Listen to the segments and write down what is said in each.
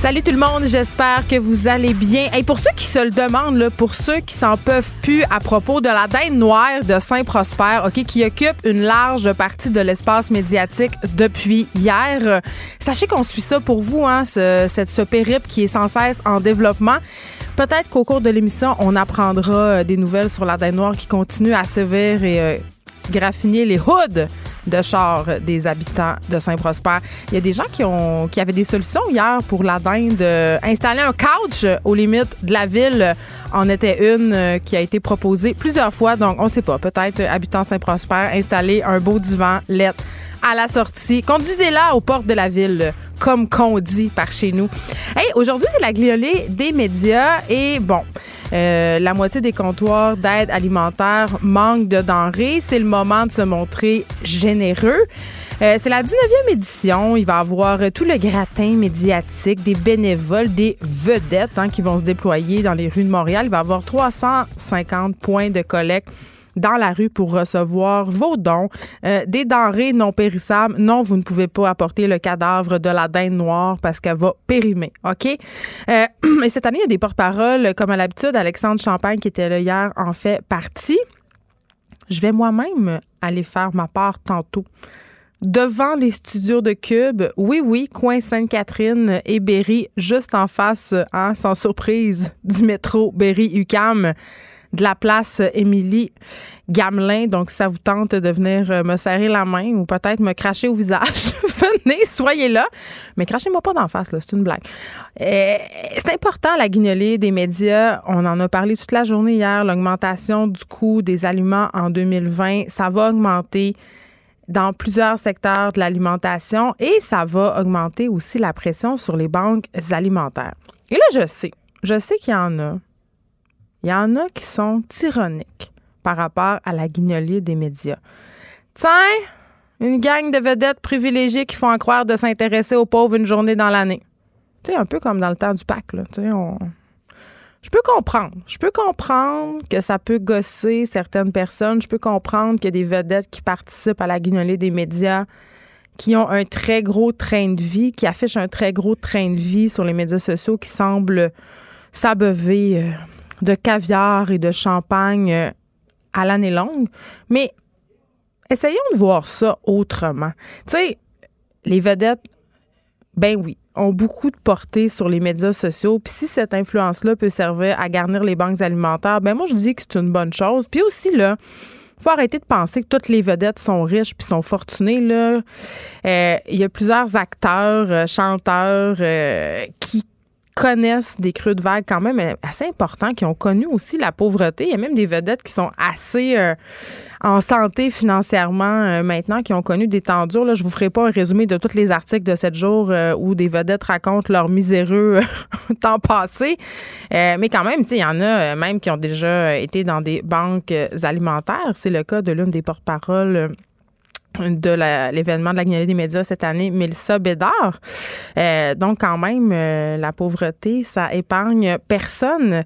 Salut tout le monde, j'espère que vous allez bien. Et pour ceux qui se le demandent, pour ceux qui s'en peuvent plus à propos de la dinde noire de Saint-Prosper, ok, qui occupe une large partie de l'espace médiatique depuis hier, sachez qu'on suit ça pour vous, hein, ce, périple qui est sans cesse en développement. Peut-être qu'au cours de l'émission, on apprendra euh, des nouvelles sur la dinde noire qui continue à sévère et euh, graffiner les hoods de char des habitants de Saint-Prosper. Il y a des gens qui avaient des solutions hier pour la dinde. installer un couch aux limites de la ville en était une euh, qui a été proposée plusieurs fois. Donc, on ne sait pas. Peut-être habitant Saint-Prosper, installer un beau divan lettre à la sortie. Conduisez-la aux portes de la ville, comme qu'on dit par chez nous. Hey, aujourd'hui, c'est la gliolée des médias et bon, euh, la moitié des comptoirs d'aide alimentaire manquent de denrées. C'est le moment de se montrer généreux. Euh, c'est la 19e édition. Il va y avoir tout le gratin médiatique, des bénévoles, des vedettes hein, qui vont se déployer dans les rues de Montréal. Il va y avoir 350 points de collecte dans la rue pour recevoir vos dons, euh, des denrées non périssables. Non, vous ne pouvez pas apporter le cadavre de la dinde noire parce qu'elle va périmer, OK? Euh, et cette année, il y a des porte-paroles, comme à l'habitude, Alexandre Champagne, qui était là hier, en fait partie. Je vais moi-même aller faire ma part tantôt devant les studios de Cube. Oui, oui, coin Sainte-Catherine et Berry, juste en face, hein, sans surprise, du métro Berry-UCAM de la place Émilie Gamelin. Donc, ça vous tente de venir euh, me serrer la main ou peut-être me cracher au visage, venez, soyez là. Mais crachez-moi pas d'en face, là, c'est une blague. Euh, c'est important, la guignolée des médias. On en a parlé toute la journée hier. L'augmentation du coût des aliments en 2020, ça va augmenter dans plusieurs secteurs de l'alimentation et ça va augmenter aussi la pression sur les banques alimentaires. Et là, je sais, je sais qu'il y en a il y en a qui sont tyranniques par rapport à la guignolée des médias. Tiens, une gang de vedettes privilégiées qui font croire de s'intéresser aux pauvres une journée dans l'année. Tu sais, un peu comme dans le temps du Pâques, là. Tu sais, on... Je peux comprendre. Je peux comprendre que ça peut gosser certaines personnes. Je peux comprendre qu'il y a des vedettes qui participent à la guignolée des médias qui ont un très gros train de vie, qui affichent un très gros train de vie sur les médias sociaux, qui semblent s'abreuver euh, de caviar et de champagne euh, à l'année longue. Mais essayons de voir ça autrement. Tu les vedettes, ben oui, ont beaucoup de portée sur les médias sociaux. Puis si cette influence-là peut servir à garnir les banques alimentaires, ben moi, je dis que c'est une bonne chose. Puis aussi, là, faut arrêter de penser que toutes les vedettes sont riches puis sont fortunées. Euh, il y a plusieurs acteurs, euh, chanteurs qui connaissent des creux de vague quand même assez importants, qui ont connu aussi la pauvreté. Il y a même des vedettes qui sont assez euh, en santé financièrement euh, maintenant, qui ont connu des temps durs. Là, je vous ferai pas un résumé de tous les articles de sept jours euh, où des vedettes racontent leur miséreux temps passé. mais quand même, il y en a même qui ont déjà été dans des banques alimentaires. C'est le cas de l'une des porte-paroles de l'événement de la guignolée des médias cette année, Mélissa Bédard. Euh, donc, quand même, euh, la pauvreté, ça épargne personne.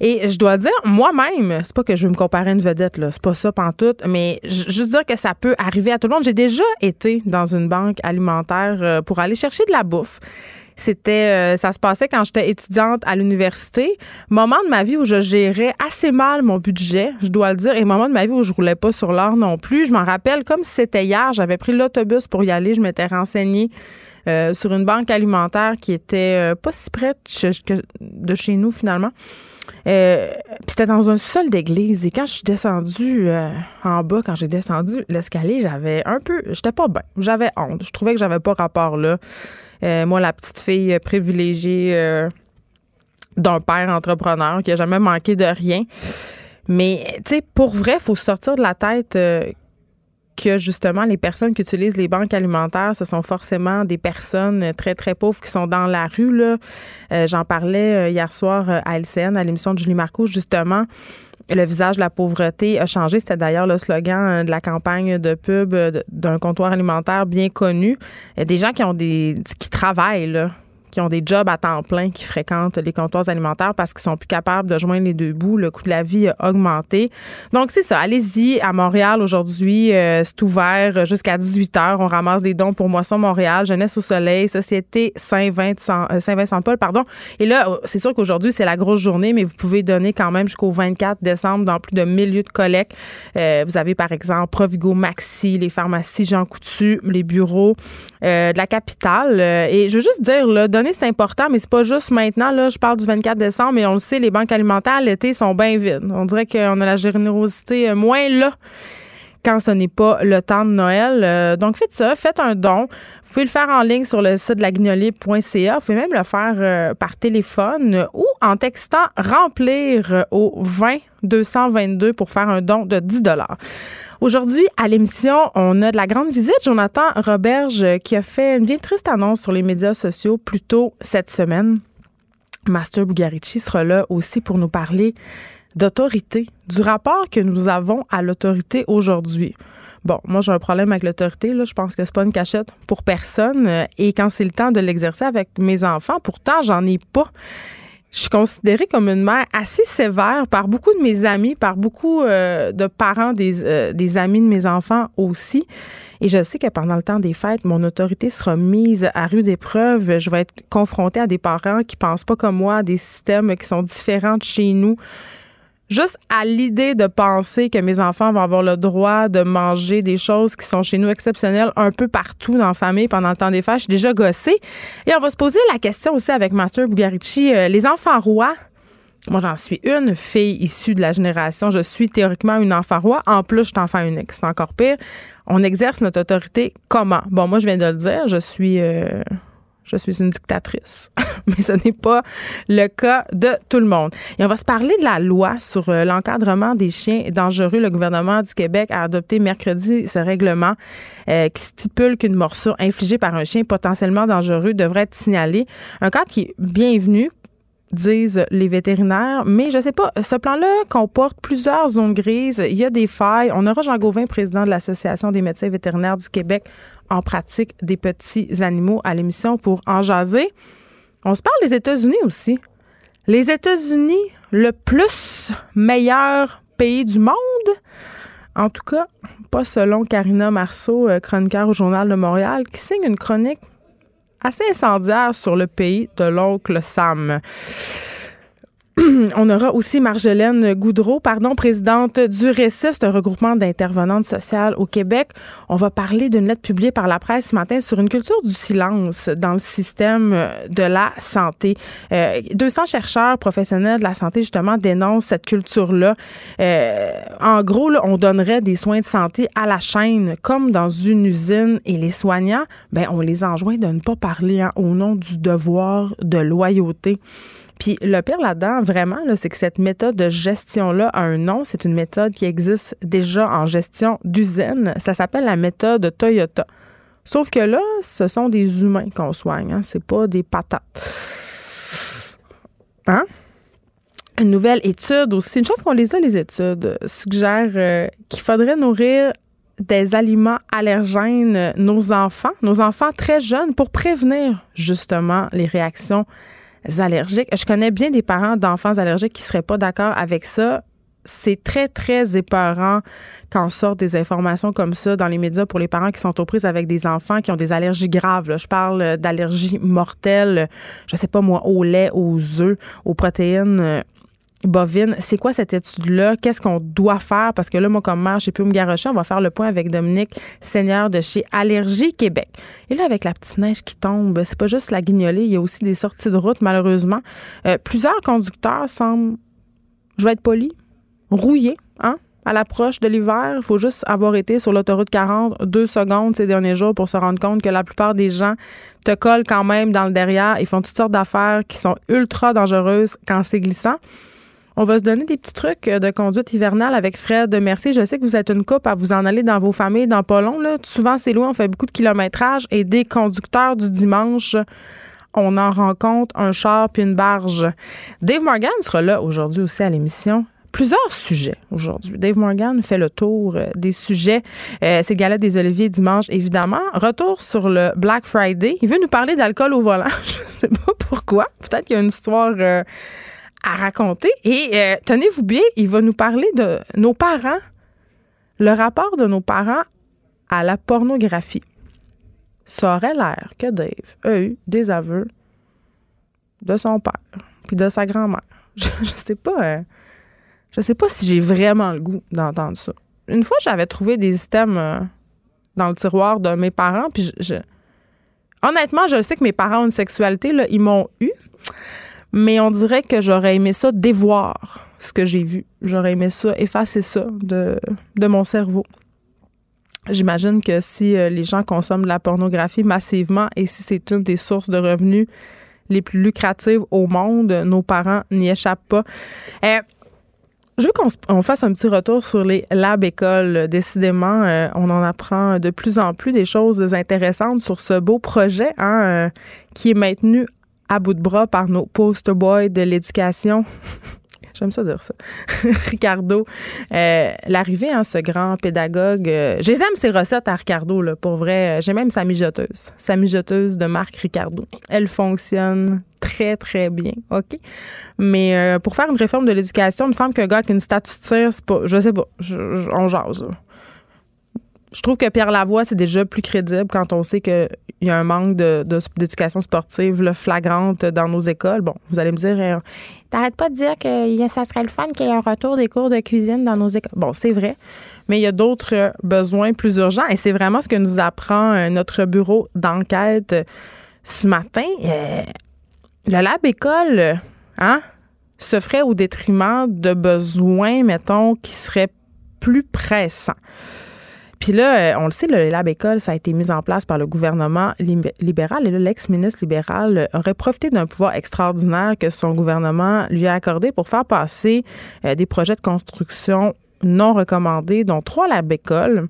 Et je dois dire, moi-même, c'est pas que je veux me comparer à une vedette, là, c'est pas ça pantoute, mais je veux dire que ça peut arriver à tout le monde. J'ai déjà été dans une banque alimentaire euh, pour aller chercher de la bouffe. C'était, euh, ça se passait quand j'étais étudiante à l'université. Moment de ma vie où je gérais assez mal mon budget, je dois le dire, et moment de ma vie où je roulais pas sur l'or non plus. Je m'en rappelle comme c'était hier. J'avais pris l'autobus pour y aller. Je m'étais renseignée euh, sur une banque alimentaire qui était euh, pas si près de chez nous finalement. Euh, c'était dans un sol d'église. Et quand je suis descendue en bas, quand j'ai descendu l'escalier, j'avais un peu. J'étais pas bien. J'avais honte. Je trouvais que j'avais pas rapport là. Euh, moi, la petite fille privilégiée d'un père entrepreneur qui a jamais manqué de rien. Mais, tu sais, pour vrai, il faut sortir de la tête que justement les personnes qui utilisent les banques alimentaires, ce sont forcément des personnes très, très pauvres qui sont dans la rue. Euh, j'en parlais euh, hier soir euh, à LCN, à l'émission de Julie Marco, justement. Le visage de la pauvreté a changé. C'était d'ailleurs le slogan de la campagne de pub d'un comptoir alimentaire bien connu. Des gens qui ont des qui travaillent là, qui ont des jobs à temps plein, qui fréquentent les comptoirs alimentaires parce qu'ils sont plus capables de joindre les deux bouts. Le coût de la vie a augmenté. Donc, c'est ça. Allez-y à Montréal aujourd'hui. Euh, c'est ouvert jusqu'à 18 h. On ramasse des dons pour Moisson Montréal, Jeunesse au Soleil, Société Saint-Vincent, euh, Saint-Vincent-Paul, pardon. Et là, euh, c'est sûr qu'aujourd'hui, c'est la grosse journée, mais vous pouvez donner quand même jusqu'au 24 décembre dans plus de 1000 lieux de collecte. vous avez, par exemple, Provigo Maxi, les pharmacies Jean Coutu, les bureaux de la capitale. et je veux juste dire, là, c'est important, mais c'est pas juste maintenant. Là, je parle du 24 décembre, mais on le sait, les banques alimentaires l'été sont bien vides. On dirait qu'on a la générosité euh, moins là quand ce n'est pas le temps de Noël. Euh, donc, faites ça, faites un don. Vous pouvez le faire en ligne sur le site de laguignolier.ca. Vous pouvez même le faire euh, par téléphone ou en textant remplir au 20 222 pour faire un don de 10 Aujourd'hui, à l'émission, on a de la grande visite. Jonathan Roberge qui a fait une bien triste annonce sur les médias sociaux plus tôt cette semaine. Master Bugarici sera là aussi pour nous parler d'autorité, du rapport que nous avons à l'autorité aujourd'hui. Bon, moi j'ai un problème avec l'autorité, là, je pense que c'est pas une cachette pour personne et quand c'est le temps de l'exercer avec mes enfants, pourtant j'en ai pas. Je suis considérée comme une mère assez sévère par beaucoup de mes amis, par beaucoup euh, de parents des, euh, des, amis de mes enfants aussi. Et je sais que pendant le temps des fêtes, mon autorité sera mise à rude épreuve. Je vais être confrontée à des parents qui pensent pas comme moi, à des systèmes qui sont différents de chez nous. Juste à l'idée de penser que mes enfants vont avoir le droit de manger des choses qui sont chez nous exceptionnelles un peu partout dans la famille pendant le temps des fêtes, je suis déjà gossée. Et on va se poser la question aussi avec Master Bugarici. Euh, les enfants rois, moi, j'en suis une fille issue de la génération. Je suis théoriquement une enfant roi. En plus, je suis enfant unique. C'est encore pire. On exerce notre autorité comment? Bon, moi, je viens de le dire. Je suis euh, je suis une dictatrice. Mais ce n'est pas le cas de tout le monde. Et on va se parler de la loi sur euh, l'encadrement des chiens dangereux. Le gouvernement du Québec a adopté mercredi ce règlement euh, qui stipule qu'une morsure infligée par un chien potentiellement dangereux devrait être signalée. Un cadre qui est bienvenu disent les vétérinaires. Mais je sais pas, ce plan-là comporte plusieurs zones grises. Il y a des failles. On aura Jean Gauvin, président de l'Association des médecins vétérinaires du Québec, en pratique des petits animaux à l'émission pour en jaser. On se parle des États-Unis aussi. Les États-Unis, le plus meilleur pays du monde. En tout cas, pas selon Karina Marceau, euh, chroniqueur au Journal de Montréal, qui signe une chronique assez incendiaire sur le pays de l'oncle Sam. On aura aussi Marjolaine Goudreau, pardon, présidente du RECIF, c'est un regroupement d'intervenantes sociales au Québec. On va parler d'une lettre publiée par la presse ce matin sur une culture du silence dans le système de la santé. 200 euh, chercheurs professionnels de la santé, justement, dénoncent cette culture-là. Euh, en gros, on donnerait des soins de santé à la chaîne, comme dans une usine, et les soignants, ben, on les enjoint de ne pas parler hein, au nom du devoir de loyauté. Puis le pire là-dedans, vraiment, c'est que cette méthode de gestion-là a un nom. C'est une méthode qui existe déjà en gestion d'usine. Ça s'appelle la méthode Toyota. Sauf que là, ce sont des humains qu'on soigne. Hein? C'est pas des patates. Hein? Une nouvelle étude aussi, une chose qu'on les a, les études, suggère euh, qu'il faudrait nourrir des aliments allergènes nos enfants, nos enfants très jeunes, pour prévenir justement les réactions allergiques. Je connais bien des parents d'enfants allergiques qui seraient pas d'accord avec ça. c'est très, très épeurant quand sortent des informations comme ça dans les médias pour les parents qui sont aux prises avec des enfants qui ont des allergies graves. Je parle d'allergies mortelles, je sais pas moi, au lait, aux œufs, aux protéines bovines. C'est quoi cette étude-là? Qu'est-ce qu'on doit faire? Parce que là, moi, comme mère, plus où me garocher. On va faire le point avec Dominique Seigneur de chez Allergie Québec. Et là, avec la petite neige qui tombe, c'est pas juste la guignolée, il y a aussi des sorties de route, malheureusement. Euh, plusieurs conducteurs semblent, je vais être poli, rouillés, hein? à l'approche de l'hiver. Il faut juste avoir été sur l'autoroute 40 deux secondes ces derniers jours pour se rendre compte que la plupart des gens te collent quand même dans le derrière. Ils font toutes sortes d'affaires qui sont ultra dangereuses quand c'est glissant. On va se donner des petits trucs de conduite hivernale avec Fred Merci. Je sais que vous êtes une coupe à vous en aller dans vos familles dans pas. Souvent, c'est loin, on fait beaucoup de kilométrage et des conducteurs du dimanche on en rencontre un char puis une barge. Dave Morgan sera là aujourd'hui aussi à l'émission plusieurs sujets aujourd'hui. Dave Morgan fait le tour euh, des sujets. Euh, c'est Galette des Oliviers dimanche, évidemment. Retour sur le Black Friday. Il veut nous parler d'alcool au volant. Je sais pas pourquoi. Peut-être qu'il y a une histoire euh, à raconter. Et tenez-vous bien, il va nous parler de nos parents, le rapport de nos parents à la pornographie. Ça aurait l'air que Dave a eu des aveux de son père puis de sa grand-mère. Je, je sais pas. Je sais pas si j'ai vraiment le goût d'entendre ça. Une fois, j'avais trouvé des items euh, dans le tiroir de mes parents, puis je, honnêtement, je sais que mes parents ont une sexualité, là, ils m'ont eu, mais on dirait que j'aurais aimé ça dévoir ce que j'ai vu. J'aurais aimé ça effacer ça de, de mon cerveau. J'imagine que si euh, les gens consomment de la pornographie massivement et si c'est une des sources de revenus les plus lucratives au monde, nos parents n'y échappent pas. Euh, je veux qu'on fasse un petit retour sur les labs écoles. Décidément, euh, on en apprend de plus en plus des choses intéressantes sur ce beau projet hein, qui est maintenu à bout de bras par nos poster boys de l'éducation. J'aime ça dire ça. Ricardo, euh, l'arrivée, hein, ce grand pédagogue. Euh, J'aime ses recettes à Ricardo, là, pour vrai. J'ai même sa mijoteuse. Sa mijoteuse de marque Ricardo. Elle fonctionne très, très bien. OK? Mais euh, pour faire une réforme de l'éducation, il me semble qu'un gars avec une statue de tir, c'est pas. Je sais pas. on jase. Je trouve que Pierre Lavoie, c'est déjà plus crédible quand on sait qu'il y a un manque d'éducation sportive flagrante dans nos écoles. Bon, vous allez me dire, euh, t'arrêtes pas de dire que ça serait le fun qu'il y ait un retour des cours de cuisine dans nos écoles. Bon, c'est vrai, mais il y a d'autres euh, besoins plus urgents et c'est vraiment ce que nous apprend euh, notre bureau d'enquête ce matin. le lab école, hein, se ferait au détriment de besoins, mettons, qui seraient plus pressants. Puis là, euh, on le sait, le Lab École, ça a été mis en place par le gouvernement libéral. Et là, l'ex-ministre libéral aurait profité d'un pouvoir extraordinaire que son gouvernement lui a accordé pour faire passer euh, des projets de construction non recommandés, dont trois Lab Écoles.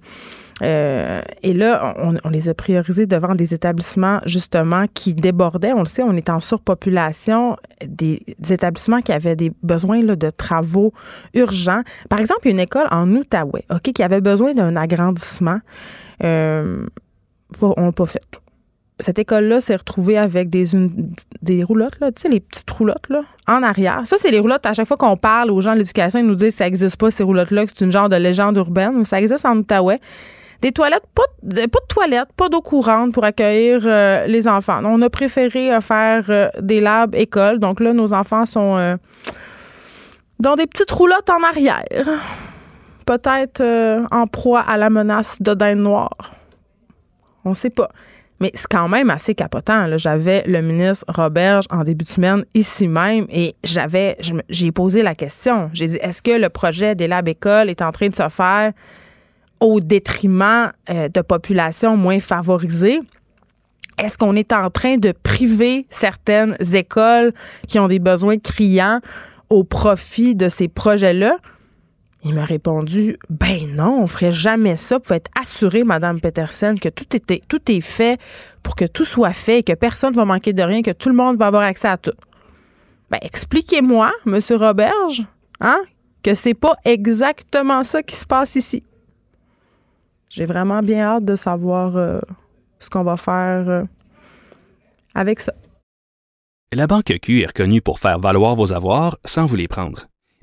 Euh, et là, on, les a priorisés devant des établissements justement qui débordaient. On le sait, on est en surpopulation, des, établissements qui avaient des besoins là, de travaux urgents. Par exemple, une école en Outaouais, ok, qui avait besoin d'un agrandissement. Euh, on l'a pas fait cette école-là s'est retrouvée avec des, des roulottes, là, tu sais, les petites roulottes là, en arrière. Ça, c'est les roulottes. À chaque fois qu'on parle aux gens de l'éducation, ils nous disent que ça n'existe pas, ces roulottes-là, que c'est une genre de légende urbaine. Ça existe en Outaouais. Des toilettes, pas, de, pas de toilettes, pas d'eau courante pour accueillir euh, les enfants. On a préféré euh, faire euh, des labs écoles. Donc là, nos enfants sont dans des petites roulottes en arrière. Peut-être en proie à la menace de dinde noire. On sait pas. Mais c'est quand même assez capotant. J'avais le ministre Roberge en début de semaine ici même et j'avais, j'ai posé la question. J'ai dit, est-ce que le projet des labs écoles est en train de se faire au détriment euh, de populations moins favorisées? Est-ce qu'on est en train de priver certaines écoles qui ont des besoins criants au profit de ces projets-là? Il m'a répondu Ben non, on ferait jamais ça. Vous pouvez être assurée, Madame Peterson, que tout est fait pour que tout soit fait et que personne ne va manquer de rien, que tout le monde va avoir accès à tout. Ben, expliquez-moi, Monsieur Roberge, hein, que c'est pas exactement ça qui se passe ici. J'ai vraiment bien hâte de savoir euh, ce qu'on va faire euh, avec ça. La Banque Q est reconnue pour faire valoir vos avoirs sans vous les prendre.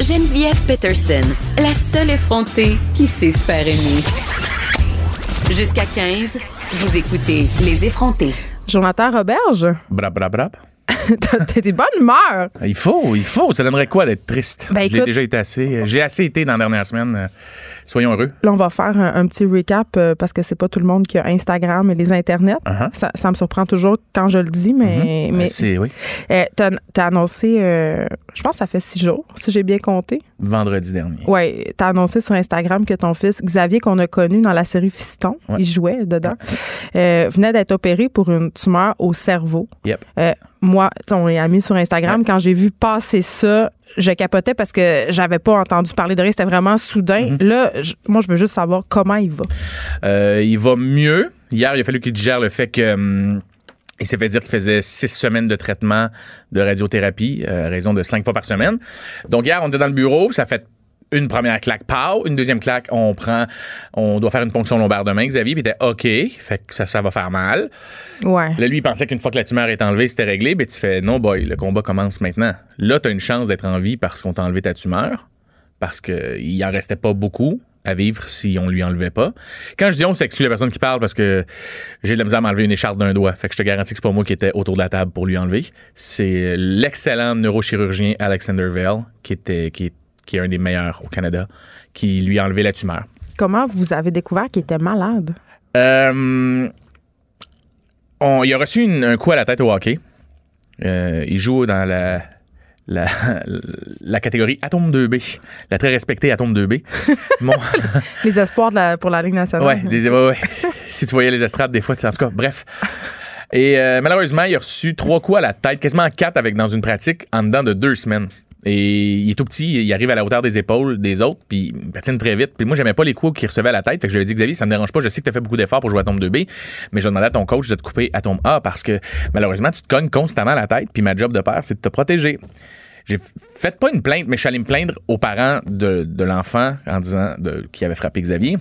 Geneviève Peterson, la seule effrontée qui sait se faire aimer. Jusqu'à 15, vous écoutez Les effrontés. Jonathan Roberge, Brap, brap, brap. t'as t'as des bonnes humeur. Il faut, il faut. Ça donnerait quoi d'être triste? Ben, J'ai déjà été assez. J'ai assez été dans la dernière semaine. Soyons heureux. Là, on va faire un, un petit recap euh, parce que c'est pas tout le monde qui a Instagram et les internets. Uh-huh. ça, ça me surprend toujours quand je le dis, mais, mais Euh, C'est, oui. euh, t'as as annoncé, euh, je pense que ça fait six jours, si j'ai bien compté. Vendredi dernier. Ouais, t'as annoncé sur Instagram que ton fils Xavier, qu'on a connu dans la série Fiston, Ouais. il jouait dedans, venait d'être opéré pour une tumeur au cerveau. Yep. Moi, on est amis sur Instagram. Quand j'ai vu passer ça, je capotais parce que j'avais pas entendu parler de rien. C'était vraiment soudain. Mm-hmm. Là, je- moi, je veux juste savoir comment il va. Euh, il va mieux. Hier, il a fallu qu'il digère le fait que. hum, il s'est fait dire qu'il faisait six semaines de traitement de radiothérapie, euh, à raison de cinq fois par semaine. Donc hier, on était dans le bureau, ça fait une première claque, pow, une deuxième claque, on prend, on doit faire une ponction lombaire demain, Xavier, puis il était OK, fait que ça, ça va faire mal. Ouais. Là, lui, il pensait qu'une fois que la tumeur est enlevée, c'était réglé. Mais tu fais, non, boy, le combat commence maintenant. Là, tu as une chance d'être en vie parce qu'on t'a enlevé ta tumeur. Parce qu'il en restait pas beaucoup à vivre si on lui enlevait pas. Quand je dis on, c'est la personne qui parle parce que j'ai de la misère à m'enlever une écharpe d'un doigt. Fait que je te garantis que c'est pas moi qui étais autour de la table pour lui enlever. C'est l'excellent neurochirurgien Alexander Vale, qui était, qui est, qui est un des meilleurs au Canada, qui lui a enlevé la tumeur. Comment vous avez découvert qu'il était malade? Euh, on- il a reçu une- un coup à la tête au hockey. Euh, il joue dans la, la, la catégorie Atome 2B, la très respectée Atome 2B. Bon, Les espoirs de la- pour la Ligue nationale. ouais, des- ouais, ouais. si tu voyais les estrades des fois, en tout cas, bref. Et euh, malheureusement, il a reçu trois coups à la tête, quasiment quatre avec dans une pratique en dedans de deux semaines. Et il est tout petit, il arrive à la hauteur des épaules des autres, puis il patine très vite. Puis moi, j'aimais pas les coups qu'il recevait à la tête. Fait que je lui ai dit, Xavier, ça me dérange pas, je sais que tu as fait beaucoup d'efforts pour jouer à tombe 2B, mais je demandais à ton coach de te couper à tombe A parce que malheureusement, tu te cognes constamment à la tête, puis ma job de père, c'est de te protéger. J'ai fait pas une plainte, mais je suis allé me plaindre aux parents de, l'enfant en disant de, qui avait frappé Xavier.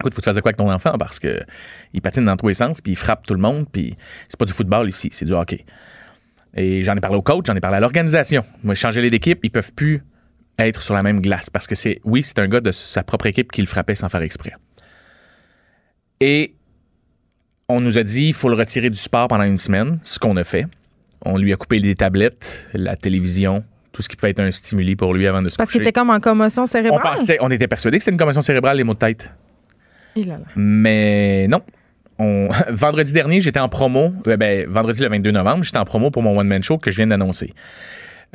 Écoute, faut que tu fasses quoi avec ton enfant parce que il patine dans tous les sens, puis il frappe tout le monde, puis c'est pas du football ici, c'est du hockey. Et j'en ai parlé au coach, j'en ai parlé à l'organisation. Moi, changer les d'équipe, ils peuvent plus être sur la même glace parce que c'est, oui, c'est un gars de sa propre équipe qui le frappait sans faire exprès. Et on nous a dit il faut le retirer du sport pendant une semaine, ce qu'on a fait. On lui a coupé les tablettes, la télévision, tout ce qui pouvait être un stimuli pour lui avant de se Parce qu'il coucher. était comme en commotion On cérébrale? pensait, on était persuadé que c'était une commotion cérébrale, les maux de tête. Il a là. Mais non. Vendredi dernier, j'étais en promo. euh, ben, vendredi le 22 novembre, j'étais en promo pour mon one-man show que je viens d'annoncer.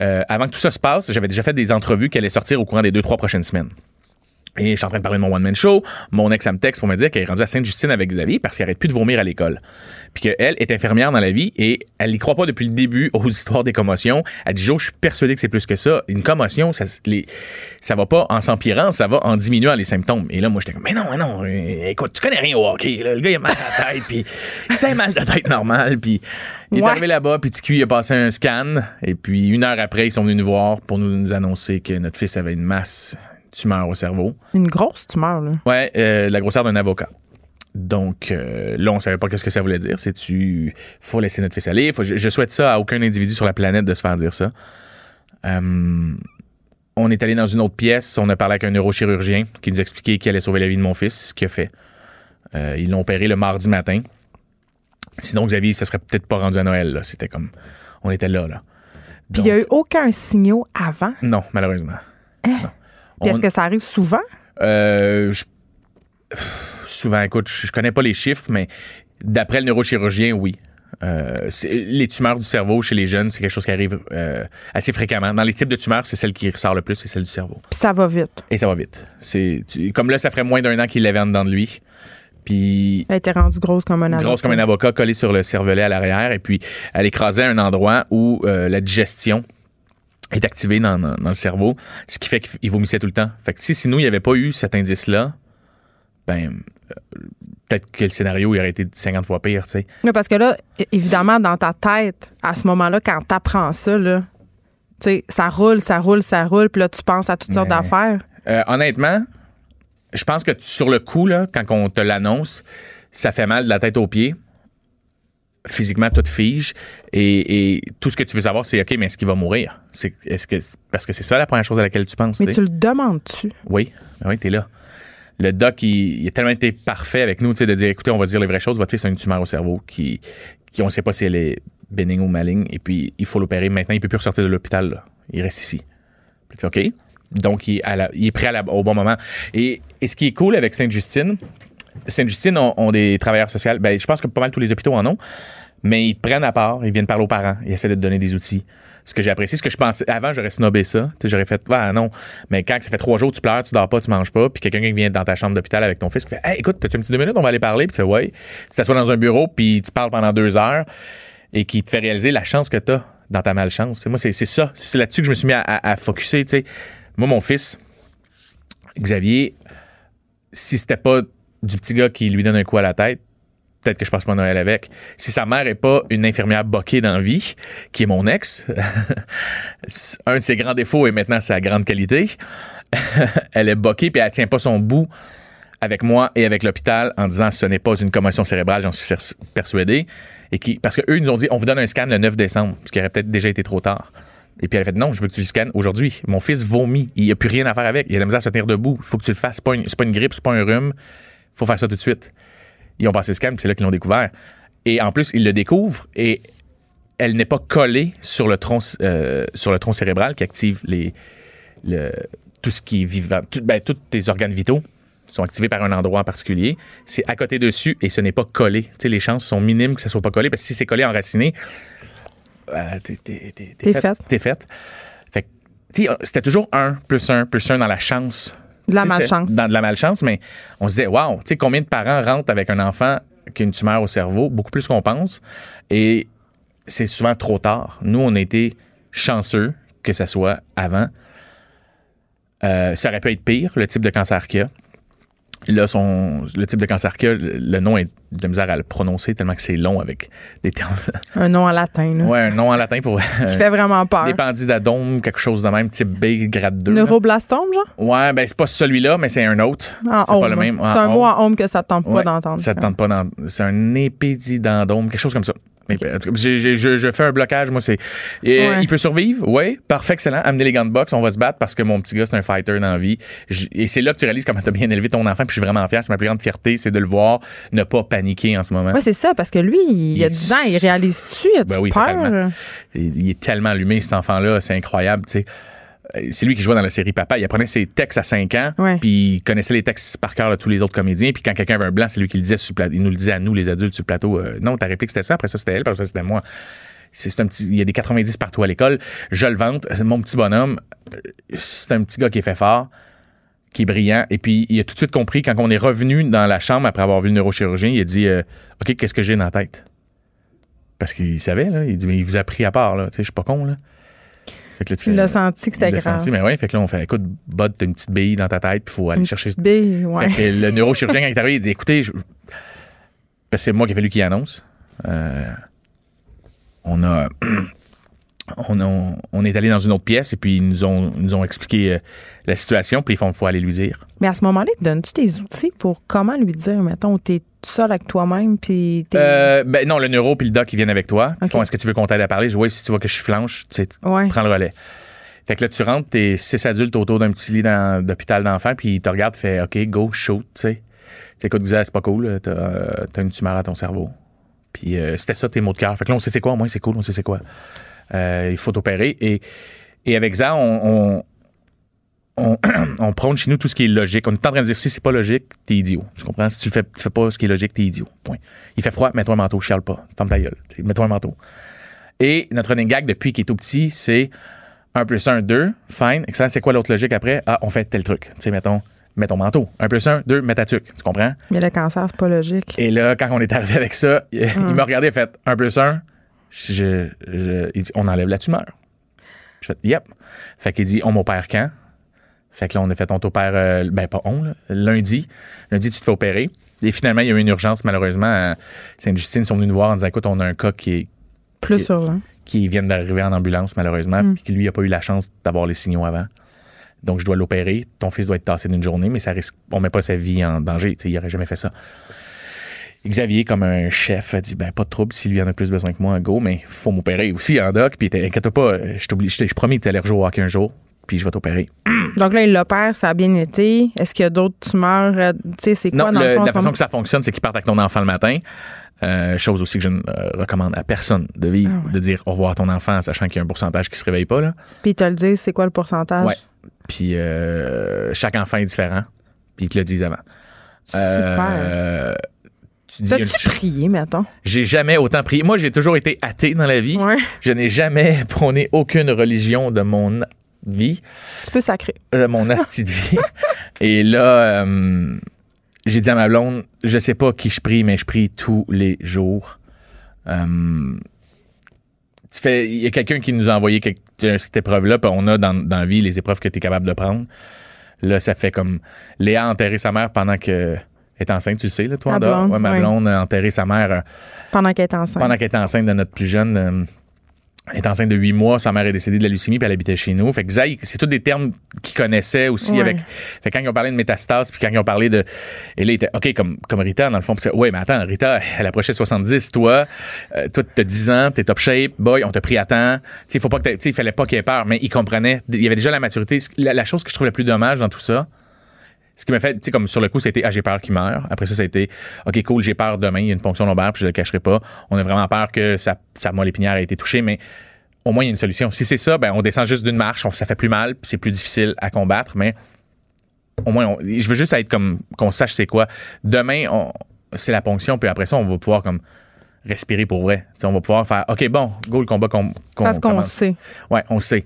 Euh, avant que tout ça se passe, j'avais déjà fait des entrevues qui allaient sortir au courant des deux, trois prochaines semaines. Et je suis en train de parler de mon one-man show. Mon ex, elle me texte pour me dire qu'elle est rendue à Sainte-Justine avec Xavier parce qu'elle arrête plus de vomir à l'école. Puis qu'elle est infirmière dans la vie et elle n'y croit pas depuis le début aux histoires des commotions. Elle dit, Joe, je suis persuadé que c'est plus que ça. Une commotion, ça, les, ça va pas en s'empirant, ça va en diminuant les symptômes. Et là, moi, j'étais comme, mais non, mais non, euh, écoute, tu connais rien au hockey. là. Le gars, il a mal à la tête, puis c'était un mal de tête normal. Puis il est Ouais. arrivé là-bas, puis TQ, il a passé un scan. Et puis une heure après, ils sont venus nous voir pour nous, nous annoncer que notre fils avait une masse tumeur au cerveau. Une grosse tumeur, là. Ouais, euh, la grosseur d'un avocat. Donc euh, là, on savait pas qu'est-ce que ça voulait dire. C'est tu faut laisser notre fils aller. Faut- je, je souhaite ça à aucun individu sur la planète de se faire dire ça. Euh, on est allé dans une autre pièce. On a parlé avec un neurochirurgien qui nous expliquait qu'il allait sauver la vie de mon fils, ce qu'il a fait. Euh, ils l'ont opéré le mardi matin. Sinon, Xavier, ça serait peut-être pas rendu à Noël. là. C'était comme on était là là. Puis il n'y a eu aucun signal avant? Non, malheureusement. Puis est-ce On- que ça arrive souvent? Euh, je- souvent, écoute, je je connais pas les chiffres, mais d'après le neurochirurgien, oui. Euh, les tumeurs du cerveau chez les jeunes, c'est quelque chose qui arrive euh, assez fréquemment. Dans les types de tumeurs, c'est celle qui ressort le plus, c'est celle du cerveau. Puis ça va vite. Et ça va vite. C'est comme là, ça ferait moins d'un an qu'il l'avait en dedans de lui. Puis Elle était rendue grosse comme un avocat. grosse comme un avocat collée sur le cervelet à l'arrière et puis elle écrasait un endroit où euh, la digestion est activé dans, dans- dans le cerveau, ce qui fait qu'il vomissait tout le temps. Fait que si sinon il n'y avait pas eu cet indice-là, ben euh, peut-être que le scénario il aurait été 50 fois pire, tu sais. Oui, parce que là, évidemment, dans ta tête, à ce moment-là, quand t'apprends ça, là, tu sais, ça roule, ça roule, ça roule, puis là, tu penses à toutes sortes d'affaires. Euh, honnêtement, je pense que tu- sur le coup, là, quand on te l'annonce, ça fait mal de la tête aux pieds. Physiquement, tout fige. Et, et tout ce que tu veux savoir, c'est OK, mais est-ce qu'il va mourir? C'est, est-ce que, parce que c'est ça la première chose à laquelle tu penses. Mais tu le demandes-tu? Oui, oui, t'es là. Le doc, il, il a tellement été parfait avec nous, tu sais, de dire, écoutez, on va dire les vraies choses. Votre fils a une tumeur au cerveau qui, qui on ne sait pas si elle est bénigne ou maligne, et puis il faut l'opérer. Maintenant, il peut plus ressortir de l'hôpital. là. Il reste ici. Puis tu dis, OK. Donc, il, est à la- il est prêt à la- au bon moment. Et, et ce qui est cool avec Sainte-Justine, Sainte-Justine ont, des travailleurs sociaux. Ben, je pense que pas mal tous les hôpitaux en ont, mais ils te prennent à part, ils viennent parler aux parents, ils essaient de te donner des outils. Ce que j'ai apprécié, ce que je pensais, avant, j'aurais snobé ça. J'aurais fait, ah non, mais quand ça fait trois jours, tu pleures, tu dors pas, tu manges pas, puis quelqu'un qui vient dans ta chambre d'hôpital avec ton fils, qui fait, hey, écoute, t'as-tu une petite deux minutes, on va aller parler, puis tu fais, ouais. Tu t'assois dans un bureau, puis tu parles pendant deux heures, et qui te fait réaliser la chance que t'as dans ta malchance. Moi, c'est ça. C'est là-dessus que je me suis mis à, à, à focusser. Moi, mon fils, Xavier, si c'était pas du petit gars qui lui donne un coup à la tête, peut-être que je passe pas Noël avec. Si sa mère est pas une infirmière boquée dans la vie, qui est mon ex, un de ses grands défauts et maintenant sa grande qualité, elle est boquée puis elle tient pas son bout avec moi et avec l'hôpital en disant ce n'est pas une commotion cérébrale, j'en suis persuadé. Et qui, parce qu'eux, nous ont dit on vous donne un scan le 9 décembre, ce qui aurait peut-être déjà été trop tard. Et puis elle a fait non, je veux que tu le scannes aujourd'hui. Mon fils vomit, il n'y a plus rien à faire avec, il a de la misère à se tenir debout, il faut que tu le fasses. C'est pas une, grippe, c'est pas un rhume, faut faire ça tout de suite. Ils ont passé le scan, puis c'est là qu'ils l'ont découvert. Et en plus, ils le découvrent et elle n'est pas collée sur le tronc, euh, sur le tronc cérébral qui active les, le, tout ce qui est vivant, tout- ben, tous tes organes vitaux sont activés par un endroit en particulier. C'est à côté dessus et ce n'est pas collé. Les chances sont minimes que ça soit pas collé parce que si c'est collé enraciné, euh, t'es, t'es, t'es, T'es faite. Fait sais, c'était toujours un plus un plus un dans la chance. De la malchance. Dans de la malchance, mais on se disait, waouh, tu sais, combien de parents rentrent avec un enfant qui a une tumeur au cerveau? Beaucoup plus qu'on pense. Et c'est souvent trop tard. Nous, on a été chanceux que ça soit avant. Euh, ça aurait pu être pire, le type de cancer qu'il y a. Là, son, le type de cancer qu'il a, le nom est de la misère à le prononcer tellement que c'est long avec des termes. Un nom en latin, là. ouais, un nom en latin pour. Qui fait vraiment peur. des pandidadome, quelque chose de même, type B, grade 2. là. Neuroblastome, genre? Ouais, ben c'est pas celui-là, mais c'est un autre. En c'est pas le même. C'est En un home. mot en home que ça te tente pas Ouais, d'entendre. Ça te tente pas d'en- C'est un épididendome, quelque chose comme ça. Mais, en tout cas, j'ai- j'ai- je, je fais un blocage, moi, c'est. Ouais. Il peut survivre, oui. Parfait, excellent. Amenez les gants de boxe, on va se battre parce que mon petit gars, c'est un fighter dans la vie. Et c'est là que tu réalises comment tu as bien élevé ton enfant, puis je suis vraiment fier. C'est ma plus grande fierté, c'est de le voir ne pas paniquer en ce moment. Ouais, c'est ça, parce que lui, il, y a Il- 10 ans, il réalise-tu? Il a-tu Ben oui, peur? Il il est tellement allumé, cet enfant-là, c'est incroyable, tu sais. Euh, C'est lui qui jouait dans la série Papa. Il apprenait ses textes à 5 ans, Ouais. puis il connaissait les textes par cœur de tous les autres comédiens. Puis quand quelqu'un avait un blanc, c'est lui qui le disait sur le plateau. Il nous le disait à nous, les adultes, sur le plateau. euh, non, ta réplique c'était ça, après ça c'était elle, après ça c'était moi. C'est un petit, il y a des 90 partout à l'école. Je le vante. Mon petit bonhomme, euh, c'est un petit gars qui est fait fort, qui est brillant. Et puis il a tout de suite compris quand on est revenu dans la chambre après avoir vu le neurochirurgien, il a dit, euh, ok, qu'est-ce que j'ai dans la tête? Parce qu'il savait là. Il dit, mais il vous a pris à part là. Tu sais, je suis pas con là. Fait que là, tu fais- l'as senti que c'était il grave. senti, mais ouais, fait que là, on fait, écoute, Bud, t'as une petite bille dans ta tête, puis il faut aller Une chercher. petite bille, ouais. Fait que le neurochirurgien, quand il est arrivé, il dit, écoutez, je- c'est moi qui ai fallu qu'il annonce. Euh, on a. On, a- on est allé dans une autre pièce et puis ils nous ont, ils nous ont expliqué euh, la situation, puis ils font, faut aller lui dire. Mais à ce moment-là, te donnes-tu des outils pour comment lui dire, mettons, t'es seul avec toi-même, puis t'es. Euh, ben non, le neuro puis le doc, ils viennent avec toi. Ils Ok. font, est-ce que tu veux qu'on t'aide à parler? Je dis, oui, si tu vois que je flanche, tu sais, ouais. prends le relais. Fait que là, tu rentres, t'es six adultes autour d'un petit lit d'hôpital d'enfants, puis ils te regardent, fait OK, go, shoot, tu sais. Tu sais, écoute, c'est pas cool, t'as euh, une tumeur à ton cerveau. Puis euh, c'était ça tes mots de cœur. Fait que là, on sait c'est quoi, au moins, c'est cool, on sait c'est quoi. Euh, il faut t'opérer. Et, et avec ça, on, on, on, on prône chez nous tout ce qui est logique. On est en train de dire si c'est pas logique, t'es idiot. Tu comprends? Si tu fais, tu fais pas ce qui est logique, t'es idiot. Point. Il fait froid, mets-toi un manteau, chiale pas. Ferme ta gueule. Mets-toi un manteau. Et notre running gag depuis qu'il est tout petit, c'est 1 plus 1, 2. Fine. Excellent. C'est quoi l'autre logique après? Ah, on fait tel truc. Tu sais, mettons, mets ton manteau. 1 plus 1, 2, mets ta tuque. Tu comprends? Mais le cancer, c'est pas logique. Et là, quand on est arrivé avec ça, il m'a regardé et fait 1 plus 1. Je, je- il dit, on enlève la tumeur. Je fais, yep. Fait qu'il dit, on m'opère quand? Fait que là, on a fait, on t'opère, euh, ben pas on, là, lundi. Lundi, tu te fais opérer. Et finalement, il y a eu une urgence, malheureusement. Sainte-Justine, ils sont venus nous voir en disant, écoute, on a un cas qui est Plus urgent. qui vient d'arriver en ambulance, malheureusement, Mm. puis qui lui a pas eu la chance d'avoir les signaux avant. Donc, je dois l'opérer. Ton fils doit être tassé d'une journée, mais ça risque, on met pas sa vie en danger. Il aurait jamais fait ça. Xavier, comme un chef, a dit ben pas de trouble si lui en a plus besoin que moi, go, mais faut m'opérer aussi en doc. Puis inquiète pas, je t'oublie, je t'ai je promis que t'allais rejouer au hockey un jour, puis je vais t'opérer. Donc là, il l'opère, ça a bien été. Est-ce qu'il y a d'autres tumeurs? euh, Tu sais, c'est Non, quoi dans le- le fond, la façon que ça fonctionne, c'est qu'ils partent avec ton enfant le matin. Euh, chose aussi que je ne euh, recommande à personne de vivre, Ah ouais. de dire au revoir à ton enfant en sachant qu'il y a un pourcentage qui se réveille pas. Là. Puis ils te le disent, c'est quoi le pourcentage? Ouais. Puis euh, chaque enfant est différent. Puis ils te le disent avant. Super. Euh, tu une T'as-tu prié, mettons? j'ai jamais autant prié. Moi, j'ai toujours été athée dans la vie. Ouais. Je n'ai jamais prôné aucune religion de mon vie, Tu peux sacrer. de mon asti de vie. Et là, euh, j'ai dit à ma blonde, je sais pas qui je prie, mais je prie tous les jours. Euh, tu fais, il y a quelqu'un qui nous a envoyé quelque- cette épreuve-là, puis on a dans, dans la vie les épreuves que tu es capable de prendre. Là, ça fait comme Léa a enterré sa mère pendant que est enceinte, tu le sais, là, toi, en dehors. Ouais, ma blonde a enterré sa mère euh, Pendant qu'elle est enceinte. pendant qu'elle était enceinte de notre plus jeune. Elle est enceinte de 8 mois, sa mère est décédée de la leucémie, puis elle habitait chez nous. Fait que Zay, c'est tous des termes qu'ils connaissaient aussi Ouais. avec. Fait que quand ils ont parlé de métastase, puis quand ils ont parlé de. Et là, il était OK, comme, comme Rita, dans le fond. Ouais, mais attends, Rita, elle approchait 70, toi, euh, toi, t'as 10 ans, t'es top shape, boy, on t'a pris à temps. Tu sais, tu il fallait pas qu'il ait peur, mais il comprenait. Il y avait déjà la maturité. La, la chose que je trouve la plus dommage dans tout ça, ce qui m'a fait, tu sais, comme sur le coup, c'était, ah, j'ai peur qu'il meure. Après ça, ça a été, OK, cool, j'ai peur demain, il y a une ponction lombaire, puis je le cacherai pas. On a vraiment peur que sa, sa moelle épinière ait été touchée, mais au moins, il y a une solution. Si c'est ça, ben, on descend juste d'une marche, on- ça fait plus mal, puis c'est plus difficile à combattre, mais au moins, on- je veux juste être comme, qu'on sache c'est quoi. Demain, on- c'est la ponction, puis après ça, on va pouvoir comme respirer pour vrai. Tu sais, on va pouvoir faire, OK, bon, go le combat qu'on, qu'on Parce qu'on sait. Ouais, on sait.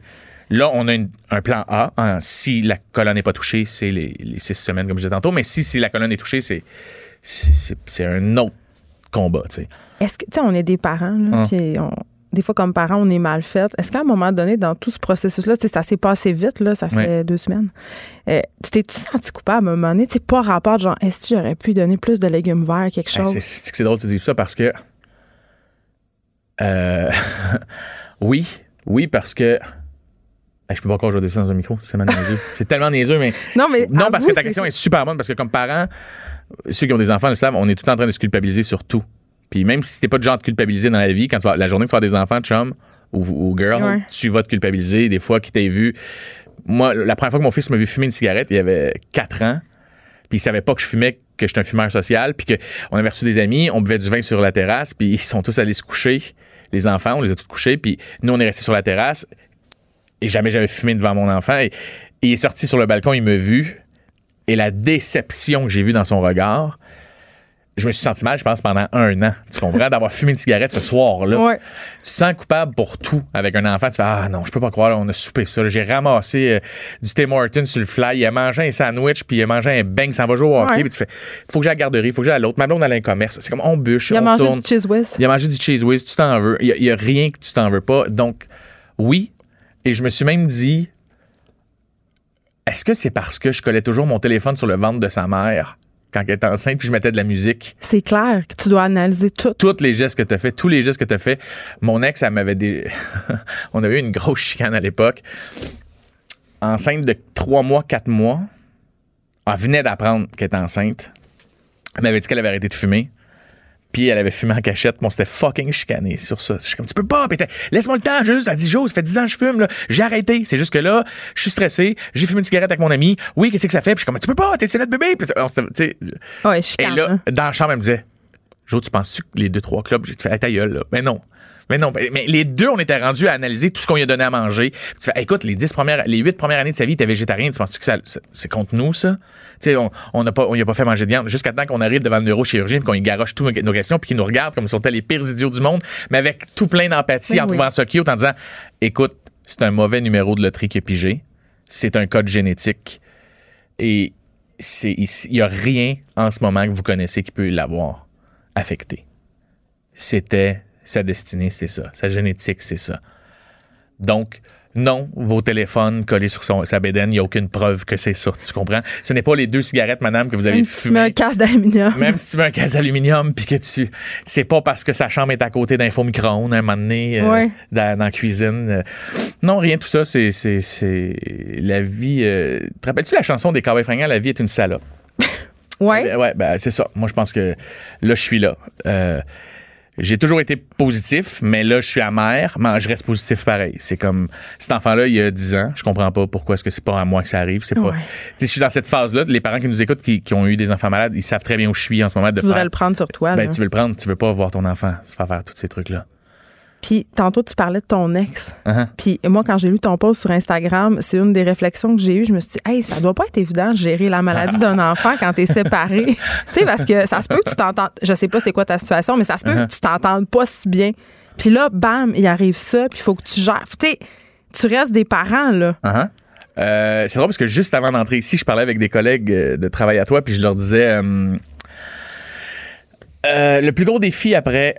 Là, on a une- un plan A. hein, si la colonne n'est pas touchée, c'est les, les six semaines, comme je disais tantôt. Mais si, si la colonne est touchée, c'est, c'est, un autre combat, tu sais. Est-ce que, tu sais, on est des parents, là, Hum. puis on- des fois, comme parents, on est mal fait. Est-ce qu'à un moment donné, dans tout ce processus-là, ça s'est passé vite, là, ça fait deux semaines, euh, tu t'es-tu senti coupable à un moment donné? Tu sais, pas rapport de genre, est-ce que j'aurais pu donner plus de légumes verts, quelque chose? c'est drôle que tu dises ça parce que. Euh, oui, oui, parce que. Hey, je peux pas encore jouer ça dans un micro, c'est c'est tellement niaiseux, mais. non, mais. Non, parce que ta question est super bonne, parce que comme parents, ceux qui ont des enfants le savent, on est tout en train de se culpabiliser sur tout. Puis même si t'es pas de genre de culpabiliser dans la vie, quand tu vas, la journée que tu vas avoir des enfants, chum ou, ou girl, Ouais. tu vas te culpabiliser. Des fois, qui t'ait vu. Moi, la première fois que mon fils m'a vu fumer une cigarette, il avait 4 ans. Puis il savait pas que je fumais, que j'étais un fumeur social. Puis que on avait reçu des amis, on buvait du vin sur la terrasse. Puis ils sont tous allés se coucher. Les enfants, on les a tous couchés. Puis nous, on est restés sur la terrasse. Et jamais j'avais fumé devant mon enfant. Et, et il est sorti sur le balcon, il m'a vu. Et la déception que j'ai vue dans son regard, je me suis senti mal, je pense, pendant un an. Tu comprends? D'avoir fumé une cigarette ce soir-là. Ouais. Tu te sens coupable pour tout avec un enfant. Tu fais Ah non, je peux pas croire, là, on a soupé ça. J'ai ramassé euh, du Tim Hortons sur le fly. Il a mangé un sandwich, puis il a mangé un bang, ça va jouer au hockey. Ouais. Puis tu fais Faut que j'aille à la garderie, faut que j'aille à l'autre. Ma blonde, elle a un commerce. C'est comme on bûche, Il a on mangé tourne. du cheese whiz. Il a mangé du cheese whiz, tu t'en veux. Il y, a rien que tu t'en veux pas. Donc, oui. Et je me suis même dit, est-ce que c'est parce que je collais toujours mon téléphone sur le ventre de sa mère quand elle était enceinte, puis je mettais de la musique? C'est clair que tu dois analyser tout. Tous les gestes que tu as fait, tous les gestes que tu as fait. Mon ex, elle m'avait des. On avait eu une grosse chicane à l'époque. Enceinte de trois mois, quatre mois. Elle venait d'apprendre qu'elle était enceinte. Elle m'avait dit qu'elle avait arrêté de fumer. Puis elle avait fumé en cachette. Bon, c'était fucking chicané sur ça. Je suis comme, tu peux pas. Laisse-moi le temps, juste. Elle dit, Jo, ça fait 10 ans que je fume, là. J'ai arrêté. C'est juste que là, je suis stressé. J'ai fumé une cigarette avec mon ami. Oui, qu'est-ce que ça fait? Puis je suis comme, tu peux pas, t'es notre bébé. Puis, on tu Ouais, et là, dans la chambre, elle me disait, Jo, tu penses que les deux, trois clubs, j'ai fait, Hey, ta gueule, là. Mais non. Mais non, mais les deux, on était rendus à analyser tout ce qu'on lui a donné à manger. Tu fais, écoute, les dix premières, les huit premières années de sa vie, il était végétarien. Tu penses que ça, c'est contre nous, ça? Tu sais, on, on n'a pas, on lui a pas fait manger de viande jusqu'à temps qu'on arrive devant le neurochirurgien qu'on lui garoche toutes nos, nos questions puis qu'il nous regarde comme si on était les pires idiots du monde, mais avec tout plein d'empathie en oui. trouvant ça cute en disant, écoute, c'est un mauvais numéro de loterie qui est pigé. C'est un code génétique. Et c'est, il n'y a rien en ce moment que vous connaissez qui peut l'avoir affecté. C'était sa destinée, c'est ça. Sa génétique, c'est ça. Donc, non, vos téléphones collés sur son, sa bédaine, il n'y a aucune preuve que c'est ça. Tu comprends? Ce n'est pas les deux cigarettes, madame, que vous avez Même si tu mets un casque d'aluminium. Même si tu mets un casque d'aluminium, puis que tu. C'est pas parce que sa chambre est à côté d'un faux micro-ondes un moment donné, euh, Ouais. dans, dans la cuisine. euh. Non, rien de tout ça. C'est. c'est- c'est- La vie. euh, Te rappelles-tu la chanson des Cowboys fringants? La vie est une salope? Ouais. Ben, ouais, ben, c'est ça. Moi, je pense que là, je suis là. Euh, j'ai toujours été positif, mais là, je suis amer, mais je reste positif pareil. C'est comme cet enfant-là, il y a 10 ans, je comprends pas pourquoi est-ce que c'est pas à moi que ça arrive. C'est pas. Ouais. Sais, je suis dans cette phase-là. Les parents qui nous écoutent, qui, qui ont eu des enfants malades, ils savent très bien où je suis en ce moment. De Tu voudrais le prendre sur toi. ben, là. tu veux le prendre, tu veux pas voir ton enfant se faire faire tous ces trucs-là. Puis tantôt, tu parlais de ton ex. Uh-huh. Puis moi, quand j'ai lu ton post sur Instagram, c'est une des réflexions que j'ai eues. Je me suis dit, hey, ça doit pas être évident de gérer la maladie d'un enfant quand t'es séparé. tu sais, parce que ça se peut que tu t'entendes. Je sais pas c'est quoi ta situation, mais ça se peut Uh-huh. que tu t'entendes pas si bien. Puis là, bam, il arrive ça, puis il faut que tu gères. Tu sais, tu restes des parents, là. Uh-huh. Euh, c'est drôle parce que juste avant d'entrer ici, je parlais avec des collègues euh, de travail à toi, puis je leur disais euh, euh, le plus gros défi après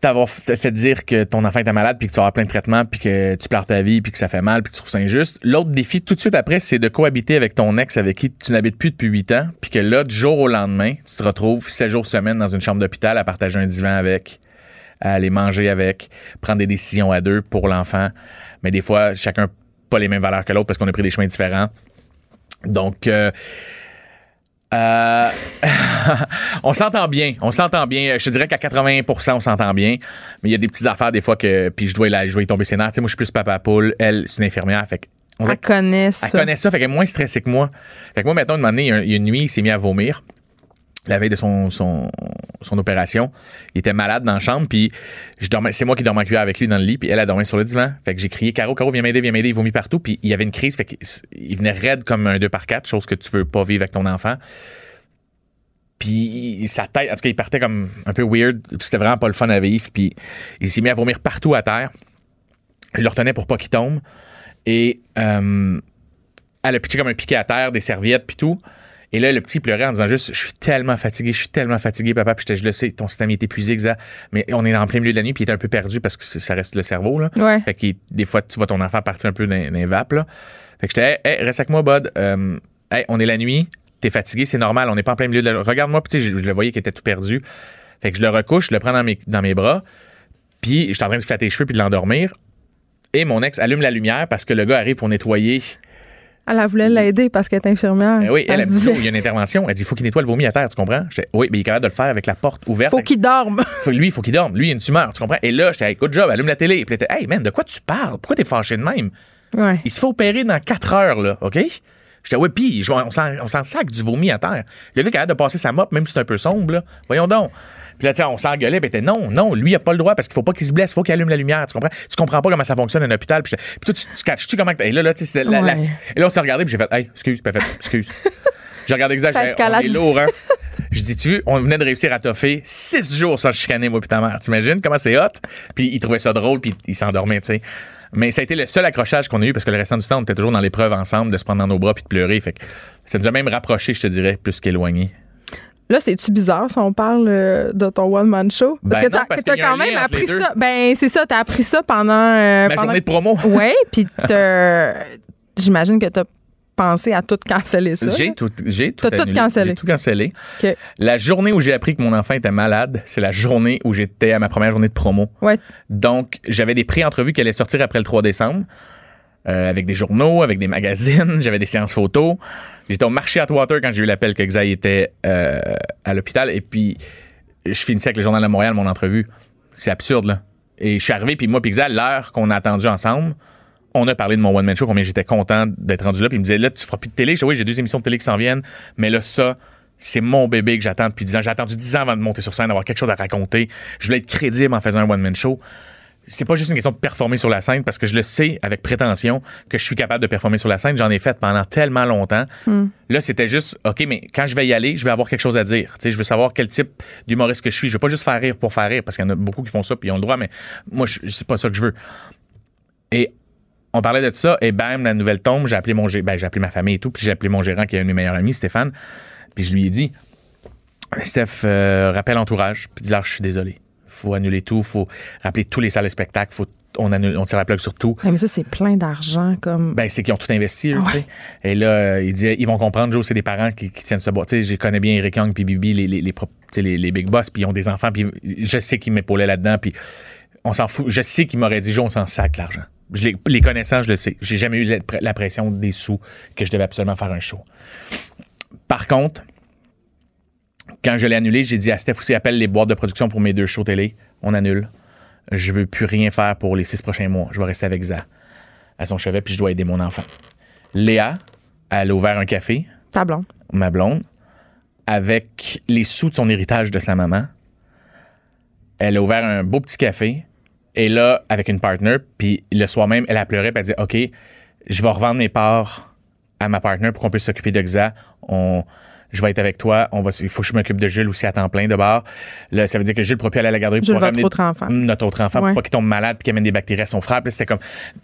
t'avoir fait dire que ton enfant était malade, puis que tu as plein de traitements, puis que tu pleures ta vie, puis que ça fait mal, puis que tu trouves ça injuste. L'autre défi, tout de suite après, c'est de cohabiter avec ton ex avec qui tu n'habites plus depuis 8 ans, puis que là, du jour au lendemain, tu te retrouves 7 jours semaine dans une chambre d'hôpital à partager un divan avec, à aller manger avec, prendre des décisions à deux pour l'enfant. Mais des fois, chacun pas les mêmes valeurs que l'autre parce qu'on a pris des chemins différents. Donc, euh, euh, on s'entend bien. On s'entend bien. Je te dirais qu'à 80% on s'entend bien. Mais il y a des petites affaires des fois que. Puis je dois, la, je dois y tomber ses nerfs. Tu sais, moi, je suis plus papa poule. Elle, c'est une infirmière. Fait on Elle connaît ça. elle connaît ça, fait qu'elle est moins stressée que moi. Fait que moi, maintenant, une moment donné, il y a un- il y a une nuit, il s'est mis à vomir. La veille de son, opération. Il était malade dans la chambre, puis je dormais, c'est moi qui dormais en cuillère avec lui dans le lit, puis elle a dormi sur le divan. Fait que j'ai crié, Caro, Caro, viens m'aider, viens m'aider. Il vomit partout, puis il y avait une crise, fait qu'il venait raide comme un 2 par 4 chose que tu veux pas vivre avec ton enfant. Puis sa tête, en tout cas, il partait comme un peu weird, puis c'était vraiment pas le fun à vivre, puis il s'est mis à vomir partout à terre. Je le retenais pour pas qu'il tombe. Et euh, elle a pitché comme un piqué à terre, des serviettes, puis tout. Et là, le petit pleurait en disant juste Je suis tellement fatigué, je suis tellement fatigué, papa. Puis j'étais, je le sais, ton système est épuisé, exact. Mais on est en plein milieu de la nuit, puis il est un peu perdu parce que ça reste le cerveau, là. Ouais. Fait que des fois, tu vois ton enfant partir un peu dans, dans les vapes, là. Fait que j'étais, hey, hey, reste avec moi, Bud. Euh, hey, on est la nuit, t'es fatigué, c'est normal, on n'est pas en plein milieu de la. Regarde-moi, puis je, je le voyais qu'il était tout perdu. Fait que je le recouche, je le prends dans mes, dans mes bras, puis je suis en train de flatter les cheveux puis de l'endormir. Et mon ex allume la lumière parce que le gars arrive pour nettoyer Elle, elle voulait l'aider parce qu'elle est infirmière. eh oui, elle, a se dit, disait, il y a une intervention. Elle dit, il faut qu'il nettoie le vomi à terre, tu comprends? J'étais, oui, mais il est capable de le faire avec la porte ouverte. faut qu'il dorme. Lui, il faut qu'il dorme. Lui, il a une tumeur, tu comprends? Et là, j'étais, good job, allume la télé. Puis elle était, hey, man, de quoi tu parles? Pourquoi t'es fâché de même? ouais. Il se fait opérer dans 4 heures, là, OK? J'étais, ouais, puis je- on s'en sac du vomi à terre. Le gars a hâte de passer sa mop, même si c'est un peu sombre, là. Voyons donc. Puis là, tu on s'engueulait, puis était, non, non, lui, il a pas le droit parce qu'il faut pas qu'il se blesse, il faut qu'il allume la lumière, tu comprends? Tu comprends pas comment ça fonctionne un hôpital. Puis, toi, tu, tu catches-tu comment. que- Et là, là, tu sais, la- la-. Et là, on s'est regardé, puis j'ai fait, hey, excuse, elle fait, excuse. j'ai regardé exact, Ça j'ai fait, on escalade. est lourd, hein? Je dis, tu on venait de réussir à toffer six jours sans chicaner, moi, puis ta mère. T'imagines comment c'est hot? Puis il trouvait ça drôle, puis il s'endormait, tu sais. Mais ça a été le seul accrochage qu'on a eu parce que le restant du temps, on était toujours dans l'épreuve ensemble, de se prendre dans nos bras puis de pleurer. Fait que ça nous a même rapprochés, je te dirais, plus qu'éloignés. Là, c'est-tu bizarre si on parle euh, de ton one-man show? Ben Parce que non, t'as quand même appris ça. Ben, c'est ça, t'as appris ça pendant. euh, Ma pendant... journée de promo. Oui, puis j'imagine que t'as pensé à tout canceller ça. J'ai tout, j'ai tout, T'as tout cancellé. J'ai tout cancellé. La journée où j'ai appris que mon enfant était malade, c'est la journée où j'étais à ma première journée de promo. Ouais. Donc, j'avais des pré-entrevues qui allaient sortir après le 3 décembre, euh, avec des journaux, avec des magazines, j'avais des séances photos. J'étais au marché Atwater quand j'ai eu l'appel que Xaï était euh, à l'hôpital. Et puis, je finissais avec le Journal de Montréal, mon entrevue. C'est absurde, là. Et je suis arrivé, puis moi, puis Xaï, l'heure qu'on a attendu ensemble, on a parlé de mon one-man show, combien j'étais content d'être rendu là. Puis il me disait, là, tu feras plus de télé. Je dis, oui, j'ai deux émissions de télé qui s'en viennent. Mais là, ça, c'est mon bébé que j'attends depuis 10 ans. J'ai attendu 10 ans avant de monter sur scène, d'avoir quelque chose à raconter. Je voulais être crédible en faisant un one-man show. C'est pas juste une question de performer sur la scène parce que je le sais avec prétention que je suis capable de performer sur la scène. J'en ai fait pendant tellement longtemps. Là, c'était juste, OK, mais quand je vais y aller, je vais avoir quelque chose à dire. Tu sais, je veux savoir quel type d'humoriste que je suis. Je veux pas juste faire rire pour faire rire parce qu'il y en a beaucoup qui font ça puis ils ont le droit, mais moi, je- c'est pas ça que je veux. Et on parlait de ça et bam, la nouvelle tombe. J'ai appelé mon ben, j'ai appelé ma famille et tout, puis j'ai appelé mon gérant qui est un de mes meilleurs amis, Stéphane. Puis je lui ai dit, Steph, euh, rappelle entourage, puis dis-leur je suis désolé. Faut annuler tout, faut rappeler tous les salles de spectacle, faut on, annule, on tire la plug sur tout. Mais ça, c'est plein d'argent. comme. Ben, c'est qu'ils ont tout investi, eux. Et là, euh, il disait, ils vont comprendre, Joe, c'est des parents qui, qui tiennent ce bois. Tu sais, je connais bien Eric Young puis Bibi, les, les, les, les, les big boss, puis ils ont des enfants, puis je sais qu'ils m'épaulaient là-dedans, puis on s'en fout. Je sais qu'ils m'auraient dit, Joe, on s'en sac l'argent. Je les, les connaissant, je le sais. J'ai jamais eu la, la pression des sous que je devais absolument faire un show. Par contre, quand je l'ai annulé, j'ai dit à Steph aussi, appelle les boîtes de production pour mes deux shows télé. On annule. Je veux plus rien faire pour les six prochains mois. Je vais rester avec Za à son chevet, puis je dois aider mon enfant. Léa, elle a ouvert un café, Ta blonde. ma blonde, avec les sous de son héritage de sa maman. Elle a ouvert un beau petit café, et là, avec une partner, puis le soir même, elle a pleuré, puis elle a dit OK, je vais revendre mes parts à ma partner pour qu'on puisse s'occuper de Xa. On, je vais être avec toi. On va, il faut que je m'occupe de Jules aussi à temps plein de bord. Là, ça veut dire que Jules pourra plus aller à la garderie pour ramener autre enfant. notre autre enfant Ouais. pour pas qu'il tombe malade puis qu'il amène des bactéries à son frère. C'était comme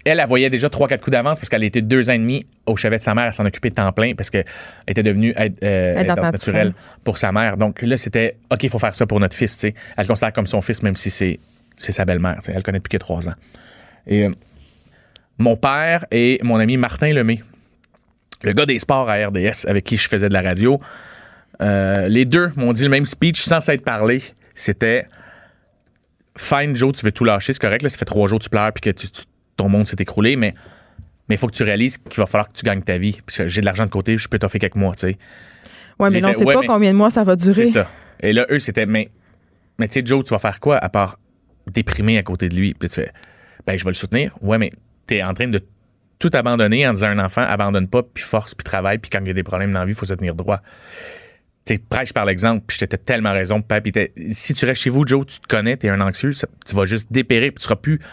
elle, elle voyait déjà trois quatre coups d'avance parce qu'elle était deux ans et demi au chevet de sa mère à s'en occuper de temps plein parce qu'elle était devenue aide, euh, naturelle. pour sa mère. Donc là, c'était OK, il faut faire ça pour notre fils. Tu sais, elle le considère comme son fils même si c'est c'est sa belle-mère. Elle le connaît depuis que trois ans. Et euh, mon père et mon ami Martin Lemay, le gars des sports à RDS avec qui je faisais de la radio, euh, les deux m'ont dit le même speech sans s'être parlé. C'était Fine, Joe, tu veux tout lâcher, c'est correct. Là, ça fait trois jours que tu pleures puis que tu- tu- ton monde s'est écroulé, mais mais il faut que tu réalises qu'il va falloir que tu gagnes ta vie. J'ai de l'argent de côté, je peux t'offrir quelques mois, tu sais. Ouais, mais on sait ouais, pas mais- combien de mois ça va durer. C'est ça. Et là, eux, c'était, mais, mais tu sais, Joe, tu vas faire quoi à part déprimer à côté de lui? Puis tu fais, ben, je vais le soutenir. Ouais, mais t'es en train de tout abandonner en disant à un enfant, abandonne pas, puis force, puis travaille, puis quand il y a des problèmes dans la vie, il faut se tenir droit. Tu prêche par l'exemple, puis j'étais tellement raison, papa. Puis t'es- si tu restes chez vous, Joe, tu te connais, t'es un anxieux, ça- tu vas juste dépérir, puis tu seras plus, tu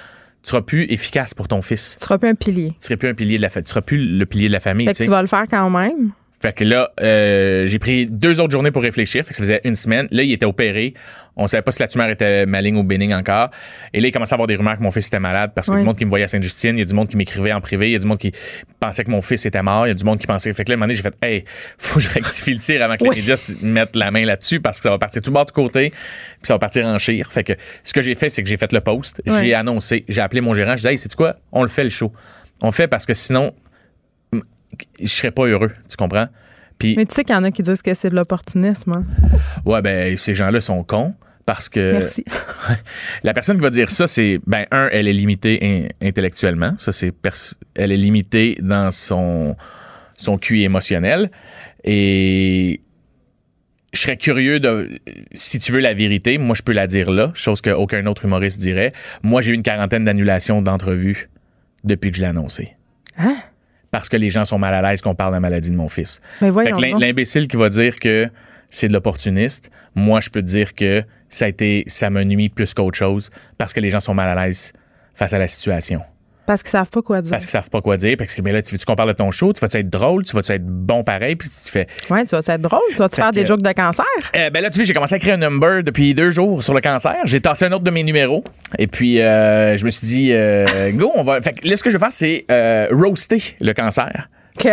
seras plus efficace pour ton fils. Tu seras plus un pilier. Tu seras plus un pilier de la fa- tu seras plus le pilier de la famille. Fait que tu vas le faire quand même. Fait que là, euh, j'ai pris deux autres journées pour réfléchir. Fait que ça faisait une semaine. Là, il était opéré. On savait pas si la tumeur était maligne ou bénigne encore. Et là, il commençait à avoir des rumeurs que mon fils était malade parce qu'il y a du monde qui me voyait à Sainte-Justine. Il y a du monde qui m'écrivait en privé. Il y a du monde qui pensait que mon fils était mort. Il y a du monde qui pensait. Fait que là, à un moment donné, j'ai fait, hey, faut que je rectifie le tir avant que les médias mettent la main là-dessus parce que ça va partir tout bas de côté. Puis ça va partir en chire. Fait que ce que j'ai fait, c'est que j'ai fait le post. J'ai annoncé. J'ai appelé mon gérant. Je disais, hey, c'est quoi? On le fait le show. On le fait parce que sinon, je serais pas heureux. Tu comprends? Mais tu sais qu'il y en a qui disent que c'est de l'opportunisme. hein? Ouais, ben, ces gens-là sont cons parce que Merci. la personne qui va dire ça, c'est, ben, un, elle est limitée in- intellectuellement. Ça, c'est, elle est limitée dans son, son QI émotionnel. Et je serais curieux de, si tu veux la vérité, moi, je peux la dire là, chose qu'aucun autre humoriste dirait. Moi, j'ai eu une quarantaine d'annulations d'entrevues depuis que je l'ai annoncé. Hein? Parce que les gens sont mal à l'aise qu'on parle de la maladie de mon fils. Donc. l'imbécile qui va dire que c'est de l'opportuniste, moi, je peux te dire que ça a été, ça me nuit plus qu'autre chose parce que les gens sont mal à l'aise face à la situation. Parce qu'ils savent pas quoi dire. Parce qu'ils savent pas quoi dire. Parce que, mais là, tu veux-tu qu'on parle de ton show? Tu vas-tu être drôle? Tu vas-tu être bon pareil? Puis tu fais, Ouais, tu vas être drôle? Tu vas-tu faire que- des jokes de cancer? euh, ben là, tu vois, j'ai commencé à écrire un number depuis deux jours sur le cancer. J'ai tassé un autre de mes numéros. Et puis, euh, je me suis dit, euh, go, on va. Fait que là, ce que je vais faire, c'est roaster le cancer. OK.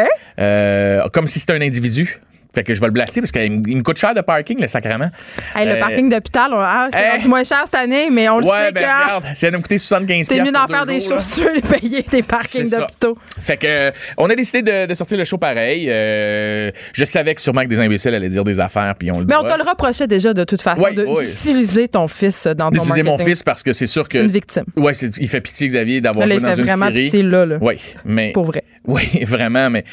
Comme si c'était un individu. Fait que je vais le blaster parce qu'il me il me coûte cher de parking, le sacrement. Hey, le Euh, parking d'hôpital, on- ah, c'est hey. moins cher cette année, mais on le Ouais, sait ben que ah, regarde, ça va nous coûter 75 c'est mieux d'en faire des choses, tu veux les payer, des parkings d'hôpitaux. Fait que euh, on a décidé de, de sortir le show pareil. Euh, je savais que sûrement que des imbéciles allaient dire des affaires puis on le Mais on te le reprochait déjà de toute façon Ouais, d'utiliser ton fils dans ton d'utiliser marketing. mon fils parce que c'est sûr que C'est une victime. Ouais, il fait pitié Xavier d'avoir joué il dans fait une vraiment série. pitié là, là. Oui, mais Pour vrai. Oui, vraiment, mais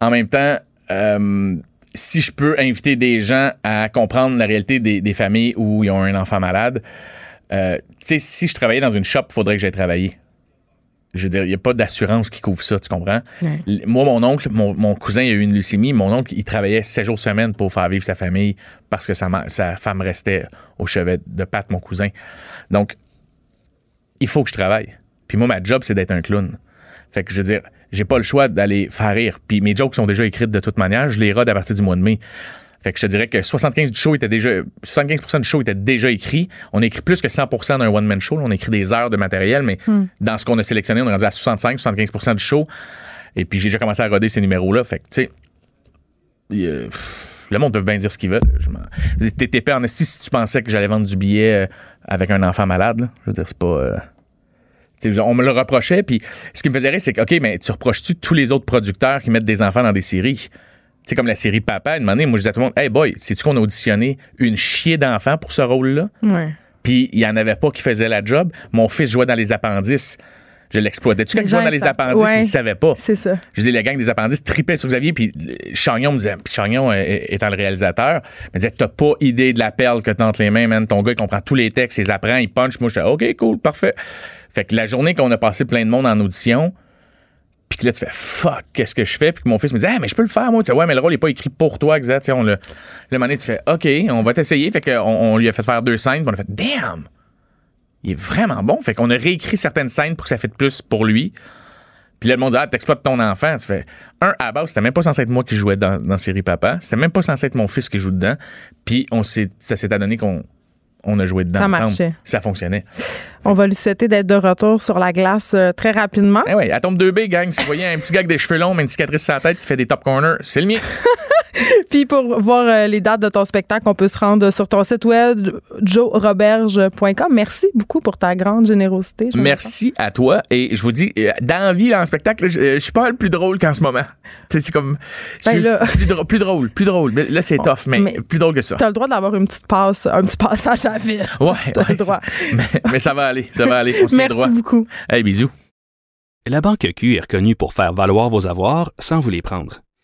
en même temps, euh, si je peux inviter des gens à comprendre la réalité des, des familles où ils ont un enfant malade, euh, tu sais, si je travaillais dans une shop, il faudrait que j'aille travailler. Je veux dire, il n'y a pas d'assurance qui couvre ça, tu comprends? Ouais. Moi, mon oncle, mon, mon cousin, il a eu une leucémie. Mon oncle, il travaillait 7 jours semaine pour faire vivre sa famille parce que sa, femme restait au chevet de patte, mon cousin. Donc, il faut que je travaille. Puis moi, ma job, c'est d'être un clown. Fait que je veux dire, j'ai pas le choix d'aller faire rire. Puis mes jokes sont déjà écrites de toute manière. Je les rode à partir du mois de mai. Fait que je te dirais que 75 du show était déjà, 75% du show était déjà écrit. On a écrit plus que 100% d'un one-man show. On écrit des heures de matériel, mais dans ce qu'on a sélectionné, on est rendu à 65, 75% du show. Et puis j'ai déjà commencé à roder ces numéros-là. Fait que, tu sais, euh, le monde peut bien dire ce qu'il veut. Épais en esti si tu pensais que j'allais vendre du billet euh, avec un enfant malade. là. Je veux dire, c'est pas. euh, Sais, on me le reprochait, puis ce qui me faisait rire, c'est que, OK, mais tu reproches-tu tous les autres producteurs qui mettent des enfants dans des séries? C'est comme la série Papa, une année, moi, je disais à tout le monde, Hey boy, sais-tu qu'on a auditionné une chier d'enfants pour ce rôle-là? Ouais. Puis il y en avait pas qui faisait la job. Mon fils jouait dans les appendices. Je l'exploitais. Tu quand Les il jouait dans les appendices, ouais. il savait pas. C'est ça. Je dis, les gangs des appendices tripaient sur Xavier, puis euh, Chagnon me disait, puis Chagnon, étant le réalisateur, me disait, t'as pas idée de la perle que t'as entre les mains, man. Ton gars, il comprend tous les textes, il les apprend, il punch. Moi, j'étais, OK, cool, parfait. Fait que la journée qu'on a passé plein de monde en audition, puis que là, tu fais, fuck, qu'est-ce que je fais? Puis que mon fils me dit, ah, mais je peux le faire, moi. Tu sais, ouais, mais le rôle n'est pas écrit pour toi, exact. Tu sais, on le, le moment donné, tu fais, OK, on va t'essayer. Fait qu'on on lui a fait faire deux scènes, puis on a fait, damn! Il est vraiment bon. Fait qu'on a réécrit certaines scènes pour que ça fait plus pour lui. Puis là, le monde dit, ah, t'exploites ton enfant. Tu fais, un, à base, c'était même pas censé être moi qui jouais dans, dans Série Papa. C'était même pas censé être mon fils qui joue dedans. Puis on ça s'est adonné qu'on on a joué dedans Ça ensemble. marchait. Ça fonctionnait. On va lui souhaiter d'être de retour sur la glace euh, très rapidement. Eh ouais, elle tombe 2B, gang. Si vous voyez un petit gars avec des cheveux longs, mais une cicatrice sur la tête qui fait des top corners, c'est le mien. Puis pour voir euh, les dates de ton spectacle, on peut se rendre sur ton site web joeroberge.com. Merci beaucoup pour ta grande générosité. Merci à toi. Et je vous dis, euh, dans la vie, dans le spectacle, je, euh, je suis pas le plus drôle qu'en ce moment. Tu sais, c'est comme. je Ben suis là- plus, drôle, plus drôle, plus drôle. Mais Là, c'est tough, mais, mais- plus drôle que ça. Tu as le droit d'avoir une petite passe, un petit passage à vide. Ouais, T'as le ouais, droit. Mais, mais ça va aller, ça va aller. On Merci droit. beaucoup. Hey, bisous. La Banque Q est reconnue pour faire valoir vos avoirs sans vous les prendre.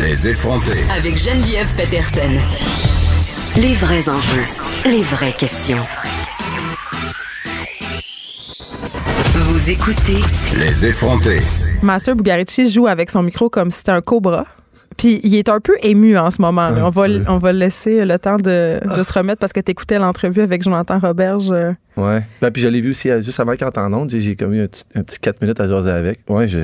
Les effrontés. Avec Geneviève Peterson. Les vrais enjeux, les vraies questions. Vous écoutez Les effrontés. Master Bugarici joue avec son micro comme si c'était un cobra. Puis il est un peu ému en ce moment. là. On, va, on va le laisser le temps de, de se remettre parce que tu écoutais l'entrevue avec Jonathan Roberge. euh, Ouais. Ben, puis je l'ai vu aussi euh, juste avant quand en ondes. J'ai comme eu un, petit- un petit 4 minutes à jaser avec. Ouais, je...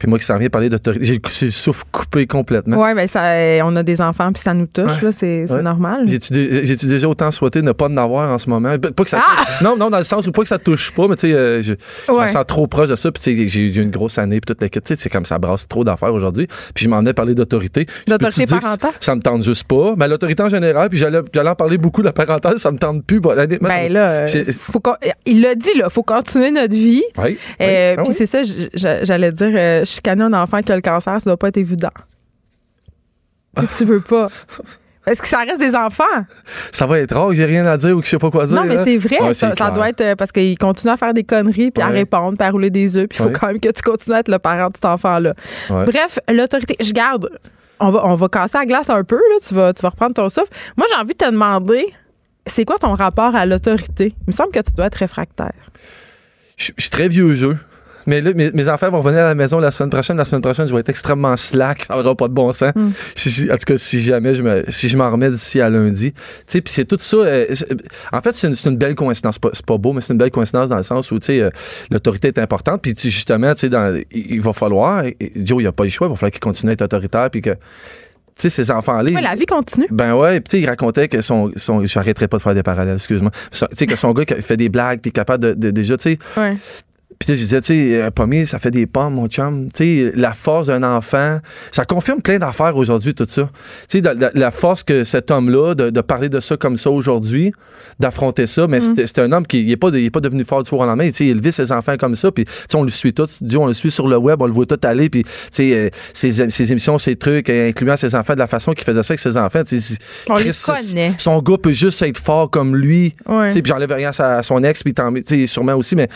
Puis moi qui s'en viens parler d'autorité, j'ai le souffle coupé complètement. Ouais, ben ça, euh, on a des enfants puis ça nous touche, Ouais. là, c'est Ouais. normal. J'ai-tu dé- j'ai-tu déjà autant souhaité ne pas en avoir en ce moment? Ben, Pas que ça Ah! non, non, dans le sens où pas que ça touche pas, mais tu sais, euh, je, je Ouais. me sens trop proche de ça. Puis tu sais, j'ai eu une grosse année, puis toute l'équipe, tu sais, c'est comme ça brasse trop d'affaires aujourd'hui. Puis je m'en ai parlé d'autorité. D'autorité parentale? Ça me tente juste pas? Mais l'autorité en général, puis j'allais en parler beaucoup, la parentale, ça me tente plus. Ça Ben là, euh, faut il l'a dit, là, faut continuer notre vie. Ouais, Euh, ah Puis oui. c'est ça, j'allais dire, euh, chicaner un enfant qui a le cancer, ça doit pas être évident. Tu veux pas. Parce que ça reste des enfants? Ça va être rare que j'ai rien à dire ou que je sais pas quoi dire. Non, mais hein. c'est vrai. Ouais, ça, doit être euh, parce qu'il continue à faire des conneries, puis à répondre, puis à rouler des œufs, puis il faut Ouais. quand même que tu continues à être le parent de cet enfant-là. Ouais. Bref, l'autorité. Je garde. On va, on va casser la glace un peu, là. Tu vas, tu vas reprendre ton souffle. Moi, j'ai envie de te demander, c'est quoi ton rapport à l'autorité? Il me semble que tu dois être réfractaire. Je je suis très vieux jeu. Mais là, mes, mes enfants vont venir à la maison la semaine prochaine. La semaine prochaine, je vais être extrêmement slack. Ça n'aura pas de bon sens. Hmm. Si- si- en tout cas, si jamais je me, si je m'en remets d'ici à lundi. Tu sais, puis c'est tout ça. euh, en fait, c'est une, belle coïncidence. C'est pas, pas beau, mais c'est une belle coïncidence dans le sens où, tu sais, euh, l'autorité est importante. Puis, justement, tu sais, il, il va falloir. et- et Joe, il a pas le choix. Il va falloir qu'il continue à être autoritaire. Puis que, tu sais, ces enfants-là. Ouais, la vie continue. Ben ouais, puis tu sais, il racontait que son, son j'arrêterai pas de faire des parallèles, excuse-moi. Tu sais que son gars fait des blagues puis capable de, de- déjà, tu sais, Ouais. Puis je disais, tu sais, un pommier, ça fait des pommes, mon chum. Tu sais, la force d'un enfant, ça confirme plein d'affaires aujourd'hui, tout ça. Tu sais, la, la- la force que cet homme-là, de, de parler de ça comme ça aujourd'hui, d'affronter ça, mais c'était c'était un homme qui n'est pas, de- il est pas devenu fort du four en lendemain. Tu sais, il élevait ses enfants comme ça, puis tu sais, on le suit tout. Dieu, on le suit sur le web, on le voit tout aller, puis tu sais, euh, ses, ses émissions, ses trucs, euh, incluant ses enfants, de la façon qu'il faisait ça avec ses enfants. tu sais, On les connaît. Son gars peut juste être fort comme lui. Ouais. Tu sais, puis j'enlève rien à, son ex, puis tant mieux, tu sais, sûrement aussi, mais.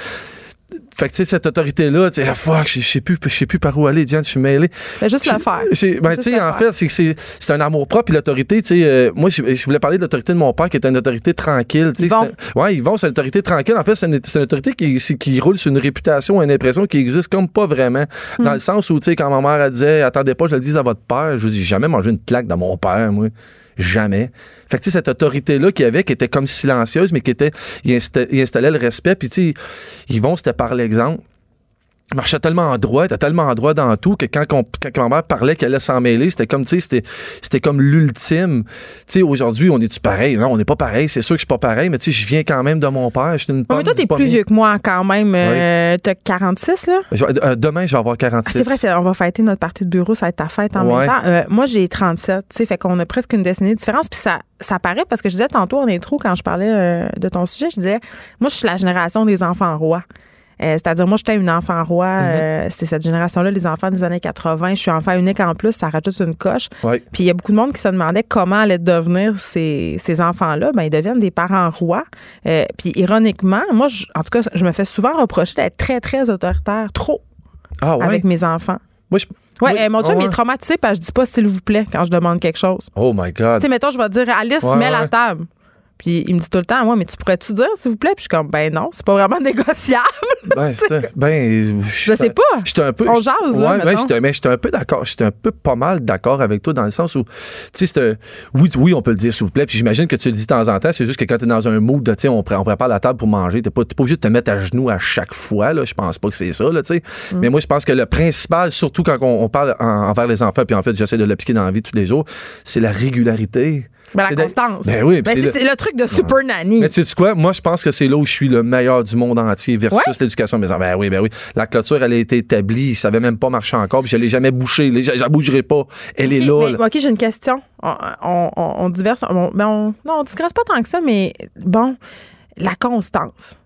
Fait que, tu sais, cette autorité-là, tu sais, ah, fuck, je sais plus, je sais plus par où aller, Diane, je suis mêlé. Fais juste le faire. C'est- Ben, Juste tu sais, en faire. fait, c'est c'est c'est un amour propre, puis l'autorité, tu sais, euh, moi, je, voulais parler de l'autorité de mon père, qui est une autorité tranquille, tu sais. Ouais, ils vont, c'est une autorité tranquille. En fait, c'est une, une autorité qui, qui roule sur une réputation, une impression qui existe comme pas vraiment. Dans Hmm. le sens où, tu sais, quand ma mère, elle disait, attendez pas, je le dise à votre père, je vous dis, jamais mangé une claque dans mon père, moi. Jamais. Fait que, cette autorité-là qu'il y avait, qui était comme silencieuse, mais qui était, il installait le respect, puis, tu sais, ils vont, c'était par l'exemple. Marchait tellement en droit, était tellement en droit dans tout que quand, on- quand ma mère parlait qu'elle allait s'en mêler, c'était comme, tu sais, c'était, c'était comme l'ultime. Tu sais, aujourd'hui, on est-tu pareil? Non, on n'est pas pareil. C'est sûr que je suis pas pareil, mais tu sais, je viens quand même de mon père. Je suis une pomme mais toi, t'es plus vieux que moi quand même. Euh, T'as 46, là? Je euh, demain, je vais avoir Ah, 46. c'est vrai, on va fêter notre partie de bureau, ça va être ta fête en Ouais. même temps. Euh, moi, j'ai 37, tu sais, fait qu'on a presque une décennie de différence. Puis ça, ça paraît parce que je disais tantôt en intro, quand je parlais euh, de ton sujet, je disais, moi, je suis la génération des enfants rois. Euh, C'est-à-dire, moi, j'étais une enfant roi. Mm-hmm. euh, c'est cette génération-là, les enfants des années 80. Je suis enfant unique en plus, ça rajoute une coche. Ouais. Puis il y a beaucoup de monde qui se demandait comment allaient devenir ces, ces enfants-là. Ben, ils deviennent des parents rois. Euh, puis ironiquement, moi, je- en tout cas, je me fais souvent reprocher d'être très, très autoritaire, trop, Ah ouais? avec mes enfants. Moi, je... Ouais, Oui. euh, mon Ah il est ouais. traumatisé parce que je dis pas s'il vous plaît quand je demande quelque chose. Oh my God. Tu sais, mettons, je vais dire Alice, Ouais, mets la table. Puis il me dit tout le temps, ouais, mais tu pourrais-tu dire, s'il vous plaît? Puis je suis comme, ben non, c'est pas vraiment négociable. Ben, ben, Je sais pas. J'étais un peu. On jase, là, Ouais, mettons. j'étais, mais j'étais un peu d'accord. J'étais un peu pas mal d'accord avec toi dans le sens où, tu sais, oui, oui, on peut le dire, s'il vous plaît. Puis j'imagine que tu le dis de temps en temps. C'est juste que quand t'es dans un mood, de, tu sais, on, pré- on prépare la table pour manger. T'es pas, pas obligé de te mettre à genoux à chaque fois, là. Je pense pas que c'est ça, là, tu sais. Mm. Mais moi, je pense que le principal, surtout quand on, on parle en- envers les enfants, puis en fait, j'essaie de l'appliquer dans la vie tous les jours, c'est la régularité. Ben, la constance. Ben oui, Ben, c'est le- truc de Super Nanny. mais tu sais quoi? Moi, je pense que c'est là où je suis le meilleur du monde entier versus Ouais. l'éducation de mes enfants. Ben oui, ben oui. La clôture, elle a été établie. Il savait même pas marcher encore. Puis je l'ai jamais bouché. Je la bougerai pas. Elle est là. mais- là. OK, j'ai une question. On, on, on, on diverse. on- ben, on- non, on digresse pas tant que ça, mais bon, la constance.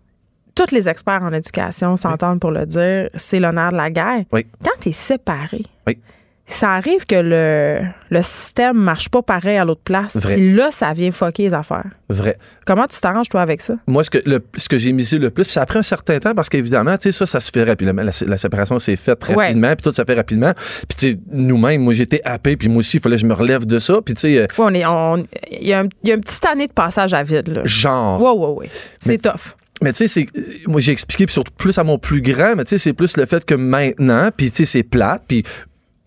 Tous les experts en éducation s'entendent pour le dire, c'est l'honneur de la guerre. Oui. Quand tu es séparé, Oui. Ça arrive que le, le système marche pas pareil à l'autre place. Puis là, ça vient fucker les affaires. Vrai. Comment tu t'arranges, toi, avec ça? Moi, ce que, le- ce que j'ai misé le plus, ça a pris un certain temps parce qu'évidemment, tu sais, ça, ça se fait rapidement. La, la séparation s'est faite rapidement, puis tout ça fait rapidement. Puis tu sais, nous-mêmes, moi, j'étais happé, puis moi aussi, il fallait que je me relève de ça. Puis tu sais, euh, Ouais, on est, on- il y, a un- y a une petite année de passage à vide, là. genre. Ouais, ouais, ouais. C'est tough. Mais tu sais, c'est moi j'ai expliqué puis surtout plus à mon plus grand, mais tu sais, c'est plus le fait que maintenant, puis tu sais, c'est plate, puis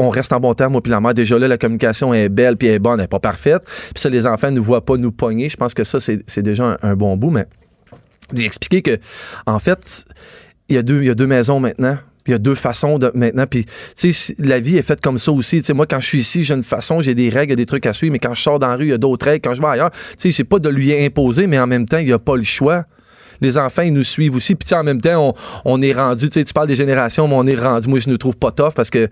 on reste en bon terme, moi puis la mère. Déjà là, la communication est belle, puis elle est bonne, elle est pas parfaite. Puis ça, les enfants ne voient pas nous pogner. Je pense que ça, c'est déjà un, bon bout, mais j'ai expliqué que, en fait, il y a deux, maisons maintenant. Il y a deux façons de maintenant. Puis, tu sais, la vie est faite comme ça aussi. Tu sais, moi, quand je suis ici, j'ai une façon, j'ai des règles, des trucs à suivre. Mais quand je sors dans la rue, il y a d'autres règles. Quand je vais ailleurs, tu sais, c'est pas de lui imposer, mais en même temps, il n'y a pas le choix. Les enfants, ils nous suivent aussi. Puis, en même temps, on, on est rendu, tu sais, tu parles des générations, mais on est rendu, moi, je ne trouve pas tough parce que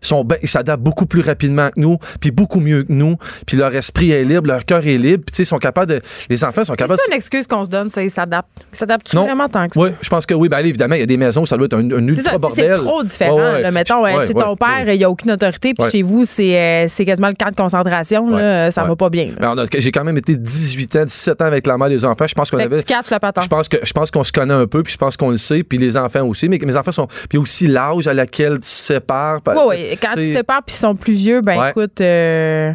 sont ben- ils s'adaptent beaucoup plus rapidement que nous, puis beaucoup mieux que nous, puis leur esprit est libre, leur cœur est libre, puis tu sais, ils sont capables de, les enfants sont C'est capables. une excuse qu'on se donne, ça, ils s'adaptent. Ils s'adaptent vraiment tant que ça? Oui, je pense que oui. Ben, allez, évidemment, il y a des maisons où ça doit être un, un C'est ça, ultra bordel. c'est trop différent. Ouais, ouais. là, mettons, euh, Ouais, chez ouais, ton père, il n'y a aucune autorité, puis chez vous, c'est euh, c'est quasiment le camp de concentration. là, ça va pas bien. J'ai quand même été 18 ans, 17 ans avec la mère des enfants. Je pense qu'on avait. Je pense que je pense qu'on se connaît un peu, puis je pense qu'on le sait, puis les enfants aussi. Mais mes enfants sont. Puis aussi l'âge à laquelle tu sépares. Oui, oui. Quand tu te sépares puis ils sont plus vieux, ben Ouais. écoute, euh,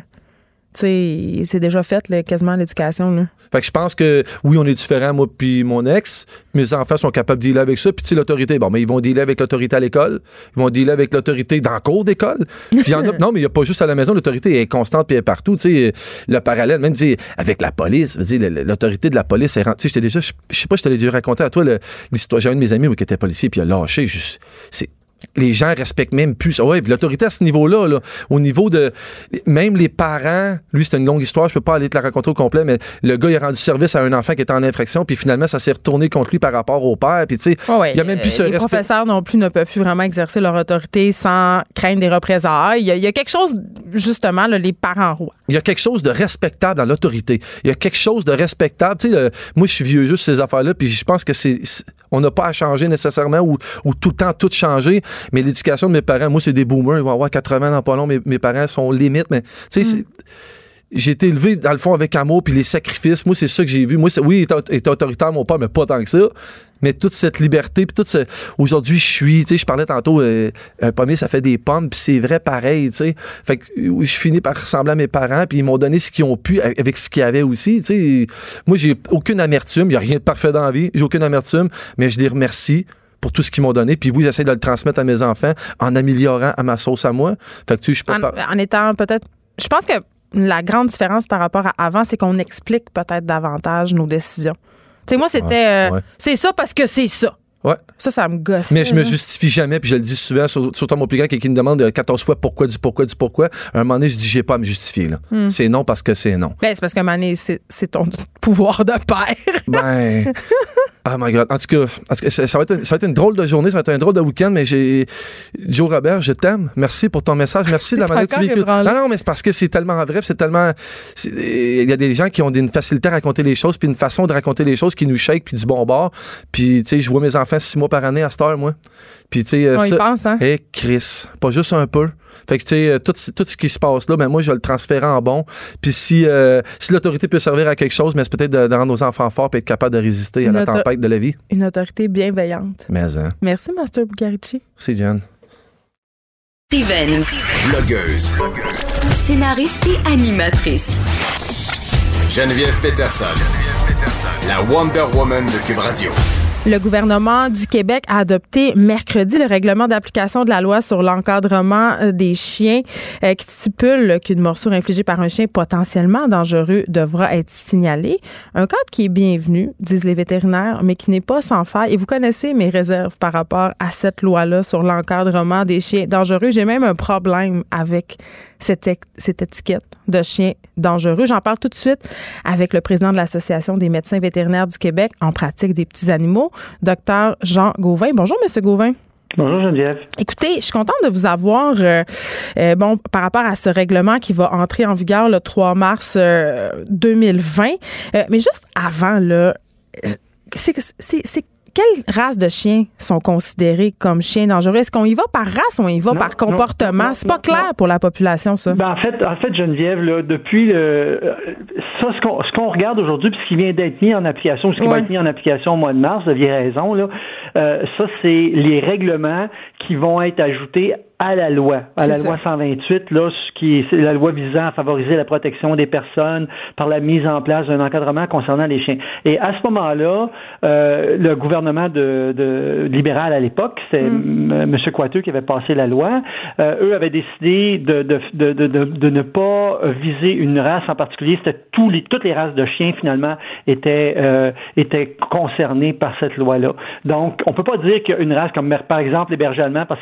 c'est déjà fait, là, quasiment l'éducation. là. Fait que je pense que oui, on est différents, moi puis mon ex. Mes enfants sont capables de dealer avec ça. Puis tu l'autorité, bon, mais ils vont dealer avec l'autorité à l'école. Ils vont dealer avec l'autorité dans le cours d'école. Puis il y en a, non, mais il n'y a pas juste à la maison. L'autorité est constante puis elle est partout. Tu sais, le parallèle, même avec la police. l'autorité de la police est rentrée. Je sais pas, je te l'ai déjà raconté à toi l'histoire. J'ai un de mes amis moi, qui était policier puis il a lâché. C'est les gens respectent même plus ça. Ouais, puis l'autorité à ce niveau-là, là, au niveau de même les parents, lui c'est une longue histoire, je peux pas aller te la raconter au complet, mais le gars il a rendu service à un enfant qui était en infraction, puis finalement ça s'est retourné contre lui par rapport au père, puis tu sais, ouais. il y a même plus Euh, ce Les respect. professeurs non plus ne peuvent plus vraiment exercer leur autorité sans craindre des représailles. Il y a, il y a quelque chose, justement, là, les parents rois. Il y a quelque chose de respectable dans l'autorité. Il y a quelque chose de respectable. Tu sais, moi, je suis vieux juste ces affaires-là, puis je pense que c'est, c'est- on n'a pas à changer nécessairement ou, ou tout le temps tout changer. Mais l'éducation de mes parents, moi, c'est des boomers. Ils vont avoir 80 dans pas long. Mes, mes parents sont limites, mais tu sais, c'est- j'ai été élevé dans le fond avec amour puis les sacrifices. Moi, c'est ça que j'ai vu. Moi, c'est- oui, il était, autoritaire, mon père, mais pas tant que ça. Mais toute cette liberté, puis toute ce... Aujourd'hui, je suis, tu sais, je parlais tantôt, euh, un pommier, ça fait des pommes, puis c'est vrai pareil, tu sais. Fait que euh, je finis par ressembler à mes parents, puis ils m'ont donné ce qu'ils ont pu avec ce qu'ils avaient aussi, tu sais. Moi, j'ai aucune amertume, il n'y a rien de parfait dans la vie, j'ai aucune amertume, mais je les remercie pour tout ce qu'ils m'ont donné. Puis oui, j'essaie de le transmettre à mes enfants en améliorant à ma sauce à moi. Fait que tu sais, je suis pas... En, par- en étant peut-être. Je pense que la grande différence par rapport à avant, c'est qu'on explique peut-être davantage nos décisions. Tu sais, moi, c'était. euh, ouais. C'est ça parce que c'est ça. Ouais. Ça, ça me gosse. Mais je me justifie jamais, puis je le dis souvent, sur- surtout à mon plus grand, quelqu'un me demande euh, 14 fois pourquoi, du pourquoi, du pourquoi. À un moment donné, je dis, j'ai pas à me justifier. là. Hmm. C'est non parce que c'est non. Ben, c'est parce qu'à un moment donné, c'est c'est ton pouvoir de père. Ben. Oh my God. En tout cas, en tout cas, ça, ça va être une, ça va être une drôle de journée, ça va être un drôle de week-end, mais j'ai. Joe Robert, je t'aime. Merci pour ton message. Merci de la manière que tu véhicules. Non, non, mais c'est parce que c'est tellement vrai, c'est tellement. Il y a des gens qui ont une facilité à raconter les choses, puis une façon de raconter les choses qui nous shake, puis du bon bord. Puis, tu sais, je vois mes enfants six mois par année à cette heure, moi. Puis, tu sais. euh, ça- pense, hein? Hé, Chris, pas juste un peu. Fait que, tu sais, euh, tout, tout ce qui se passe là, ben moi, je vais le transférer en bon. Puis si, euh, si l'autorité peut servir à quelque chose, mais c'est peut-être de, de rendre nos enfants forts et être capable de résister à Une la tempête de la vie. Une autorité bienveillante. Mais, hein, Merci, Master Bugarici. c'est Jen. Écrivaine, Blogueuse. scénariste et animatrice. Geneviève Peterson. La Wonder Woman de Cube Radio. Le gouvernement du Québec a adopté mercredi le règlement d'application de la loi sur l'encadrement euh, des chiens euh, qui stipule qu'une morsure infligée par un chien potentiellement dangereux devra être signalée. Un cadre qui est bienvenu, disent les vétérinaires, mais qui n'est pas sans faille. Et vous connaissez mes réserves par rapport à cette loi-là sur l'encadrement des chiens dangereux. J'ai même un problème avec cette, éc- cette étiquette de chien dangereux. J'en parle tout de suite avec le président de l'Association des médecins vétérinaires du Québec en pratique des petits animaux, docteur Jean Gauvin. Bonjour, Monsieur Gauvin. Bonjour Geneviève. Écoutez, je suis contente de vous avoir, euh, euh, bon, par rapport à ce règlement qui va entrer en vigueur le 3 mars euh, 2020. Euh, mais juste avant, là, c'est quelles races de chiens sont considérés comme chiens dangereux? Est-ce qu'on y va par race ou on y va Non, par comportement? c'est pas non, clair non. pour la population, ça. Ben, en fait, en fait, Geneviève, là, depuis le, euh, ça, ce qu'on, ce qu'on regarde aujourd'hui, puis ce qui vient d'être mis en application, ce qui va être mis en application au mois de mars, vous aviez raison, là, euh, ça, c'est les règlements qui vont être ajoutés à la loi, à C'est la ça. loi 128, là, ce qui est c'est la loi visant à favoriser la protection des personnes par la mise en place d'un encadrement concernant les chiens. Et à ce moment-là, euh, le gouvernement de, de libéral à l'époque, c'était Mm. M. Coiteux qui avait passé la loi, euh, eux avaient décidé de, de, de, ne pas viser une race en particulier. C'était tous les, toutes les races de chiens, finalement, étaient, euh, étaient concernées par cette loi-là. Donc, on peut pas dire qu'une race comme, par exemple, les bergers allemands, parce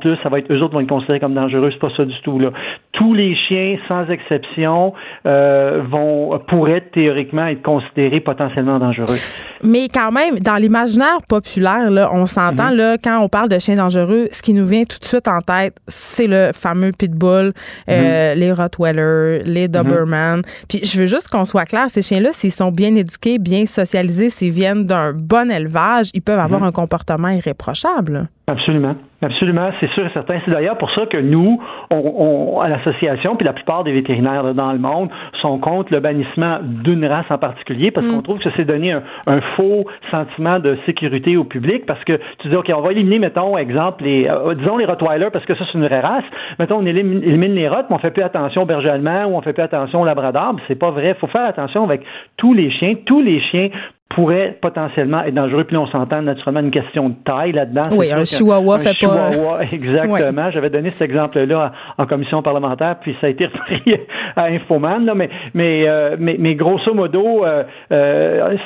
plus, ça va être eux autres vont être considérés comme dangereux. C'est pas ça du tout, là. Tous les chiens, sans exception, euh, vont, pourraient théoriquement être considérés potentiellement dangereux. Mais quand même, dans l'imaginaire populaire, là, on s'entend, Mhm. là, quand on parle de chiens dangereux, ce qui nous vient tout de suite en tête, c'est le fameux pitbull, euh, Mhm. les Rottweiler, les Doberman. Puis je veux juste qu'on soit clair, ces chiens-là, s'ils sont bien éduqués, bien socialisés, s'ils viennent d'un bon élevage, ils peuvent avoir Mhm. un comportement irréprochable. Absolument. Absolument, c'est sûr et certain. C'est d'ailleurs pour ça que nous, on, on- à l'association, puis la plupart des vétérinaires dans le monde, sont contre le bannissement d'une race en particulier parce qu'on trouve que c'est donner un, un faux sentiment de sécurité au public parce que tu dis, OK, on va éliminer, mettons, exemple, les, euh, disons les Rottweilers parce que ça, c'est une vraie race. Mettons, on élimine, élimine les Rottes, mais on fait plus attention au berger allemand ou on fait plus attention au labrador. Mais C'est pas vrai. Il faut faire attention avec tous les chiens. Tous les chiens pourraient potentiellement être dangereux. Puis là, on s'entend naturellement une question de taille là-dedans. Oui, un chihuahua un fait pas- chihuahua, exactement. J'avais donné cet exemple-là en commission parlementaire, puis ça a été repris à Infoman. Là, mais, mais, euh, mais, mais grosso modo, euh, euh,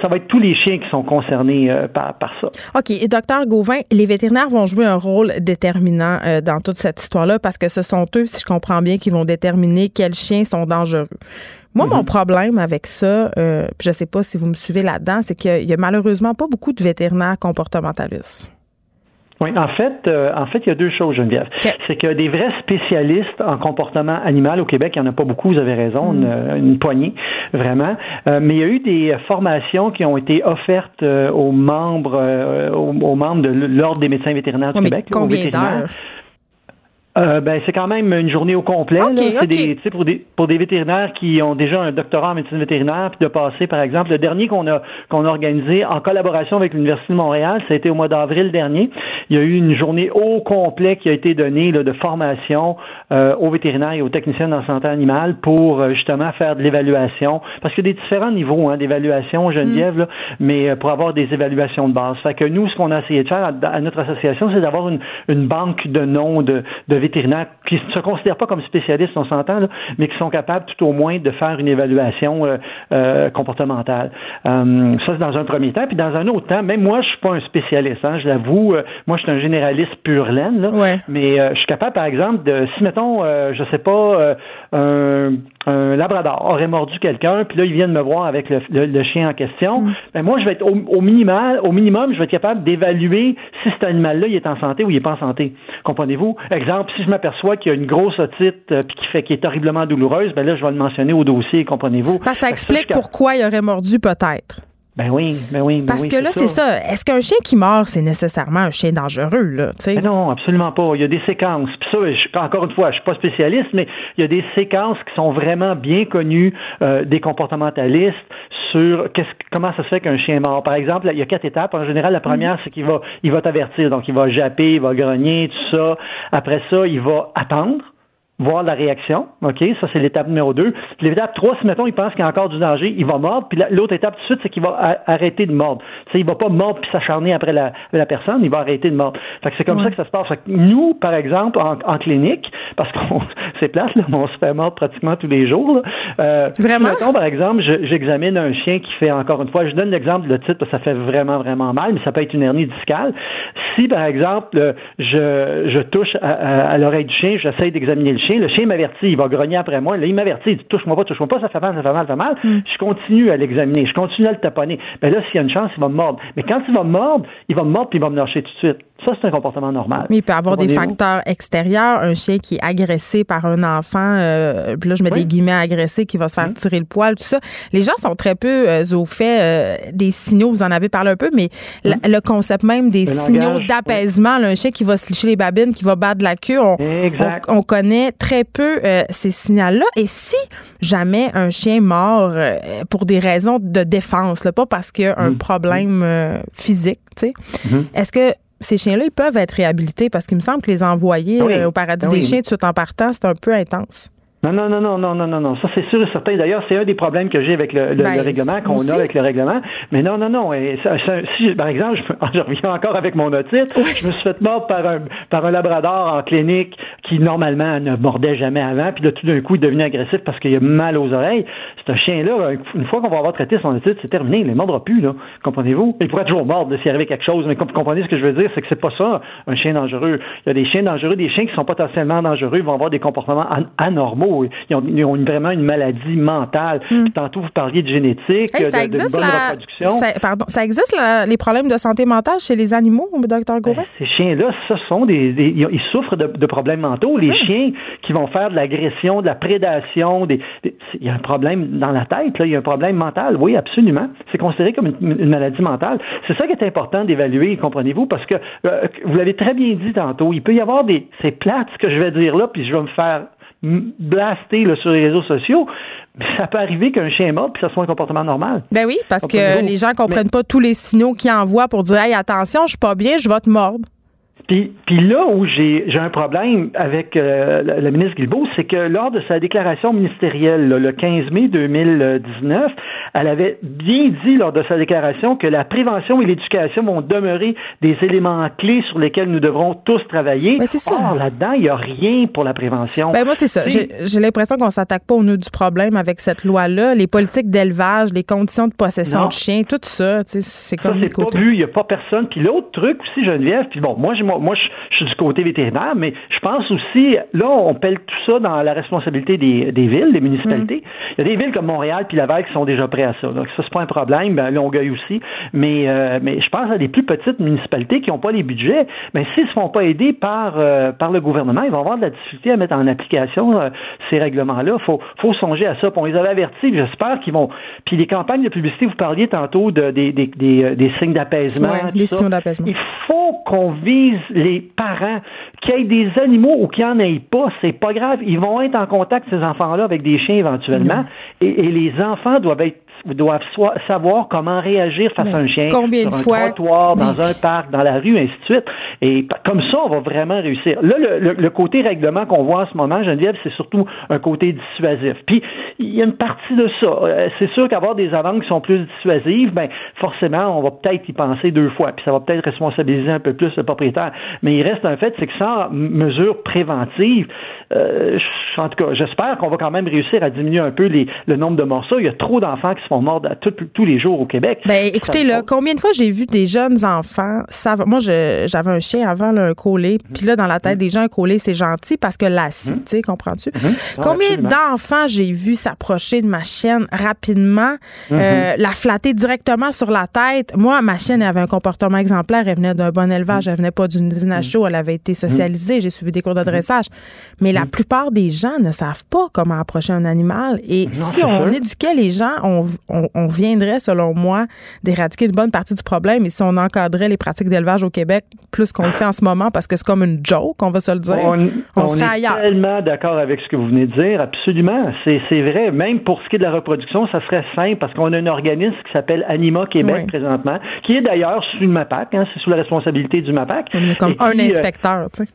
ça va être tous les chiens qui sont concernés par, par ça. OK. Et docteur Gauvin, les vétérinaires vont jouer un rôle déterminant dans toute cette histoire-là parce que ce sont eux, si je comprends bien, qui vont déterminer quels chiens sont dangereux. Moi, mon problème avec ça, euh, puis je sais pas si vous me suivez là-dedans, c'est qu'il y a malheureusement pas beaucoup de vétérinaires comportementalistes. Oui, en fait, euh, en fait, il y a deux choses, Geneviève. OK. C'est que des vrais spécialistes en comportement animal au Québec, il n'y en a pas beaucoup, vous avez raison, Mm. une, une poignée, vraiment. Euh, mais il y a eu des formations qui ont été offertes euh, aux membres, aux, aux membres de l'Ordre des médecins vétérinaires du mais Québec, aux combien vétérinaires. d'heures? Euh, ben, c'est quand même une journée au complet. C'est OK. des, pour des pour des vétérinaires qui ont déjà un doctorat en médecine vétérinaire, puis de passer, par exemple, le dernier qu'on a qu'on a organisé en collaboration avec l'Université de Montréal, ça a été au mois d'avril dernier. Il y a eu une journée au complet qui a été donnée là, de formation euh, aux vétérinaires et aux techniciens en santé animale pour euh, justement faire de l'évaluation. Parce qu'il y a des différents niveaux hein, d'évaluation, Geneviève, là, mais euh, pour avoir des évaluations de base. Fait que nous, ce qu'on a essayé de faire à, à notre association, c'est d'avoir une, une banque de noms de, de vétérinaires qui ne se considèrent pas comme spécialistes, on s'entend, mais qui sont capables tout au moins de faire une évaluation comportementale. ça, c'est dans un premier temps. Puis dans un autre temps, même moi, je suis pas un spécialiste, hein, je l'avoue. moi, je suis un généraliste pur laine, là, mais je suis capable, par exemple, de, si, mettons, je sais pas, un, un labrador aurait mordu quelqu'un, puis là, ils viennent me voir avec le, chien en question, mm. ben moi, je vais être au, minimal, au minimum, je vais être capable d'évaluer si cet animal-là, il est en santé ou il n'est pas en santé. Comprenez-vous? Exemple, si je m'aperçois qu'il y a une grosse otite euh, qui fait qui est horriblement douloureuse, ben là, je vais le mentionner au dossier, comprenez-vous? ça explique pourquoi il aurait mordu peut-être. Ben oui, ben oui. Ben Parce que là, c'est ça. Est-ce qu'un chien qui mord, c'est nécessairement un chien dangereux, là? Ben non, absolument pas. Il y a des séquences. Puis ça, encore une fois, je suis pas spécialiste, mais il y a des séquences qui sont vraiment bien connues euh, des comportementalistes sur comment ça se fait qu'un chien mord. Par exemple, il y a quatre étapes. En général, la première, c'est qu'il va, il va t'avertir. Donc, il va japper, il va grogner, tout ça. Après ça, il va attendre voir la réaction. OK, ça, c'est l'étape numéro 2. Puis l'étape 3, si, mettons, il pense qu'il y a encore du danger, il va mordre. Puis l'autre étape, tout de suite, c'est qu'il va arrêter de mordre. Tu sais, il va pas mordre puis s'acharner après la, la, personne, il va arrêter de mordre. Fait que c'est comme ça que ça se passe. Fait que nous, par exemple, en, en clinique, parce qu'on c'est plate, là, on se fait mordre pratiquement tous les jours. Là. Euh, vraiment? mettons, par exemple, j'examine un chien qui fait, encore une fois, je donne l'exemple, le titre, ça fait vraiment, vraiment mal, mais ça peut être une hernie discale. Si, par exemple, je, je touche à, à l'oreille du chien, j'essaie d'examiner le chien, le chien m'avertit, il va grogner après moi. Là, il m'avertit, il dit touche-moi pas, touche-moi pas, ça fait mal, ça fait mal, ça fait mal. Hmm. Je continue à l'examiner, je continue à le taponner. Ben là, s'il y a une chance, il va me mordre. Mais quand il va me mordre, il va me mordre puis il va me lâcher tout de suite. Ça, c'est un comportement normal. Mais il peut avoir des facteurs extérieurs. Un chien qui est agressé par un enfant, euh, puis là, je mets des guillemets agressé, qui va se faire tirer le poil, tout ça. Les gens sont très peu euh, au fait euh, des signaux, vous en avez parlé un peu, mais le concept même des signaux d'apaisement, un chien qui va se licher les babines, qui va battre la queue, on, on, connaît très peu ces signaux-là. Et si jamais un chien mord pour des raisons de défense, pas parce qu'il y a un mm. problème physique, tu sais, mm-hmm. est-ce que ces chiens-là, ils peuvent être réhabilités parce qu'il me semble que les envoyer euh, au paradis des chiens tout en partant, c'est un peu intense. Non, non, non, non, non, non, non, non. Ça, c'est sûr et certain. D'ailleurs, c'est un des problèmes que j'ai avec le, le, ben, règlement, qu'on a avec le règlement. Mais non, non, non. Et si, par exemple, je, reviens encore avec mon otite, je me suis fait mordre par un, par un labrador en clinique qui, normalement, ne mordait jamais avant. Puis là, tout d'un coup, il est devenu agressif parce qu'il a mal aux oreilles. C'est un chien-là, une fois qu'on va avoir traité son otite, c'est terminé. Il ne mordra plus, là. Comprenez-vous? Il pourrait toujours mordre s'il arrivait quelque chose. Mais vous comprenez ce que je veux dire? C'est que c'est pas ça, un chien dangereux. Il y a des chiens dangereux, des chiens qui sont potentiellement dangereux, vont avoir des comportements anormaux. Ils ont, ils ont vraiment une maladie mentale. Hmm. tantôt, vous parliez de génétique, ça de, bonne reproduction. Ça, pardon, ça existe les problèmes de santé mentale chez les animaux, docteur ben, Gauvin? ces chiens-là, ce sont des, ils souffrent de, problèmes mentaux. Les chiens qui vont faire de l'agression, de la prédation, des, il y a un problème dans la tête, là, il y a un problème mental. Oui, absolument. C'est considéré comme une, maladie mentale. C'est ça qui est important d'évaluer, comprenez-vous, parce que euh, vous l'avez très bien dit tantôt, il peut y avoir des, c'est plate ce que je vais dire là, puis je vais me faire blaster sur les réseaux sociaux, ça peut arriver qu'un chien mort puis ça soit un comportement normal. Ben oui, parce que les gens comprennent pas tous les signaux qu'ils envoient pour dire Hey, attention, je suis pas bien, je vais te mordre. Puis, puis là où j'ai un problème avec euh, la, ministre Guilbeault, c'est que lors de sa déclaration ministérielle le 15 mai 2019, elle avait bien dit lors de sa déclaration que la prévention et l'éducation vont demeurer des éléments clés sur lesquels nous devrons tous travailler. Ben, ça. Or, là-dedans, il n'y a rien pour la prévention. Ben moi, c'est ça. J'ai l'impression qu'on s'attaque pas au nœud du problème avec cette loi-là. Les politiques d'élevage, les conditions de possession de chiens, tout ça, c'est comme... Ça, c'est pas vu, il n'y a pas personne. Puis l'autre truc aussi, Geneviève, puis bon, moi, j'ai moi, je, suis du côté vétérinaire, mais je pense aussi, là, on pèle tout ça dans la responsabilité des, villes, des municipalités. Mm. Il y a des villes comme Montréal puis Laval qui sont déjà prêts à ça. Donc, ça, c'est pas un problème. Ben, Longueuil aussi. Mais, euh, mais je pense à des plus petites municipalités qui n'ont pas les budgets. Mais s'ils ne se font pas aider par, euh, par le gouvernement, ils vont avoir de la difficulté à mettre en application euh, ces règlements-là. Il faut, faut songer à ça. on les avait avertis. J'espère qu'ils vont. Puis les campagnes de publicité, vous parliez tantôt de, des, des, des, signes d'apaisement. les signes d'apaisement. Il faut qu'on vise les parents, qu'il y ait des animaux ou qu'il n'y en ait pas, c'est pas grave. Ils vont être en contact, ces enfants-là, avec des chiens éventuellement. Et, les enfants doivent être doivent savoir comment réagir face à un chien combien sur de un fois? trottoir, dans un parc, dans la rue, ainsi de suite. Et comme ça, on va vraiment réussir. Là, le, le côté règlement qu'on voit en ce moment, Geneviève, c'est surtout un côté dissuasif. Puis, il y a une partie de ça. Euh, c'est sûr qu'avoir des amendes qui sont plus dissuasives, ben forcément, on va peut-être y penser deux fois, puis ça va peut-être responsabiliser un peu plus le propriétaire. Mais il reste un fait, c'est que sans mesure préventive, euh, en tout cas, j'espère qu'on va quand même réussir à diminuer un peu les, le nombre de morceaux. Il y a trop d'enfants qui se font mordre tous les jours au Québec. Ben, écoutez, là, combien de fois j'ai vu des jeunes enfants, ça, moi, j'avais un chien avant, un collet, puis là, dans la tête des gens, un collet, c'est gentil parce que l'acide, mhm. tu sais, comprends-tu? Mhm. Combien d'enfants j'ai vu s'approcher de ma chienne rapidement, euh, la flatter directement sur la tête? Moi, ma chienne avait un comportement exemplaire, elle venait d'un bon élevage, elle venait pas d'une usine à chaud, elle avait été socialisée, j'ai suivi des cours de dressage. Mais la plupart des gens ne savent pas comment approcher un animal. Et si on éduquait les gens, on, on, viendrait, selon moi, d'éradiquer une bonne partie du problème. Et si on encadrait les pratiques d'élevage au Québec plus qu'on le fait en ce moment, parce que c'est comme une joke, on va se le dire, on, serait est tellement d'accord avec ce que vous venez de dire, absolument. C'est vrai. Même pour ce qui est de la reproduction, ça serait simple parce qu'on a un organisme qui s'appelle Anima Québec présentement, qui est d'ailleurs sous le MAPAC, hein, c'est sous la responsabilité du MAPAC. Comme un euh, inspecteur, tu sais.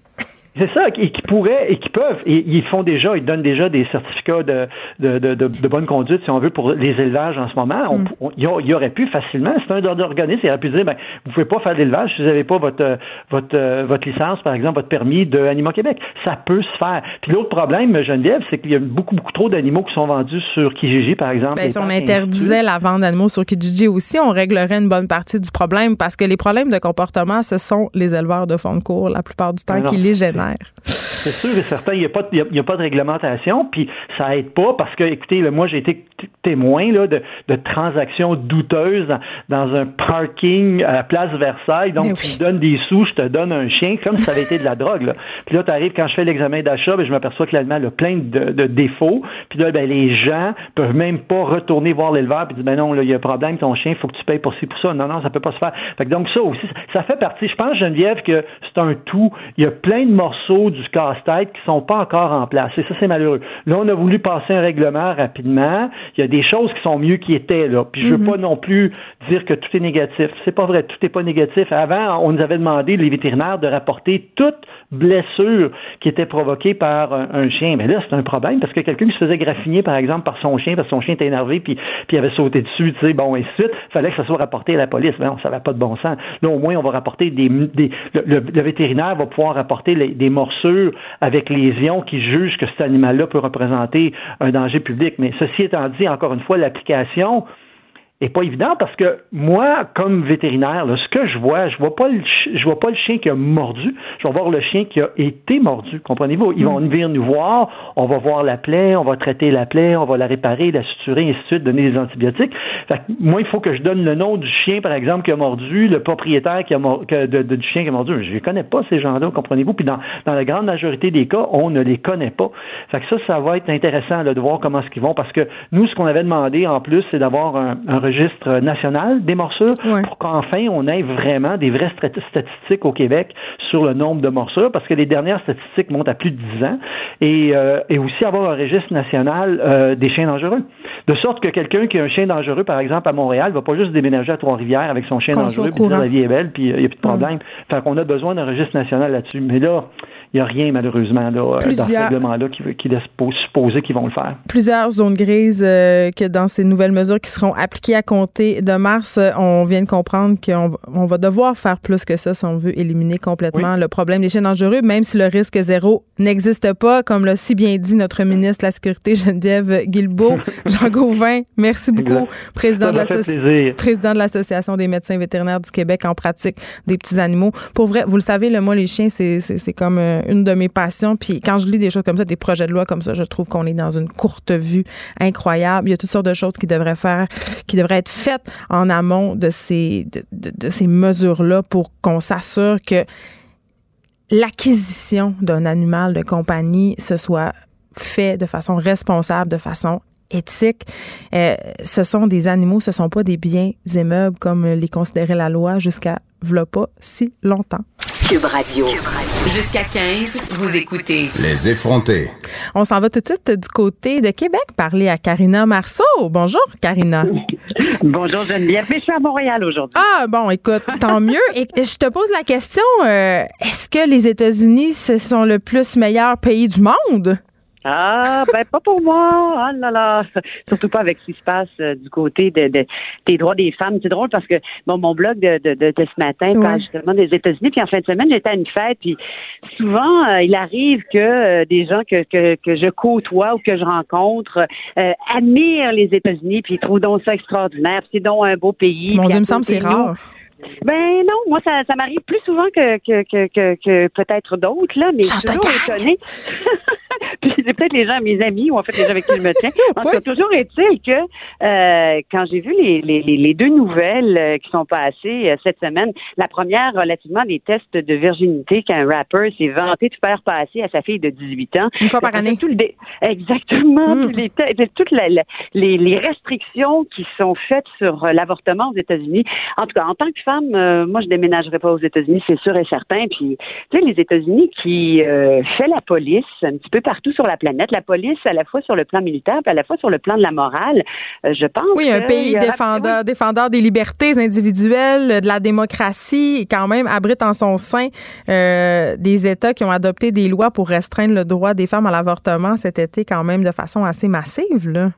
C'est ça, et qui pourraient, et qui peuvent, et ils font déjà, ils donnent déjà des certificats de, de, de, de, bonne conduite, si on veut, pour les élevages en ce moment. On, mm. il, y aurait pu facilement, c'est un organisme, il aurait pu dire, ben, vous pouvez pas faire d'élevage si vous n'avez pas votre, votre, votre licence, par exemple, votre permis de Animaux Québec. Ça peut se faire. Puis l'autre problème, Geneviève, c'est qu'il y a beaucoup, beaucoup trop d'animaux qui sont vendus sur Kijiji, par exemple. Ben, si on interdisait la vente d'animaux sur Kijiji aussi, on réglerait une bonne partie du problème parce que les problèmes de comportement, ce sont les éleveurs de fond de cours la plupart du temps qui les génèrent. C'est sûr et certain, il n'y a, a, pas de réglementation, puis ça aide pas parce que, écoutez, moi j'ai été témoin là, de, de, transactions douteuses dans, un parking à la place Versailles. Donc, tu me donnes des sous, je te donne un chien, comme si ça avait été de la drogue. Là. Puis là, tu arrives, quand je fais l'examen d'achat, ben, je m'aperçois que l'allemand a plein de, de, défauts. Puis là, ben, les gens peuvent même pas retourner voir l'éleveur et dire, ben non, il y a un problème, ton chien, il faut que tu payes pour ci, pour ça. Non, non, ça peut pas se faire. Fait que donc, ça aussi, ça fait partie. Je pense, Geneviève, que c'est un tout. Il y a plein de morceaux du casse-tête qui sont pas encore en place. Et ça, c'est malheureux. Là, on a voulu passer un règlement rapidement. Il y a des choses qui sont mieux qui étaient, là. Puis je veux mhm. pas non plus dire que tout est négatif. C'est pas vrai, tout n'est pas négatif. Avant, on nous avait demandé, les vétérinaires, de rapporter toute blessure qui était provoquée par un, chien. Mais là, c'est un problème parce que quelqu'un qui se faisait graffiner, par exemple, par son chien, parce que son chien était énervé, puis, puis il avait sauté dessus, tu sais, bon, et suite, fallait que ça soit rapporté à la police. Mais non, ça n'avait pas de bon sens. Là, au moins, on va rapporter des. des le, vétérinaire va pouvoir rapporter des morsures avec lésions qui jugent que cet animal-là peut représenter un danger public. Mais ceci étant dit, encore une fois, l'application est pas évident parce que moi, comme vétérinaire, ce que je vois, je vois pas le je vois pas le chien qui a mordu, je vais voir le chien qui a été mordu. Comprenez-vous? Ils vont mm. venir nous voir, on va voir la plaie, on va traiter la plaie, on va la réparer, la suturer, et ainsi de suite, donner des antibiotiques. Fait moi, il faut que je donne le nom du chien, par exemple, qui a mordu, le propriétaire qui a de, du chien qui a mordu. Je ne connais pas ces gens-là, comprenez-vous? Puis dans, dans la grande majorité des cas, on ne les connaît pas. Fait que ça, ça va être intéressant de voir comment ce qu'ils vont parce que nous, ce qu'on avait demandé en plus, c'est d'avoir un, un registre national des morsures pour qu'enfin on ait vraiment des vraies statistiques au Québec sur le nombre de morsures, parce que les dernières statistiques montent à plus de 10 ans, et, euh, et aussi avoir un registre national euh, des chiens dangereux. De sorte que quelqu'un qui a un chien dangereux, par exemple, à Montréal, va pas juste déménager à Trois-Rivières avec son chien dangereux, puis dire la vie est belle, puis il n'y a plus de problème. Fait qu'on a besoin d'un registre national là-dessus. Mais là, il n'y a rien, malheureusement, là, euh, dans ce règlement-là qui, qui, laisse supposer qu'ils vont le faire. Plusieurs zones grises euh, que dans ces nouvelles mesures qui seront appliquées à compter de mars, euh, on vient de comprendre qu'on on va devoir faire plus que ça si on veut éliminer complètement le problème des chiens dangereux, même si le risque zéro n'existe pas, comme l'a si bien dit notre ministre de la Sécurité, Geneviève Guilbeault. Jean Gauvin, merci beaucoup, président de, président de l'Association des médecins vétérinaires du Québec en pratique des petits animaux. Pour vrai, vous le savez, le moi, les chiens, c'est comme une de mes passions. Puis quand je lis des choses comme ça, des projets de loi comme ça, je trouve qu'on est dans une courte vue incroyable. Il y a toutes sortes de choses qui devraient faire, qui devraient être faites en amont de ces, de, ces mesures-là pour qu'on s'assure que l'acquisition d'un animal de compagnie se soit fait de façon responsable, de façon éthique. Euh, ce sont des animaux, ce sont pas des biens immeubles comme les considérait la loi jusqu'à v'là pas si longtemps. Cube Radio. Jusqu'à 15, vous écoutez Les effrontés. On s'en va tout de suite du côté de Québec parler à Karina Marceau. Bonjour, Karina. Bonjour Geneviève, mais je suis à Montréal aujourd'hui. Ah, bon, écoute, tant mieux. Et je te pose la question, euh, est-ce que les États-Unis, ce sont le plus meilleur pays du monde? Ah, ben pas pour moi. Ah là là. Surtout pas avec ce qui se passe euh, du côté de, de- des droits des femmes. C'est drôle parce que bon, mon blog de, de, ce matin parle justement des États-Unis. Puis en fin de semaine, j'étais à une fête. Puis souvent, euh, il arrive que euh, des gens que, que, que je côtoie ou que je rencontre admirent les États-Unis. Puis ils trouvent donc ça extraordinaire. Puis c'est donc un beau pays. Mon Dieu, il me semble c'est rare. Ben non, moi ça, ça m'arrive plus souvent que que que, que, que peut-être d'autres là, mais je suis toujours étonnée. Puis c'est peut-être les gens, mes amis, ou en fait les gens avec qui je me tiens. En tout cas, toujours est-il que euh, quand j'ai vu les, les, deux nouvelles euh, qui sont passées euh, cette semaine, la première relativement des tests de virginité qu'un rapper s'est vanté de faire passer à sa fille de 18 ans. Une fois par année. tout le dé- Exactement. Mm. Les toutes la- la- les, les restrictions qui sont faites sur l'avortement aux États-Unis. En tout cas, en tant que femme, euh, moi, je déménagerai pas aux États-Unis, c'est sûr et certain. Puis, tu sais, les États-Unis qui euh, fait la police un petit peu partout sur la planète, la police à la fois sur le plan militaire, puis à la fois sur le plan de la morale. euh, je pense. Oui, un pays aura- défendeur, défendeur des libertés individuelles, de la démocratie, et quand même abrite en son sein euh, des États qui ont adopté des lois pour restreindre le droit des femmes à l'avortement cet été, quand même de façon assez massive. Là.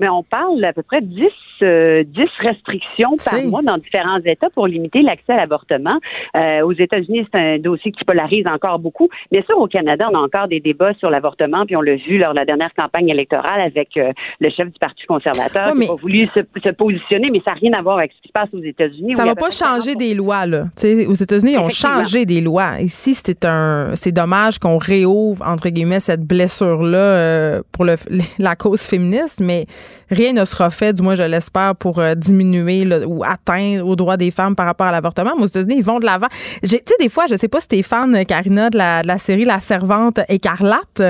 Mais on parle d'à peu près 10, euh, 10 restrictions par mois dans différents États pour limiter l'accès à l'avortement. Euh, aux États-Unis, c'est un dossier qui polarise encore beaucoup. Bien sûr, au Canada, on a encore des débats sur l'avortement, puis on l'a vu lors de la dernière campagne électorale avec euh, le chef du Parti conservateur Ouais, qui mais- n'a pas voulu se, se positionner, mais ça n'a rien à voir avec ce qui se passe aux États-Unis. Ça y va a à pas changer 40 des lois, là. Aux États-Unis, ils ont changé des lois. Ici, c'est un, c'est dommage qu'on réouvre, entre guillemets, cette blessure-là euh, pour le, la cause féministe, mais rien ne sera fait, du moins, je l'espère, pour euh, diminuer là, ou atteindre aux droits des femmes par rapport à l'avortement. Mais aux États-Unis, ils vont de l'avant. J'ai- Tu sais, des fois, je sais pas si t'es fan, Karina, de la, de la série La Servante écarlate.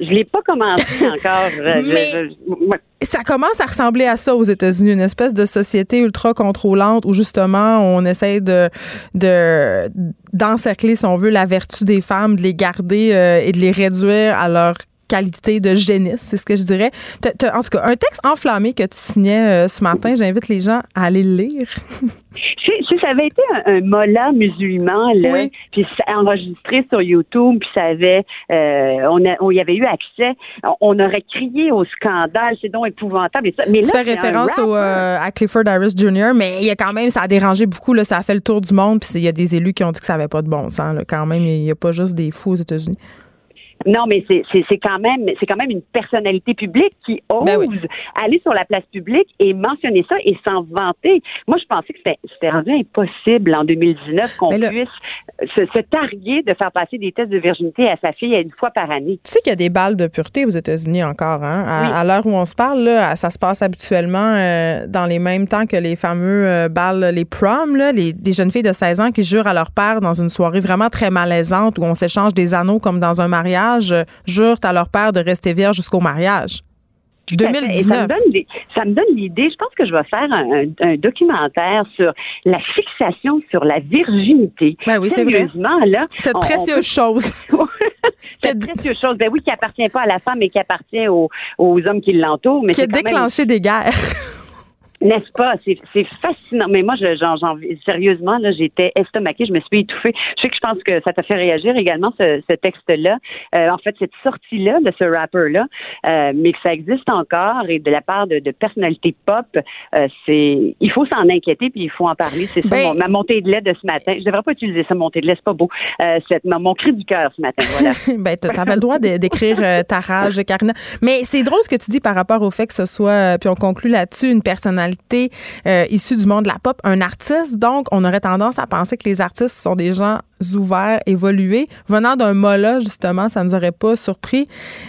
Je l'ai pas commencé encore. Je- Mais- je- Ça commence à ressembler à ça aux États-Unis, une espèce de société ultra contrôlante où justement on essaie de de d'encercler, si on veut, la vertu des femmes, de les garder euh, et de les réduire à leur qualité de génisse, c'est ce que je dirais. En tout cas, un texte enflammé que tu signais euh, ce matin, j'invite les gens à aller le lire. Si, ça avait été un, un mollah musulman, là, Oui. puis enregistré sur YouTube, puis ça avait, euh, on, a- on y avait eu accès, on, on aurait crié au scandale, c'est donc épouvantable. Et ça. Mais Tu là, fais référence au, euh, à Clifford Harris Jr., mais il y a quand même, ça a dérangé beaucoup, là, ça a fait le tour du monde, puis il y a des élus qui ont dit que ça avait pas de bon sens. Là, quand même, il n'y a pas juste des fous aux États-Unis. Non, mais c'est quand même c'est quand même une personnalité publique qui ose Ben oui. aller sur la place publique et mentionner ça et s'en vanter. Moi, je pensais que c'était rendu impossible en 2019 qu'on puisse se, se targuer de faire passer des tests de virginité à sa fille une fois par année. Tu sais qu'il y a des balles de pureté aux États-Unis encore. Hein? À, Oui. à l'heure où on se parle, là, ça se passe habituellement euh, dans les mêmes temps que les fameux euh, balles, les proms, là, les, des jeunes filles de 16 ans qui jurent à leur père dans une soirée vraiment très malaisante où on s'échange des anneaux comme dans un mariage, euh, jurent à leur père de rester vierge jusqu'au mariage. Et ça 2019. me donne, les- ça me donne l'idée. Je pense que je vais faire un, un- un documentaire sur la fixation sur la virginité. Ben oui, c'est vrai. Là. Cette on- on précieuse chose. Cette précieuse chose. Ben oui, qui appartient pas à la femme, mais qui appartient aux, aux hommes qui l'entourent. Qui a même- déclenché des guerres. N'est-ce pas? C'est, fascinant. Mais moi, j'en, sérieusement, là, j'étais estomaquée, je me suis étouffée. Je sais que je pense que ça t'a fait réagir également, ce, ce texte-là. Euh, en fait, cette sortie-là de ce rapper-là, euh, mais que ça existe encore et de la part de, de personnalités pop, euh, c'est, il faut s'en inquiéter puis il faut en parler. C'est ça, Ben- mon- ma montée de lait de ce matin. Je devrais pas utiliser ça, montée de lait, c'est pas beau. Euh, c'est mon, mon cri du cœur ce matin, voilà. ben, tu avais le droit d'écrire euh, ta rage, Karina. Mais c'est drôle ce que tu dis par rapport au fait que ce soit, euh, puis on conclut là-dessus, une personnalité euh, issue du monde de la pop, un artiste. Donc, on aurait tendance à penser que les artistes sont des gens ouverts, évolués. Venant d'un mollah, justement, ça nous aurait pas surpris.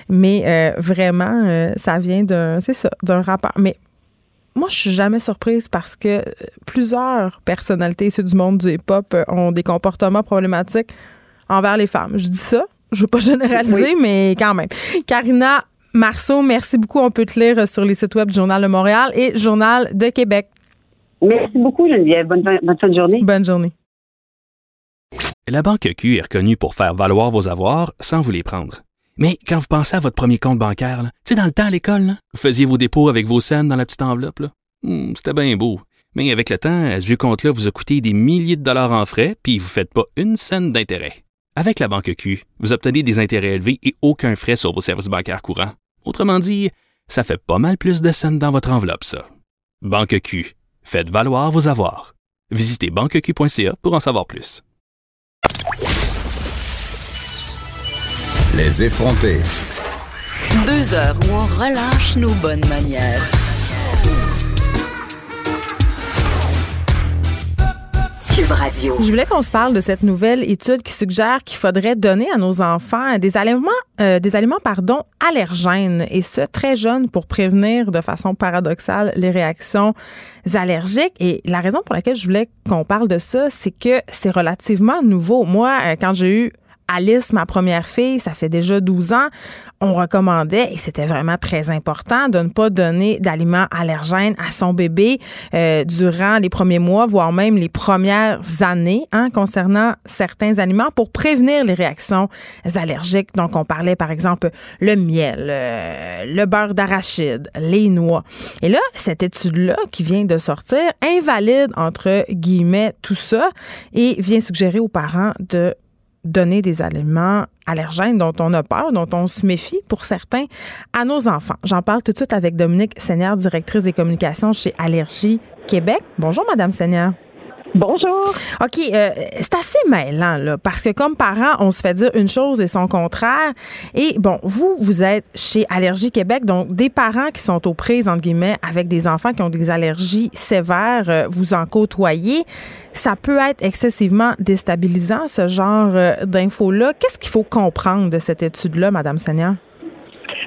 Mais euh, vraiment, euh, ça vient d'un, c'est ça, d'un rappeur. Mais moi, je suis jamais surprise parce que plusieurs personnalités issues du monde du hip-hop ont des comportements problématiques envers les femmes. Je dis ça, je veux pas généraliser, mais quand même. Karina Marceau, merci beaucoup. On peut te lire sur les sites web du Journal de Montréal et Journal de Québec. Merci beaucoup, Geneviève. Bonne, fin- bonne fin de journée. Bonne journée. La Banque Q est reconnue pour faire valoir vos avoirs sans vous les prendre. Mais quand vous pensez à votre premier compte bancaire, tu sais, dans le temps à l'école, vous faisiez vos dépôts avec vos scènes dans la petite enveloppe. Hmm, C'était bien beau. Mais avec le temps, ce vieux compte-là vous a coûté des milliers de dollars en frais, puis vous ne faites pas une scène d'intérêt. Avec la Banque Q, vous obtenez des intérêts élevés et aucun frais sur vos services bancaires courants. Autrement dit, ça fait pas mal plus de scènes dans votre enveloppe, ça. Banque Q, faites valoir vos avoirs. Visitez banqueq.ca pour en savoir plus. Les effrontés. Deux heures où on relâche nos bonnes manières. Je voulais qu'on se parle de cette nouvelle étude qui suggère qu'il faudrait donner à nos enfants des aliments, euh, des allergènes, et ce, très jeunes, pour prévenir de façon paradoxale les réactions allergiques. Et la raison pour laquelle je voulais qu'on parle de ça, c'est que c'est relativement nouveau. Moi, euh, quand j'ai eu Alice, ma première fille, ça fait déjà 12 ans, on recommandait, et c'était vraiment très important, de ne pas donner d'aliments allergènes à son bébé euh, durant les premiers mois, voire même les premières années, hein, concernant certains aliments pour prévenir les réactions allergiques. Donc, on parlait par exemple le miel, euh, le beurre d'arachide, les noix. Et là, cette étude-là qui vient de sortir invalide, entre guillemets, tout ça et vient suggérer aux parents de donner des aliments allergènes dont on a peur, dont on se méfie pour certains à nos enfants. J'en parle tout de suite avec Dominique Seigneur, directrice des communications chez Allergie Québec. Bonjour, Madame Seigneur. Bonjour. OK, euh, c'est assez mêlant, là, parce que comme parents, on se fait dire une chose et son contraire. Et bon, vous, vous êtes chez Allergie Québec, donc des parents qui sont aux prises, entre guillemets, avec des enfants qui ont des allergies sévères, euh, vous en côtoyez. Ça peut être excessivement déstabilisant, ce genre euh, d'infos-là. Qu'est-ce qu'il faut comprendre de cette étude-là, Madame Seigneur?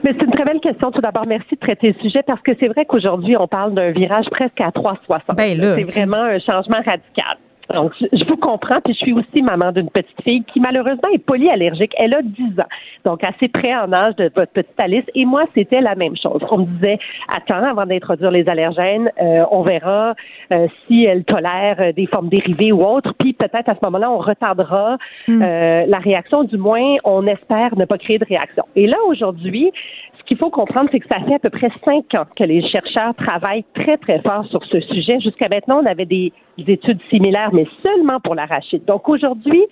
Mais c'est une très belle question. Tout d'abord, merci de traiter le sujet parce que c'est vrai qu'aujourd'hui, on parle d'un virage presque à 360. Ben c'est vraiment un changement radical. Donc, je vous comprends, puis je suis aussi maman d'une petite fille qui malheureusement est polyallergique. Elle a 10 ans, donc assez près en âge de votre petite Alice. Et moi, c'était la même chose. On me disait, attends, avant d'introduire les allergènes, euh, on verra euh, si elle tolère euh, des formes dérivées ou autres, puis peut-être à ce moment-là, on retardera Hmm. la réaction. Du moins, on espère ne pas créer de réaction. Et là, aujourd'hui, qu'il faut comprendre, c'est que ça fait à peu près cinq ans que les chercheurs travaillent très, très fort sur ce sujet. Jusqu'à maintenant, on avait des, des études similaires, mais seulement pour l'arachide. Donc aujourd'hui,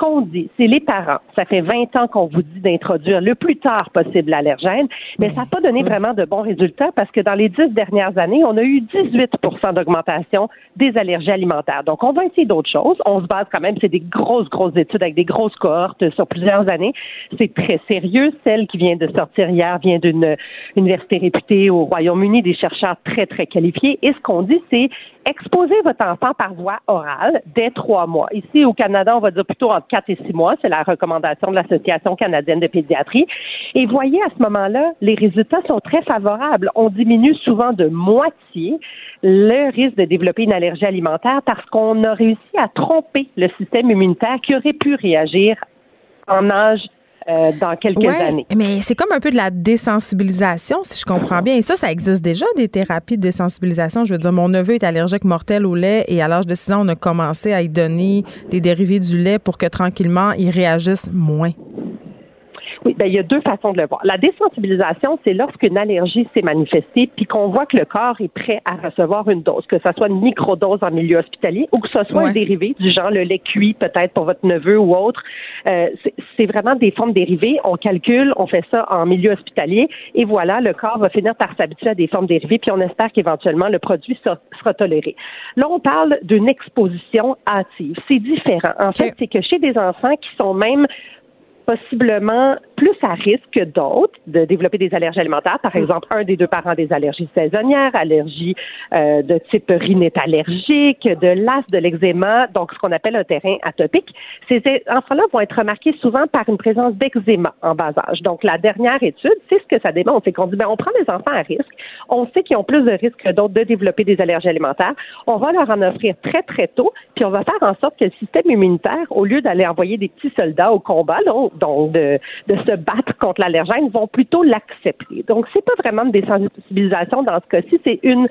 qu'on dit, c'est les parents. Ça fait 20 ans qu'on vous dit d'introduire le plus tard possible l'allergène, mais ça n'a pas donné vraiment de bons résultats parce que dans les dix dernières années, on a eu 18 d'augmentation des allergies alimentaires. Donc, on va essayer d'autres choses. On se base quand même, c'est des grosses, grosses études avec des grosses cohortes sur plusieurs années. C'est très sérieux. Celle qui vient de sortir hier vient d'une université réputée au Royaume-Uni, des chercheurs très, très qualifiés. Et ce qu'on dit, c'est exposer votre enfant par voie orale dès trois mois. Ici, au Canada, on va dire plutôt entre quatre et six mois. C'est la recommandation de l'Association canadienne de pédiatrie. Et voyez, à ce moment-là, les résultats sont très favorables. On diminue souvent de moitié le risque de développer une allergie alimentaire parce qu'on a réussi à tromper le système immunitaire qui aurait pu réagir en âge euh, dans quelques Ouais, années. Mais c'est comme un peu de la désensibilisation, si je comprends bien. Et ça, ça existe déjà, des thérapies de désensibilisation. Je veux dire, mon neveu est allergique mortel au lait et à l'âge de 6 ans, on a commencé à y donner des dérivés du lait pour que tranquillement, il réagisse moins. Oui, ben, il y a deux façons de le voir. La désensibilisation, c'est lorsqu'une allergie s'est manifestée puis qu'on voit que le corps est prêt à recevoir une dose, que ce soit une microdose en milieu hospitalier ou que ce soit Ouais. un dérivé du genre le lait cuit peut-être pour votre neveu ou autre. Euh, c'est- vraiment des formes dérivées. On calcule, on fait ça en milieu hospitalier et voilà, le corps va finir par s'habituer à des formes dérivées puis on espère qu'éventuellement le produit sera, sera toléré. Là, on parle d'une exposition hâtive. C'est différent. En fait, c'est que chez des enfants qui sont même possiblement plus à risque que d'autres de développer des allergies alimentaires. Par exemple, un des deux parents des allergies saisonnières, allergies euh, de type rhinite allergique, de l'as, de l'eczéma, donc ce qu'on appelle un terrain atopique. Ces enfants-là vont être remarqués souvent par une présence d'eczéma en bas âge. Donc, la dernière étude, c'est ce que ça démontre, c'est qu'on dit, ben, on prend des enfants à risque, on sait qu'ils ont plus de risques que d'autres de développer des allergies alimentaires, on va leur en offrir très, très tôt, puis on va faire en sorte que le système immunitaire, au lieu d'aller envoyer des petits soldats au combat, là, donc de, se battre contre l'allergène, vont plutôt l'accepter. Donc, c'est pas vraiment une désensibilisation dans ce cas-ci, c'est une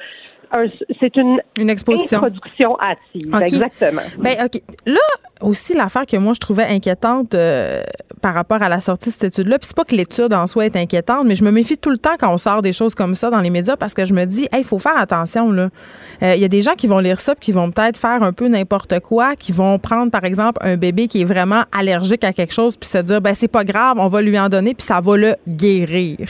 c'est une, une exposition. introduction hâtive. Exactement. Ben, OK. Là, aussi, l'affaire que moi, je trouvais inquiétante euh, par rapport à la sortie de cette étude-là, puis c'est pas que l'étude en soi est inquiétante, mais je me méfie tout le temps quand on sort des choses comme ça dans les médias parce que je me dis, il faut faire attention, là. Euh, il y a des gens qui vont lire ça puis qui vont peut-être faire un peu n'importe quoi, qui vont prendre, par exemple, un bébé qui est vraiment allergique à quelque chose puis se dire, ben, c'est pas grave, on va lui en donner puis ça va le guérir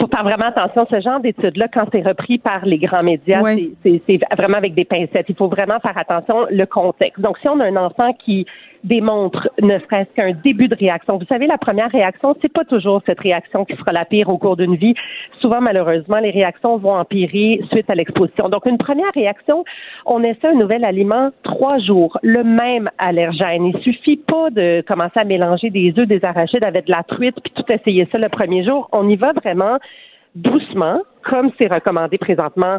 faut faire vraiment attention. Ce genre d'études-là, quand c'est repris par les grands médias, c'est vraiment avec des pincettes. Il faut vraiment faire attention le contexte. Donc, si on a un enfant qui démontre ne serait-ce qu'un début de réaction. Vous savez, la première réaction, c'est pas toujours cette réaction qui sera la pire au cours d'une vie. Souvent, malheureusement, les réactions vont empirer suite à l'exposition. Donc, une première réaction, on essaie un nouvel aliment trois jours, le même allergène. Il suffit pas de commencer à mélanger des œufs, des arachides avec de la truite, puis tout essayer ça le premier jour. On y va vraiment doucement, comme c'est recommandé présentement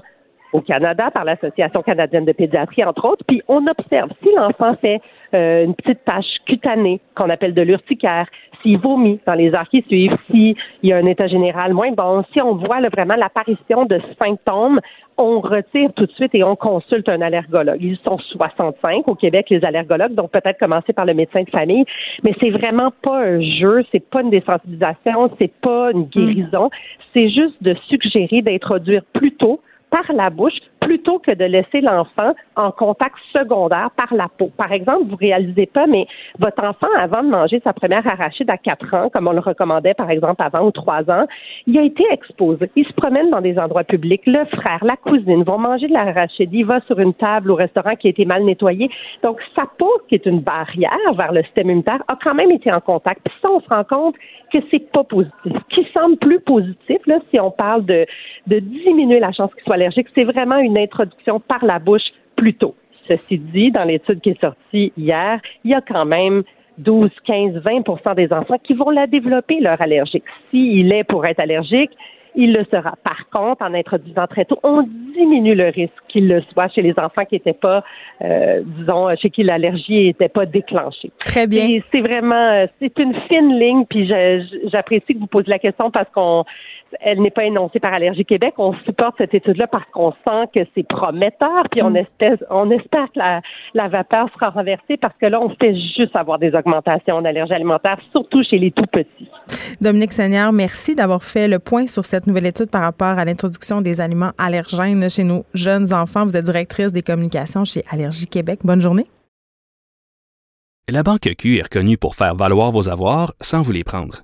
au Canada par l'Association canadienne de pédiatrie, entre autres. Puis on observe si l'enfant fait euh, une petite tache cutanée qu'on appelle de l'urticaire, s'il vomit dans les heures qui suivent, s'il y a un état général moins bon, si on voit vraiment l'apparition de symptômes, on retire tout de suite et on consulte un allergologue. Ils sont 65 au Québec, les allergologues, donc peut-être commencer par le médecin de famille, mais c'est vraiment pas un jeu, c'est pas une désensibilisation, c'est pas une guérison, c'est juste de suggérer d'introduire plutôt par la bouche plutôt que de laisser l'enfant en contact secondaire par la peau. Par exemple, vous réalisez pas, mais votre enfant, avant de manger sa première arachide à 4 ans, comme on le recommandait par exemple avant ou 3 ans, il a été exposé. Il se promène dans des endroits publics. Le frère, la cousine vont manger de l'arachide. Il va sur une table au restaurant qui a été mal nettoyée. Donc, sa peau, qui est une barrière vers le système immunitaire, a quand même été en contact. Puis ça, on se rend compte que c'est pas positif. Ce qui semble plus positif, là, si on parle de, de diminuer la chance qu'il soit c'est vraiment une introduction par la bouche plus tôt. Ceci dit, dans l'étude qui est sortie hier, il y a quand même 12, 15, 20 des enfants qui vont la développer, leur allergique. S'il est pour être allergique, il le sera. Par contre, en introduisant très tôt, on diminue le risque qu'il le soit chez les enfants qui n'étaient pas, euh, disons, chez qui l'allergie n'était pas déclenchée. Très bien. C'est vraiment, c'est une fine ligne, puis j'apprécie que vous posiez la question parce qu'on elle n'est pas énoncée par Allergie Québec. On supporte cette étude-là parce qu'on sent que c'est prometteur, puis on mm. espère, on espère que la, vapeur sera renversée parce que là, on fait juste avoir des augmentations d'allergie alimentaire, surtout chez les tout petits. Dominique Seigneur, merci d'avoir fait le point sur cette nouvelle étude par rapport à l'introduction des aliments allergènes chez nos jeunes enfants. Vous êtes directrice des communications chez Allergie Québec. Bonne journée. La Banque Q est reconnue pour faire valoir vos avoirs sans vous les prendre.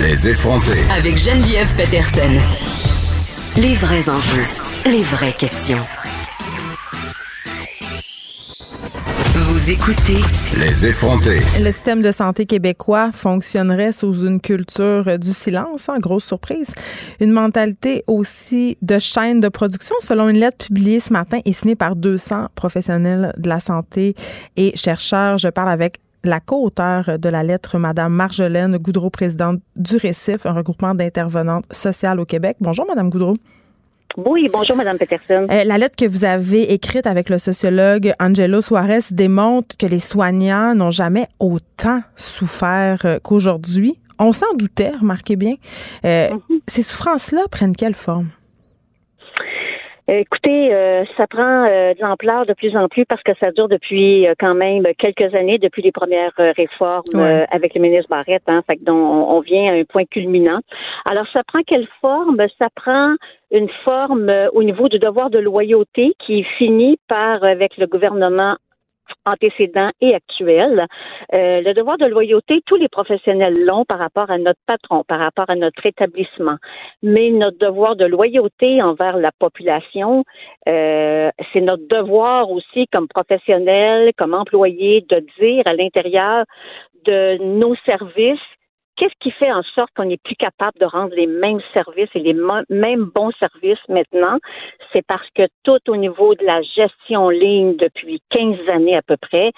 Les effronter. Avec Geneviève Peterson. Les vrais enjeux, les vraies questions. Vous écoutez Les effronter. Le système de santé québécois fonctionnerait sous une culture du silence, en hein, grosse surprise. Une mentalité aussi de chaîne de production, selon une lettre publiée ce matin et signée par 200 professionnels de la santé et chercheurs. Je parle avec la co-auteure de la lettre, Madame Marjolaine Goudreau, présidente du Récif, un regroupement d'intervenantes sociales au Québec. Bonjour, Madame Goudreau. Oui, bonjour, Madame Peterson. Euh, la lettre que vous avez écrite avec le sociologue Angelo Suarez démontre que les soignants n'ont jamais autant souffert euh, qu'aujourd'hui. On s'en doutait, remarquez bien. Euh, mm-hmm. Ces souffrances-là prennent quelle forme? Écoutez, euh, ça prend euh, de l'ampleur de plus en plus parce que ça dure depuis euh, quand même quelques années, depuis les premières réformes avec le ministre Barrette. Hein, fait on, on, vient à un point culminant. Alors, ça prend quelle forme? Ça prend une forme au niveau du devoir de loyauté qui finit par, avec le gouvernement antécédents et actuels. Euh, le devoir de loyauté, tous les professionnels l'ont par rapport à notre patron, par rapport à notre établissement. Mais notre devoir de loyauté envers la population, euh, c'est notre devoir aussi comme professionnels, comme employés, de dire à l'intérieur de nos services Qu'est-ce qui fait en sorte qu'on n'est plus capable de rendre les mêmes services et les mêmes bons services maintenant? C'est parce que tout au niveau de la gestion ligne depuis 15 années à peu près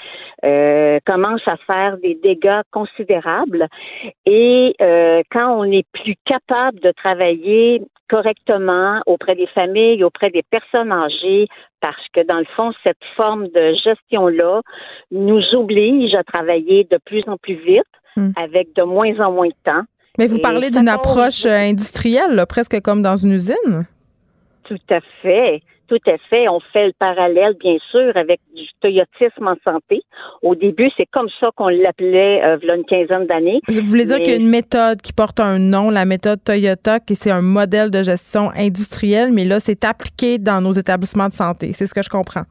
euh, commence à faire des dégâts considérables. Et euh, quand on n'est plus capable de travailler correctement auprès des familles, auprès des personnes âgées, parce que dans le fond, cette forme de gestion-là nous oblige à travailler de plus en plus vite Hmm. avec de moins en moins de temps. Mais vous parlez d'une approche euh, industrielle, presque comme dans une usine? Tout à fait. Tout à fait. On fait le parallèle, bien sûr, avec du toyotisme en santé. Au début, c'est comme ça qu'on l'appelait euh, il y a une quinzaine d'années. Je voulais dire qu'il y a une méthode qui porte un nom, la méthode Toyota, qui c'est un modèle de gestion industrielle, mais là, c'est appliqué dans nos établissements de santé. C'est ce que je comprends.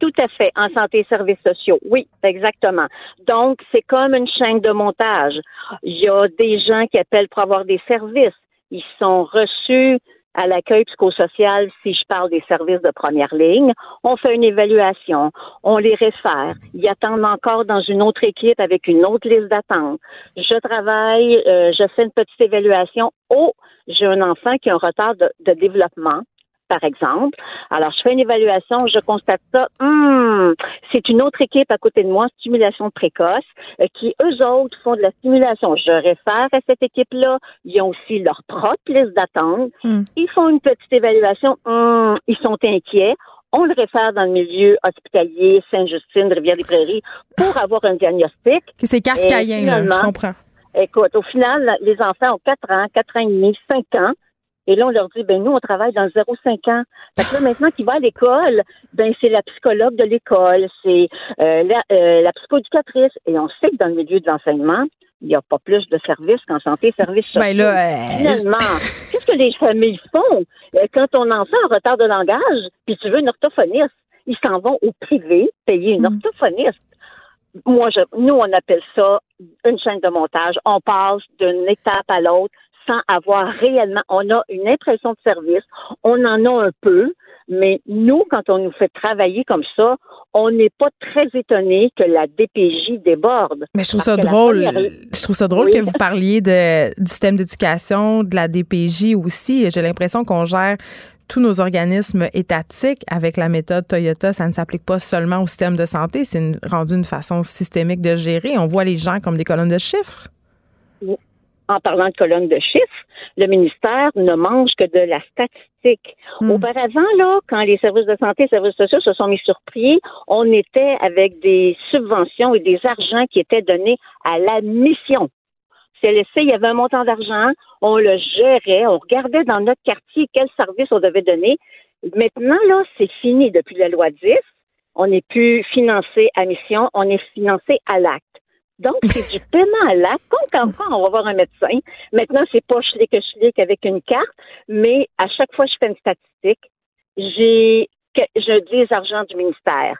Tout à fait, en santé et services sociaux. Oui, exactement. Donc, c'est comme une chaîne de montage. Il y a des gens qui appellent pour avoir des services. Ils sont reçus à l'accueil psychosocial si je parle des services de première ligne. On fait une évaluation, on les réfère. Ils attendent encore dans une autre équipe avec une autre liste d'attente. Je travaille, euh, je fais une petite évaluation. Oh, j'ai un enfant qui a un retard de développement par exemple. Alors, je fais une évaluation, je constate ça. Hmm, c'est une autre équipe à côté de moi, stimulation précoce, euh, qui eux autres font de la stimulation. Je réfère à cette équipe-là. Ils ont aussi leur propre liste d'attente. Hmm. Ils font une petite évaluation. Hmm, ils sont inquiets. On le réfère dans le milieu hospitalier, Sainte-Justine, Rivière-des-Prairies, pour avoir un diagnostic. C'est kafkaïen, là, je comprends. Écoute, au final, les enfants ont 4 ans, 4 ans et demi, 5 ans. Et là, on leur dit, ben nous, on travaille dans 0,5 ans. Fait que là, maintenant qu'il va à l'école, ben c'est la psychologue de l'école, c'est euh, la, euh, la psychoéducatrice. Et on sait que dans le milieu de l'enseignement, il n'y a pas plus de services qu'en santé, services sociaux. Ben là, euh, Finalement, qu'est-ce que les familles font euh, quand ton enfant a un retard de langage, puis tu veux une orthophoniste? Ils s'en vont au privé payer une mm. orthophoniste. Moi, je, nous, on appelle ça une chaîne de montage. On passe d'une étape à l'autre sans avoir réellement, on a une impression de service, on en a un peu, mais nous, quand on nous fait travailler comme ça, on n'est pas très étonné que la DPJ déborde. Mais je trouve ça drôle. Je trouve ça drôle que vous parliez de, du système d'éducation, de la DPJ aussi. J'ai l'impression qu'on gère tous nos organismes étatiques avec la méthode Toyota, ça ne s'applique pas seulement au système de santé, c'est rendu une façon systémique de gérer. On voit les gens comme des colonnes de chiffres en parlant de colonnes de chiffres, le ministère ne mange que de la statistique. Hmm. Auparavant, là, quand les services de santé et les services sociaux se sont mis sur pied, on était avec des subventions et des argents qui étaient donnés à la mission. CLSC, il y avait un montant d'argent, on le gérait, on regardait dans notre quartier quel service on devait donner. Maintenant, là, c'est fini depuis la loi 10. On n'est plus financé à mission, on est financé à l'acte. Donc, c'est du paiement à l'acte. Comme quand on va voir un médecin. Maintenant, c'est pas schlick schlick avec une carte, mais à chaque fois que je fais une statistique, j'ai, je dis les argents du ministère.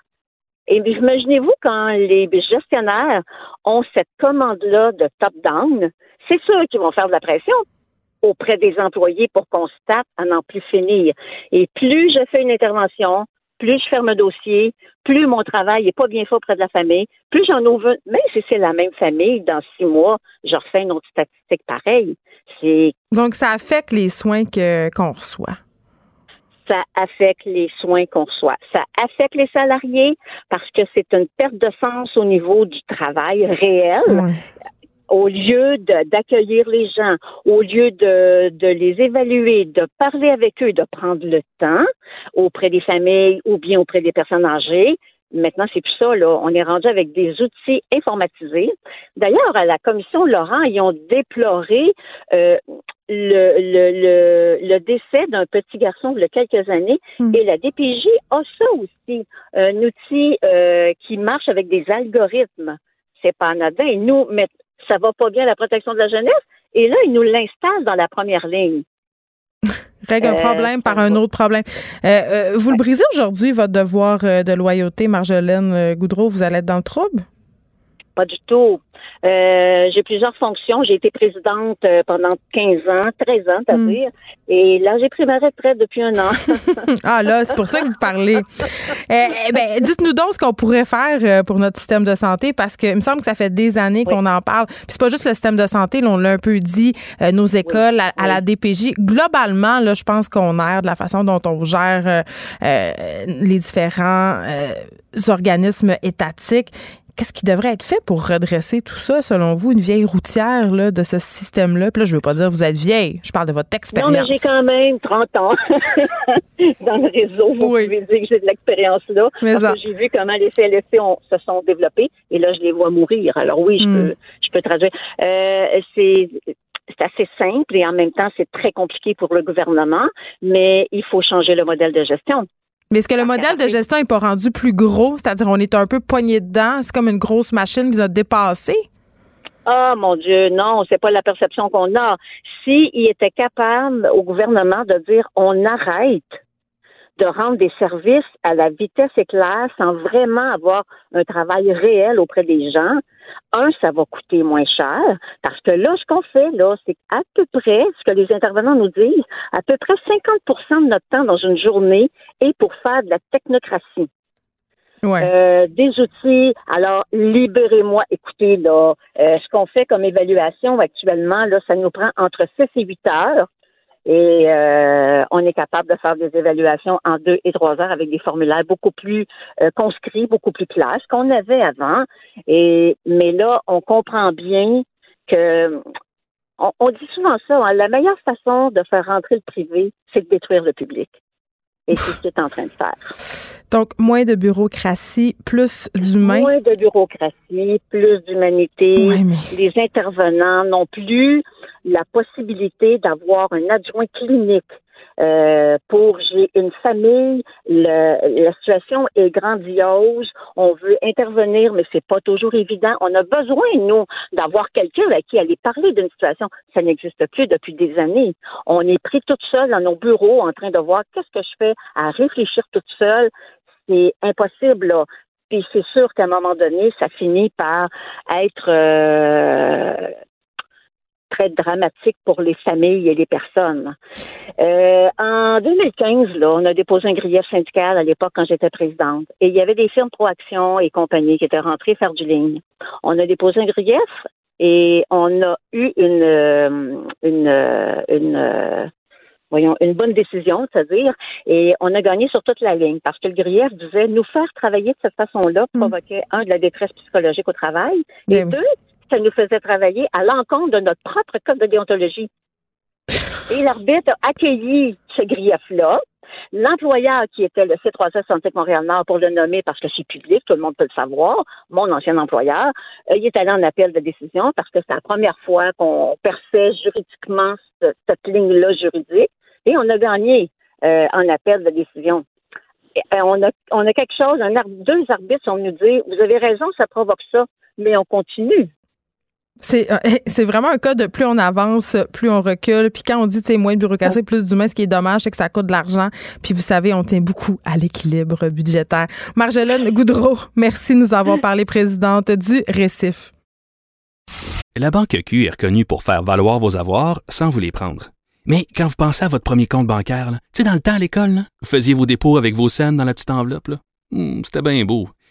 Et imaginez-vous quand les gestionnaires ont cette commande-là de top-down, c'est sûr qu'ils vont faire de la pression auprès des employés pour qu'on se tape à n'en plus finir. Et plus je fais une intervention, plus je ferme un dossier, plus mon travail n'est pas bien fait auprès de la famille, plus j'en ouvre, même si c'est la même famille, dans six mois, je refais une autre statistique pareille. C'est Donc, ça affecte les soins que, qu'on reçoit. Ça affecte les soins qu'on reçoit. Ça affecte les salariés parce que c'est une perte de sens au niveau du travail réel au lieu d'accueillir les gens, au lieu de, de, les évaluer, de parler avec eux, de prendre le temps auprès des familles ou bien auprès des personnes âgées, Maintenant, c'est plus ça, là. On est rendu avec des outils informatisés. D'ailleurs, à la commission Laurent, ils ont déploré euh, le, le, le, décès d'un petit garçon il y a quelques années. Hmm. Et la DPJ a ça aussi, un outil euh, qui marche avec des algorithmes. C'est pas anodin. Nous, ça va pas bien la protection de la jeunesse. Et là, il nous l'installe dans la première ligne. Règle un euh, problème par un autre problème. Euh, euh, vous le brisez aujourd'hui, votre devoir de loyauté, Marjolaine Goudreau? Vous allez être dans le trouble? Pas du tout. Euh, j'ai plusieurs fonctions. J'ai été présidente euh, pendant 15 ans, 13 ans, c'est-à-dire. Et là, j'ai pris ma retraite depuis un an. ah là, c'est pour ça que vous parlez. Eh, eh ben, dites-nous donc ce qu'on pourrait faire euh, pour notre système de santé, parce qu'il me semble que ça fait des années qu'on en parle. Puis c'est pas juste le système de santé, là, on l'a un peu dit, euh, nos écoles, à, la DPJ. Globalement, là, je pense qu'on erre de la façon dont on gère les différents organismes étatiques. Qu'est-ce qui devrait être fait pour redresser tout ça, selon vous, une vieille routière là, de ce système-là? Puis là, je veux pas dire que vous êtes vieille, je parle de votre expérience. Non, mais j'ai quand même 30 ans dans le réseau. Vous pouvez dire que j'ai de l'expérience là. parce que j'ai vu comment les CLSC se sont développés et là, je les vois mourir. Alors oui, je, hmm. peux, je peux traduire. Euh, c'est c'est assez simple et en même temps, c'est très compliqué pour le gouvernement, mais il faut changer le modèle de gestion. Mais est-ce que le modèle de gestion n'est pas rendu plus gros? C'est-à-dire, on est un peu poigné dedans? C'est comme une grosse machine qui nous a dépassé? Ah, mon Dieu, non, c'est pas la perception qu'on a. S'il était capable au gouvernement de dire on arrête de rendre des services à la vitesse éclair sans vraiment avoir un travail réel auprès des gens, un, ça va coûter moins cher, parce que là, ce qu'on fait, là, c'est à peu près, ce que les intervenants nous disent, à peu près 50% de notre temps dans une journée est pour faire de la technocratie. Euh, des outils. Alors, libérez-moi. Écoutez, là, euh, ce qu'on fait comme évaluation actuellement, là, ça nous prend entre 6 et 8 heures. Et euh, on est capable de faire des évaluations en deux et trois heures avec des formulaires beaucoup plus euh, conscrits, beaucoup plus clairs, qu'on avait avant. Et mais là, on comprend bien que on, dit souvent ça. Hein, la meilleure façon de faire rentrer le privé, c'est de détruire le public. Et c'est ce qu'il est en train de faire. Donc, moins de bureaucratie, plus d'humain. Moins de bureaucratie, plus d'humanité. Les intervenants n'ont plus la possibilité d'avoir un adjoint clinique. Euh, pour j'ai une famille, le, la situation est grandiose, on veut intervenir, mais c'est pas toujours évident. On a besoin, nous, d'avoir quelqu'un avec qui aller parler d'une situation. Ça n'existe plus depuis des années. On est pris toute seule dans nos bureaux en train de voir qu'est-ce que je fais à réfléchir toute seule. C'est impossible, là. Puis c'est sûr qu'à un moment donné, ça finit par être euh, très dramatique pour les familles et les personnes. Euh, en 2015, là, on a déposé un grief syndical à l'époque quand j'étais présidente. Et il y avait des firmes Proaction et compagnie qui étaient rentrées faire du ligne. On a déposé un grief et on a eu une, euh, une, euh, une, voyons, une bonne décision, c'est-à-dire, et on a gagné sur toute la ligne parce que le grief disait nous faire travailler de cette façon-là mm. provoquait, un, de la détresse psychologique au travail, et ben deux, ça nous faisait travailler à l'encontre de notre propre code de déontologie. Et l'arbitre a accueilli ce grief-là. L'employeur qui était le C3S Santé Montréal-Nord, pour le nommer parce que c'est public, tout le monde peut le savoir, mon ancien employeur, euh, il est allé en appel de décision parce que c'est la première fois qu'on perçait juridiquement cette, ligne-là juridique et on a gagné euh, en appel de décision. Euh, on, a, on a quelque chose, un, deux arbitres sont venus dire, vous avez raison, ça provoque ça, mais on continue. C'est, euh, c'est vraiment un cas de plus on avance, plus on recule. Puis quand on dit, tu moins de bureaucratie, plus d'humain, ce qui est dommage, c'est que ça coûte de l'argent. Puis vous savez, on tient beaucoup à l'équilibre budgétaire. Marjolaine Goudreau, merci de nous avoir parlé, présidente du Récif. La Banque Q est reconnue pour faire valoir vos avoirs sans vous les prendre. Mais quand vous pensez à votre premier compte bancaire, tu sais, dans le temps à l'école, vous faisiez vos dépôts avec vos scènes dans la petite enveloppe. Hmm, c'était bien beau.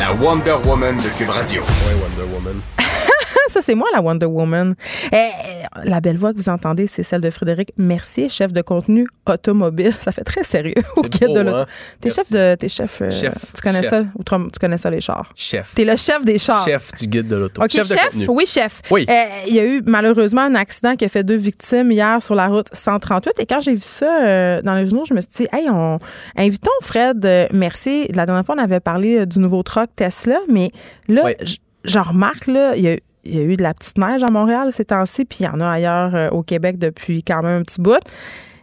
la Wonder Woman de Cube Radio. Wonder Woman. ça, c'est moi, la Wonder Woman. Eh, la belle voix que vous entendez, c'est celle de Frédéric Mercier, chef de contenu automobile. Ça fait très sérieux au de l'auto. Hein? T'es chef de. T'es chef, euh, chef. Tu connais ça? Ou tu connais ça, les chars? Chef. T'es le chef des chars. Chef du guide de l'auto. chef, de contenu. Oui, chef. Oui. Eh, il y a eu malheureusement un accident qui a fait deux victimes hier sur la route 138. Et quand j'ai vu ça euh, dans les journaux, je me suis dit, hey, on, invitons Fred euh, Mercier. La dernière fois, on avait parlé du nouveau truck Tesla, mais là, je remarque, là, il y a il y a eu de la petite neige à Montréal ces temps-ci, puis il y en a ailleurs euh, au Québec depuis quand même un petit bout.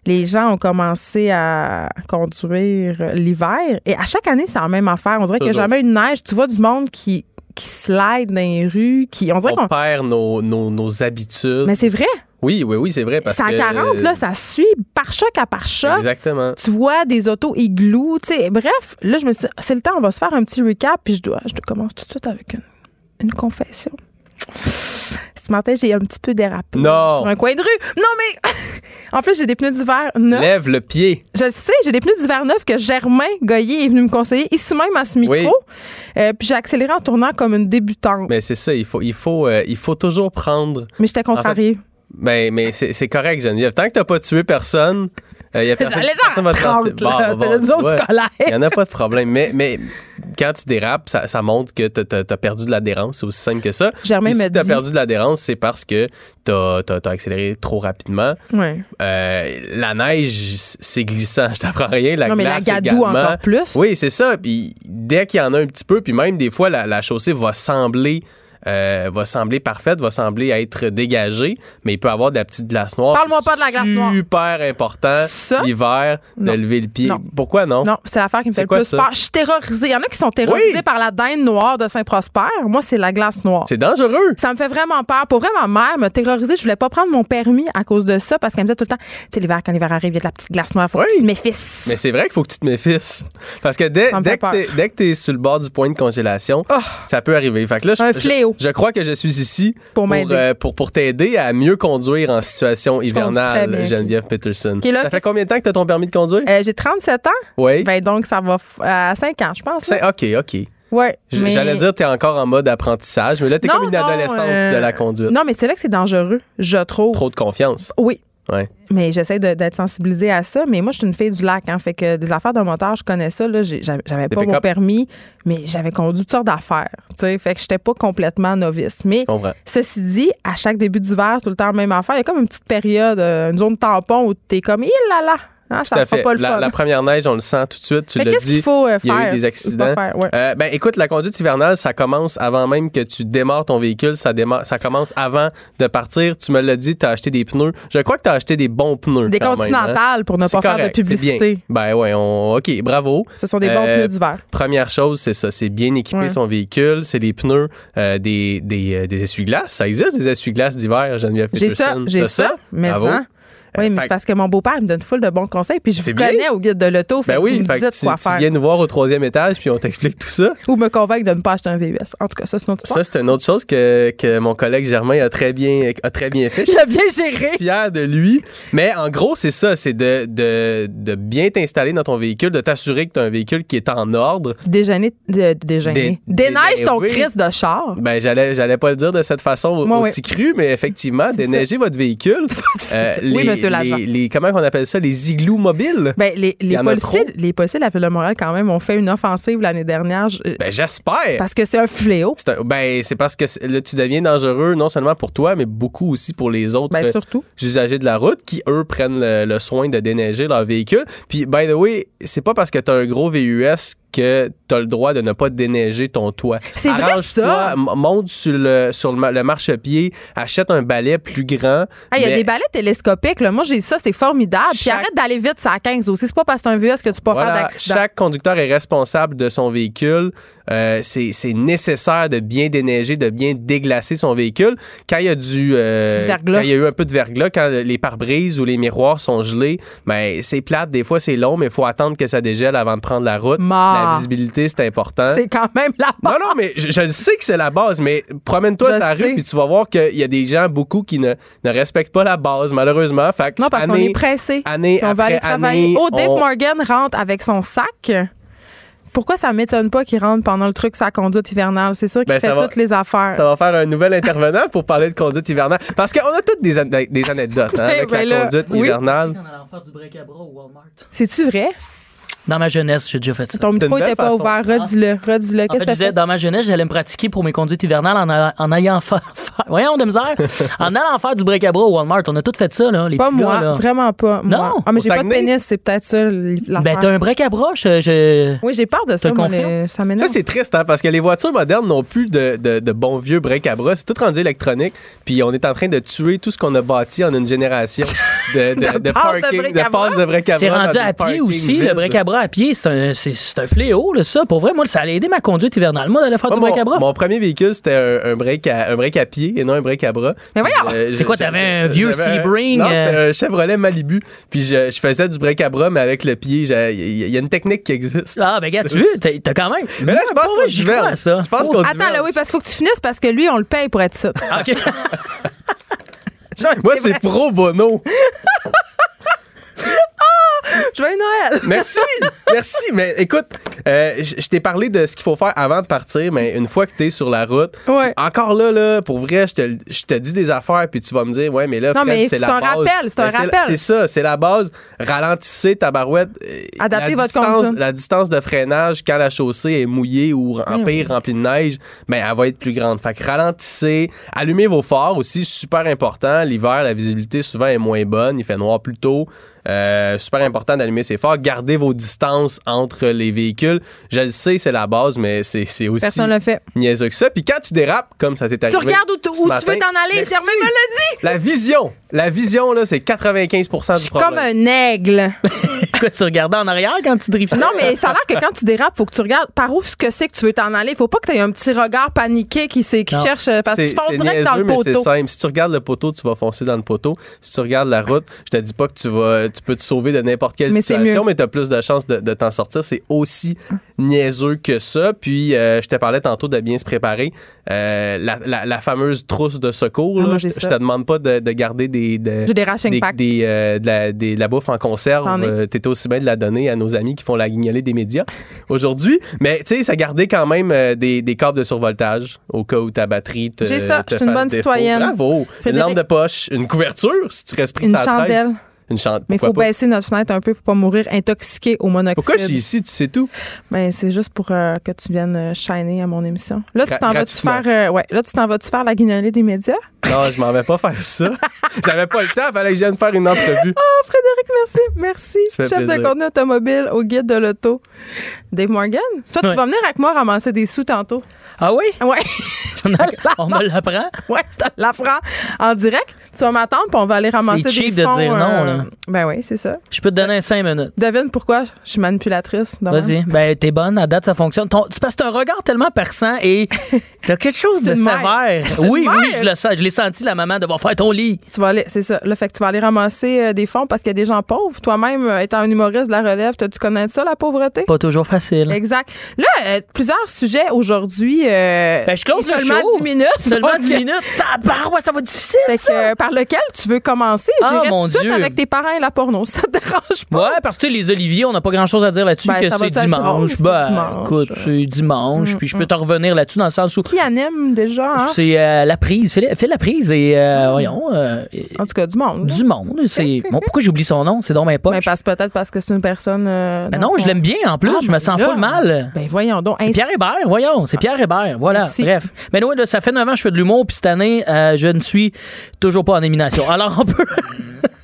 Les gens ont commencé à conduire euh, l'hiver. Et à chaque année, c'est la même affaire. On dirait qu'il n'y a jamais eu de neige. Tu vois du monde qui, qui slide dans les rues, qui. On dirait On qu'on. perd nos, nos, nos habitudes. Mais c'est vrai. Oui, oui, oui, c'est vrai. Parce C'est à que, 40, là, ça suit par choc à par choc. Exactement. Tu vois des autos igloo. Bref, là, je me suis dit, c'est le temps, on va se faire un petit recap, puis je dois, je dois commencer tout de suite avec une, une confession. Ce matin, j'ai un petit peu dérapé Non. sur un coin de rue. Non, mais en plus, j'ai des pneus d'hiver neufs. Lève le pied. Je le sais, j'ai des pneus d'hiver neufs que Germain Goyer est venu me conseiller ici même à ce micro. Oui. Euh, puis j'ai accéléré en tournant comme une débutante. Mais c'est ça, il faut, il, faut, euh, il faut toujours prendre. Mais j'étais contrariée. Ben, mais c'est correct, Geneviève. Tant que t'as pas tué personne, il y a personne, personne va te genre lancer. 30, là. Bon, C'était bon, ouais. Il n'y en a pas de problème. Mais, mais quand tu dérapes, ça, ça montre que tu as, perdu de l'adhérence. C'est aussi simple que ça. Germain si tu as dit- perdu de l'adhérence, c'est parce que tu as, accéléré trop rapidement. Ouais. Euh, la neige, c'est glissant. Je t'apprends rien. La non, mais la glace gadoue également. encore plus. Oui, c'est ça. Puis dès qu'il y en a un petit peu, puis même des fois, la, la chaussée va sembler. Euh, va sembler parfaite, va sembler être dégagée, mais il peut avoir de la petite glace noire. Parle-moi pas de la glace noire. Super important Ça? l'hiver de lever le pied. Non. Pourquoi non? Non, c'est l'affaire qui me fait le plus peur. Je suis terrorisée. Il y en a qui sont terrorisés Oui. par la dinde noire de Saint-Prosper. Moi, c'est la glace noire. C'est dangereux. Ça me fait vraiment peur. Pour vrai, ma mère m'a terrorisée. Je voulais pas prendre mon permis à cause de ça parce qu'elle me disait tout le temps, tu sais, l'hiver, quand l'hiver arrive, il y a de la petite glace noire. Faut Oui. que tu te méfies. Mais c'est vrai qu'il faut que tu te méfies. Parce que dès, que t'es- dès que tu es sur le bord du point de congélation, Oh. ça peut arriver. Fait que là, je, Un fléau. Je, crois que je suis ici Pour pour, euh, pour, pour t'aider à mieux conduire en situation hivernale. Geneviève Peterson. Là, ça fait combien de temps que tu as ton permis de conduire? Euh, J'ai 37 ans. oui. Ben, donc, ça va à 5 ans, je pense. OK, OK. Ouais. Mais- J'allais dire, tu es encore en mode apprentissage, mais là, tu es Non, comme une non, adolescente euh, de la conduite. Non, mais c'est là que c'est dangereux, je trouve. Trop de confiance. Oui. Ouais. Mais j'essaie d'être sensibilisée à ça. Mais moi, je suis une fille du lac. Hein, fait que des affaires de moteur, je connais ça. J'avais pas mon permis, mais j'avais conduit toutes sortes d'affaires. tu sais. Fait que j'étais pas complètement novice. Mais ceci dit, à chaque début d'hiver, c'est tout le temps la même affaire. Il y a comme une petite période, euh, une zone tampon où t'es comme, il là là. Tout ça fait. pas le la, fun. la première neige, on le sent tout de suite. Tu l'as dit. qu'il faut euh, Il y a eu des accidents. faire, ouais. Euh, ben, écoute, la conduite hivernale, ça commence avant même que tu démarres ton véhicule. Ça, démarre, ça commence avant de partir. Tu me l'as dit, tu as acheté des pneus. Je crois que tu as acheté des bons pneus. Des même, hein. continentales pour ne pas faire de publicité. bien. Ben ouais, on... OK, bravo. Ce sont des bons Euh, pneus d'hiver. Première chose, c'est ça, c'est bien équiper Ouais. son véhicule, c'est les pneus, des, des, des essuie-glaces. Ça existe, des essuie-glaces d'hiver, Geneviève J'ai ça, j'ai ça, mais Bravo. ça. Oui, mais fait c'est parce que mon beau-père me donne full de bons conseils, puis je vous bien. connais au guide de l'auto, Ben oui, fait que tu, quoi tu faire. viens nous voir au troisième étage, puis on t'explique tout ça. Ou me convaincre de ne pas acheter un VUS. En tout cas, ça, c'est une autre histoire. Ça, c'est une autre chose que, que mon collègue Germain a très bien, a très bien fait. Je l'ai bien géré. fier de lui. Mais en gros, c'est ça, c'est de, de, de bien t'installer dans ton véhicule, de t'assurer que tu as un véhicule qui est en ordre. Déjeuner, de, déjeuner. Dé- Déneige ton. Christ de char. Ben, j'allais, j'allais pas le dire de cette façon Moi, aussi crue, mais effectivement, déneiger votre véhicule. Euh, Oui, monsieur les, les- comment on appelle ça? Les igloos mobiles? Ben, les, les, policiers, les policiers de la Ville de Montréal, quand même, ont fait une offensive l'année dernière. Ben, j'espère! parce que c'est un fléau. Un- ben, c'est parce que là, tu deviens dangereux non seulement pour toi, mais beaucoup aussi pour les autres Ben, euh, surtout. usagers de la route qui, eux, prennent le, le soin de déneiger leur véhicule. Puis, by the way, c'est pas parce que tu as un gros VUS que tu as le droit de ne pas déneiger ton toit. C'est vrai, Arrange-toi, ça? monte sur le, sur le, ma- le marchepied, achète un balai plus grand. Il y a des balais télescopiques. Là. Moi, j'ai ça, c'est formidable. Puis arrête d'aller vite, c'est à 15 aussi. C'est pas parce que c'est un VUS que tu peux pas faire Voilà, d'accident. chaque conducteur est responsable de son véhicule. Euh, c'est nécessaire de bien déneiger, de bien déglacer son véhicule. Quand il y a du, euh, Du quand il y a eu un peu de verglas, quand les pare-brises ou les miroirs sont gelés, ben c'est plate. Des fois c'est long, mais il faut attendre que ça dégèle avant de prendre la route. Ma. La visibilité c'est important. C'est quand même la Non, non, mais je, sais que c'est la base, mais promène-toi sur la sais. rue puis tu vas voir qu'il y a des gens, beaucoup, qui ne, ne respectent pas la base, malheureusement. Fait que Non, parce qu'on est pressé. année on va aller après travailler. année, oh, Dave on- Morgan rentre avec son sac. Pourquoi ça m'étonne pas qu'il rentre pendant le truc sa conduite hivernale? C'est sûr qu'il Ben, fait va- toutes les affaires. Ça va faire un nouvel intervenant pour parler de conduite hivernale. Parce qu'on a toutes des, an- des anecdotes hein, avec Ben la là, conduite oui. hivernale. C'est-tu vrai? Dans ma jeunesse, j'ai déjà fait ça. Ton micro n'était pas façon. ouvert. Redis-le. Redis-le. En Qu'est-ce fait, que je disais, fait? dans ma jeunesse, j'allais me pratiquer pour mes conduites hivernales en, a- en ayant fa- fa- voyons de misère, en allant faire du break-à-bras au Walmart. On a tout fait ça, là, les Pas petits moi. gars, là. Vraiment pas. Moi. Non. Ah, mais j'ai pas de pénis. C'est peut-être ça. Ben, t'as un break-à-bras, je, je- Oui, j'ai peur de ça. moi, les- Ça Ça, c'est triste, hein, parce que les voitures modernes n'ont plus de, de, de bons vieux break-à-bras. C'est tout rendu électronique. Puis on est en train de tuer tout ce qu'on a bâti en une génération de, de, de, De passes de parking, de passes de break-à-bras. c'est rendu à pied aussi. Le break-à-bras à pied, c'est un, c'est, c'est un fléau, là, ça. Pour vrai, moi, ça allait aider ma conduite hivernale. Moi, d'aller faire du mon, break-à-bras. mon premier véhicule, c'était un, un break à, un break à pied et non un break à bras. Mais voyons! Euh, C'est quoi, t'avais un vieux j'avais un- Sebring, Non, euh? c'était un Chevrolet Malibu. Puis je, je faisais du break à bras, mais avec le pied. Il y, a- il y a une technique qui existe. Ah, ben, gars, tu veux, t'as, t'as quand même. Mais là, je pense qu'on à diverge. ça. Je pense qu'on Attends, là, oui, parce qu'il faut que tu finisses parce que lui, on le paye pour être ça. Ah, OK. Moi, c'est pro bono. Joyeux Noël! Merci, merci. Mais écoute, euh, je t'ai parlé de ce qu'il faut faire avant de partir, mais une fois que t'es sur la route, Ouais. encore là, là, pour vrai, je te, je te dis des affaires, puis tu vas me dire, ouais, mais là, mais c'est la un base. rappel, c'est un Ben, rappel. C'est ça, c'est la base. Ralentissez ta barouette. Euh, Adaptez votre distance. La distance de freinage quand la chaussée est mouillée ou en pire remplie de neige, ben, elle va être plus grande. Fait que ralentissez. Allumez vos phares aussi, super important. L'hiver, la visibilité souvent est moins bonne. Il fait noir plus tôt. Euh, super important d'allumer ses phares. Gardez vos distances entre les véhicules. Je le sais, c'est la base, mais c'est aussi Personne ne le fait. niaiseux que ça. Puis quand tu dérapes, comme ça t'est Tu arrivé. regardes où, tu- ce où tu matin, veux t'en aller. Germain me l'a dit! La vision. La vision, là, c'est 95 Je du suis problème. comme un aigle. Quoi, tu regardais en arrière quand tu driftais? Non, mais ça a l'air que quand tu dérapes, faut que tu regardes par où ce que c'est que tu veux t'en aller. Faut pas que tu aies un petit regard paniqué qui, sait- qui Non. cherche euh, parce que C'est tu fonces direct dans le niaiseux, mais c'est poteau. simple. Si tu regardes le poteau, tu vas foncer dans le poteau. Si tu regardes la route, je te dis pas que tu vas, tu peux te sauver de n'importe quelle Mais situation, mais tu as plus de chances de, de t'en sortir. C'est aussi niaiseux que ça. Puis, euh, je te parlais tantôt de bien se préparer. Euh, la, la- la fameuse trousse de secours, Ah, là, je, te demande pas de, de garder des, de- J'ai des euh, de, la, des- de la bouffe en conserve. Aussi bien de la donner à nos amis qui font la guignolée des médias aujourd'hui. Mais tu sais, ça gardait quand même euh, des, des câbles de survoltage au cas où ta batterie te J'ai ça. te Je suis une bonne défaut. citoyenne. Bravo. Une lampe de poche, une couverture si tu restes pris Une chandelle. Une chandelle. Mais il faut pas? baisser notre fenêtre un peu pour pas mourir intoxiqué au monoxyde. Pourquoi je suis ici, tu sais tout? Ben, c'est juste pour euh, que tu viennes euh, shiner à mon émission. Là, tu t'en vas-tu faire, euh, ouais, là, tu t'en vas-tu faire la guignolée des médias? Non, je m'en vais pas faire ça. J'avais pas le temps, fallait que je vienne faire une entrevue. Oh, Frédéric, merci. Merci. Chef de contenu automobile au guide de l'auto. Dave Morgan, toi, Ouais. tu vas venir avec moi ramasser des sous tantôt. Ah oui? Ouais. On me l'apprend? Ouais, je te l'apprends en direct. Tu vas m'attendre, puis on va aller ramasser C'est des cheap de fonds, dire non, euh, là. Ben oui, c'est ça. Je peux te donner 5 minutes. Devine pourquoi je suis manipulatrice. Vas-y. Ben, t'es bonne, à date, ça fonctionne. Ton, que t'as un regard tellement perçant et t'as quelque chose de sévère. Oui, oui, je le sens. Je l'ai senti, la maman, devoir faire ton lit. Tu vas aller, c'est ça. Là, fait que tu vas aller ramasser euh, des fonds parce qu'il y a des gens pauvres. Toi-même, euh, étant un humoriste de la relève, tu connais ça, la pauvreté? Pas toujours facile. Exact. Là, euh, plusieurs sujets aujourd'hui. Ben, je close le seulement show. 10 minutes. Seulement Donc, 10 minutes. Tabarouette, ça va être difficile, Fait que, ça. Par lequel tu veux commencer? Ah, J'irai mon tout de suite Dieu. avec tes parents et la porno. Ça te dérange pas? Ouais, parce que les oliviers, on n'a pas grand chose à dire là-dessus, Ben, que c'est dimanche. Ben, dimanche. écoute, c'est dimanche, Mm, puis je peux te revenir là-dessus dans le sens où Qui anime déjà? Hein? c'est euh, la prise. Fais, fais la prise et, euh, voyons, euh, En tout cas, du monde. du monde. C'est... Bon, pourquoi j'oublie son nom? C'est dans mes poches. Ben, parce, peut-être parce que c'est une personne. Ben non, je l'aime bien en plus. Ah, je me ben sens full mal. Ben voyons donc. Ainsi- Pierre Hébert, voyons, c'est Pierre Hébert, voilà. Bref. Mais oui, ça fait 9 ans que je fais de l'humour, puis cette année, je ne suis toujours pas en élimination. Alors, on peut...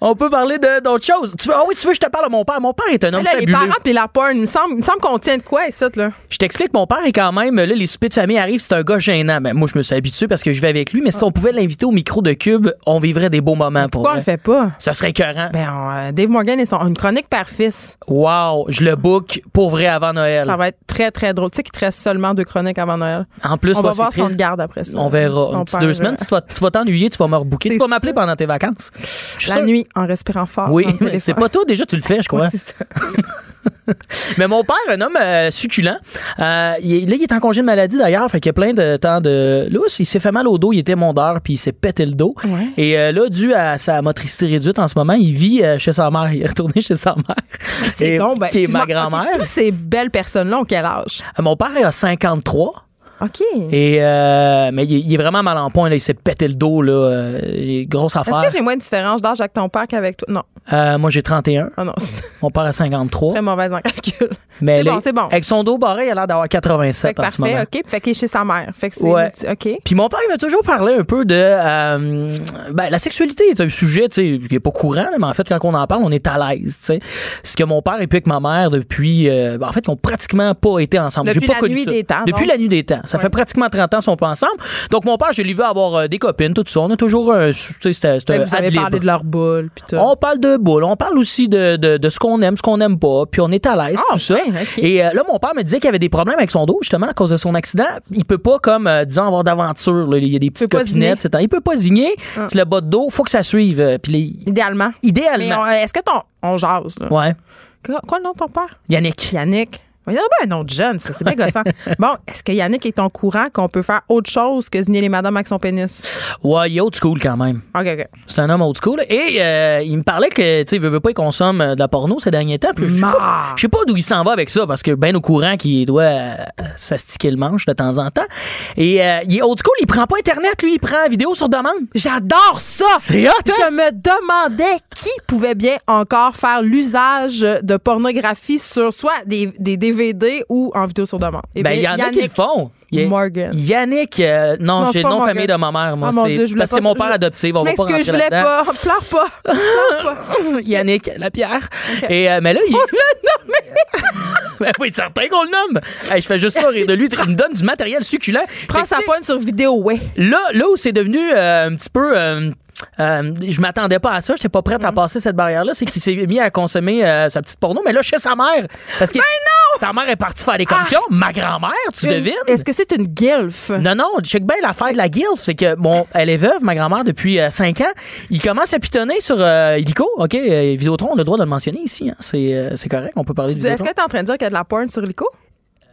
on peut parler d'autres choses. Tu veux, ah oui, tu veux que je te parle de mon père? Mon père est un homme Là, les fabuleux. parents puis la porn, il me semble, il me semble qu'on tient de quoi ici, là? Je t'explique, mon père est quand même, là, les soupers de famille arrivent, c'est un gars gênant. Ben, moi, je me suis habitué parce que je vais avec lui, mais si on pouvait l'inviter au micro de Cube, on vivrait des beaux moments pour Pourquoi on le fait pas? Ça serait écœurant. Ben, on- euh, Dave Morgan et son une chronique père-fils. Wow, je le book pour vrai avant Noël. Ça va être très, très drôle. Tu sais qu'il te reste seulement deux chroniques avant Noël. En plus, on va voir si on garde après ça. On Si verra. père, deux semaines, euh, tu vas, tu vas t'ennuyer, tu vas me rebooker. Tu vas m'appeler ça. pendant tes vacances. La nuit, en respirant fort. Oui, c'est pas toi, déjà, tu le fais, je crois. Ouais, c'est ça. Mais mon père, un homme euh, succulent, euh, il est- là, il est en congé de maladie d'ailleurs, fait qu'il y a plein de temps de lousse. Il s'est fait mal au dos, il était mondeur, puis il s'est pété le dos. Ouais. Et euh, là, dû à sa motricité réduite en ce moment, il vit chez sa mère. Il est retourné chez sa mère. C'est donc, ben, qui est ma grand-mère. Tous ces belles personnes-là ont quel âge? Mon père a 53. OK. Et, euh, mais il, il est vraiment mal en point. Là. Il s'est pété le dos. Là. Euh, grosse Est-ce affaire. que j'ai moins de différence d'âge avec ton père qu'avec toi? Non. Euh, moi, j'ai 31. Ah non, Mon père a 53. très mauvaise en calcul. Mais C'est là, bon, c'est bon. Avec son dos barré, il a l'air d'avoir Fait 87 que en ce moment. parfait, OK. Fait qu'il est chez sa mère. Fait que c'est. Ouais. OK. Puis mon père, il m'a toujours parlé un peu de. euh, ben, la sexualité est un sujet, qui est pas courant, mais en fait, quand on en parle, on est à l'aise. Ce que mon père et puis avec ma mère depuis. ben, en fait, ils ont pratiquement pas été ensemble. Depuis pas la nuit ça. des temps, Depuis la nuit des temps. Ça Ouais. fait pratiquement 30 ans qu'ils sont pas ensemble. Donc, mon père, je l'ai vu avoir euh, des copines, tout ça. On a toujours un. Tu sais, vous avez parlé de leur boule. Puis tout. On parle de boule, on parle aussi de, de, de ce qu'on aime, ce qu'on n'aime pas, puis on est à l'aise, Ah, tout ça. Et euh, là, mon père me disait qu'il avait des problèmes avec son dos, justement, à cause de son accident. Il peut pas, comme, euh, disons, avoir d'aventure. Il y a des petites copinettes, etc. Il peut pas zigner. Ah. C'est le bas de dos, faut que ça suive. euh, Puis les- Idéalement. Idéalement. est-ce que ton. On jase, là? Ouais. Quoi, quoi le nom de ton père? Yannick. Yannick. Il y a ben un de jeune, ça, c'est bien gossant. bon, est-ce que Yannick est au courant qu'on peut faire autre chose que zigner les madames avec son pénis? Ouais, il est old school quand même. OK, OK. C'est un homme old school. Et euh, il me parlait que, tu sais, il veut, veut pas qu'il consomme euh, de la porno ces derniers temps. Puis je sais pas- d'où il s'en va avec ça, parce que bien au courant qu'il doit euh, s'astiquer le manche de temps en temps. Et euh, il est old school, il prend pas Internet, lui, il prend vidéo sur demande. J'adore ça! C'est hot, hein? Je me demandais qui pouvait bien encore faire l'usage de pornographie sur soit des, des DVD ou en vidéo sur demande. Eh Ben, il y bien, en a qui le font. Y Morgan. Yannick, euh, non, Non, j'ai le nom Morgan. famille de ma mère, moi. Ah, mon c'est Dieu, je parce que c'est mon père je- adoptif, on va pas rentrer là-dedans. pas. Pleure pas. Pleure pas. Yannick Lapierre. Et, euh, mais là, il. Ben oui, certain qu'on le nomme. Hey, je fais juste ça rire de lui. Il me donne du matériel succulent. Prends sa pointe sur vidéo, ouais. Là, là où c'est devenu euh, un petit peu. Euh, euh, je m'attendais pas à ça, j'étais pas prête Mm. à passer cette barrière-là. C'est qu'il s'est mis à consommer euh, sa petite porno, mais là, chez sa mère. Parce que sa mère est partie faire des commissions. Ma grand-mère, tu Une- devines? Est-ce que c'est une gilf? Non, non, check bien l'affaire de la guilf, c'est que, bon, elle est veuve, ma grand-mère, depuis 5 ans. Il commence à pitonner sur euh, Illico. OK, euh, Vidéotron, on a le droit de le mentionner ici. hein. C'est euh, correct, on peut parler de Est-ce que tu es en train de dire qu'il y a de la porn sur Lico?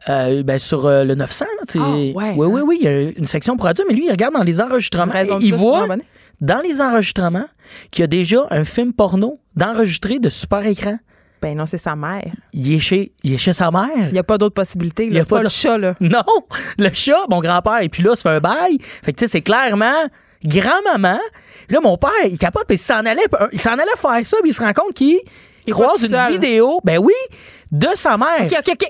Euh, ben, sur euh, le 900, là. Ah, ouais, oui, oui, hein. oui, il y a une section pour adultes, mais lui, il regarde dans les enregistrements. Et il voit. Dans les enregistrements qu'il y a déjà un film porno d'enregistré de super écran. Ben non, c'est sa mère. Il est chez, il est chez sa mère. Il n'y a pas d'autre possibilité. Il a C'est pas pas le chat, là. Non, le chat, mon grand-père, et puis là, ça fait un bail. Fait que, tu sais, c'est clairement grand-maman. Là, mon père, il capote, puis il s'en allait, il s'en allait faire ça, puis il se rend compte qu'il croise une seul. vidéo, ben oui, de sa mère. OK, OK, OK.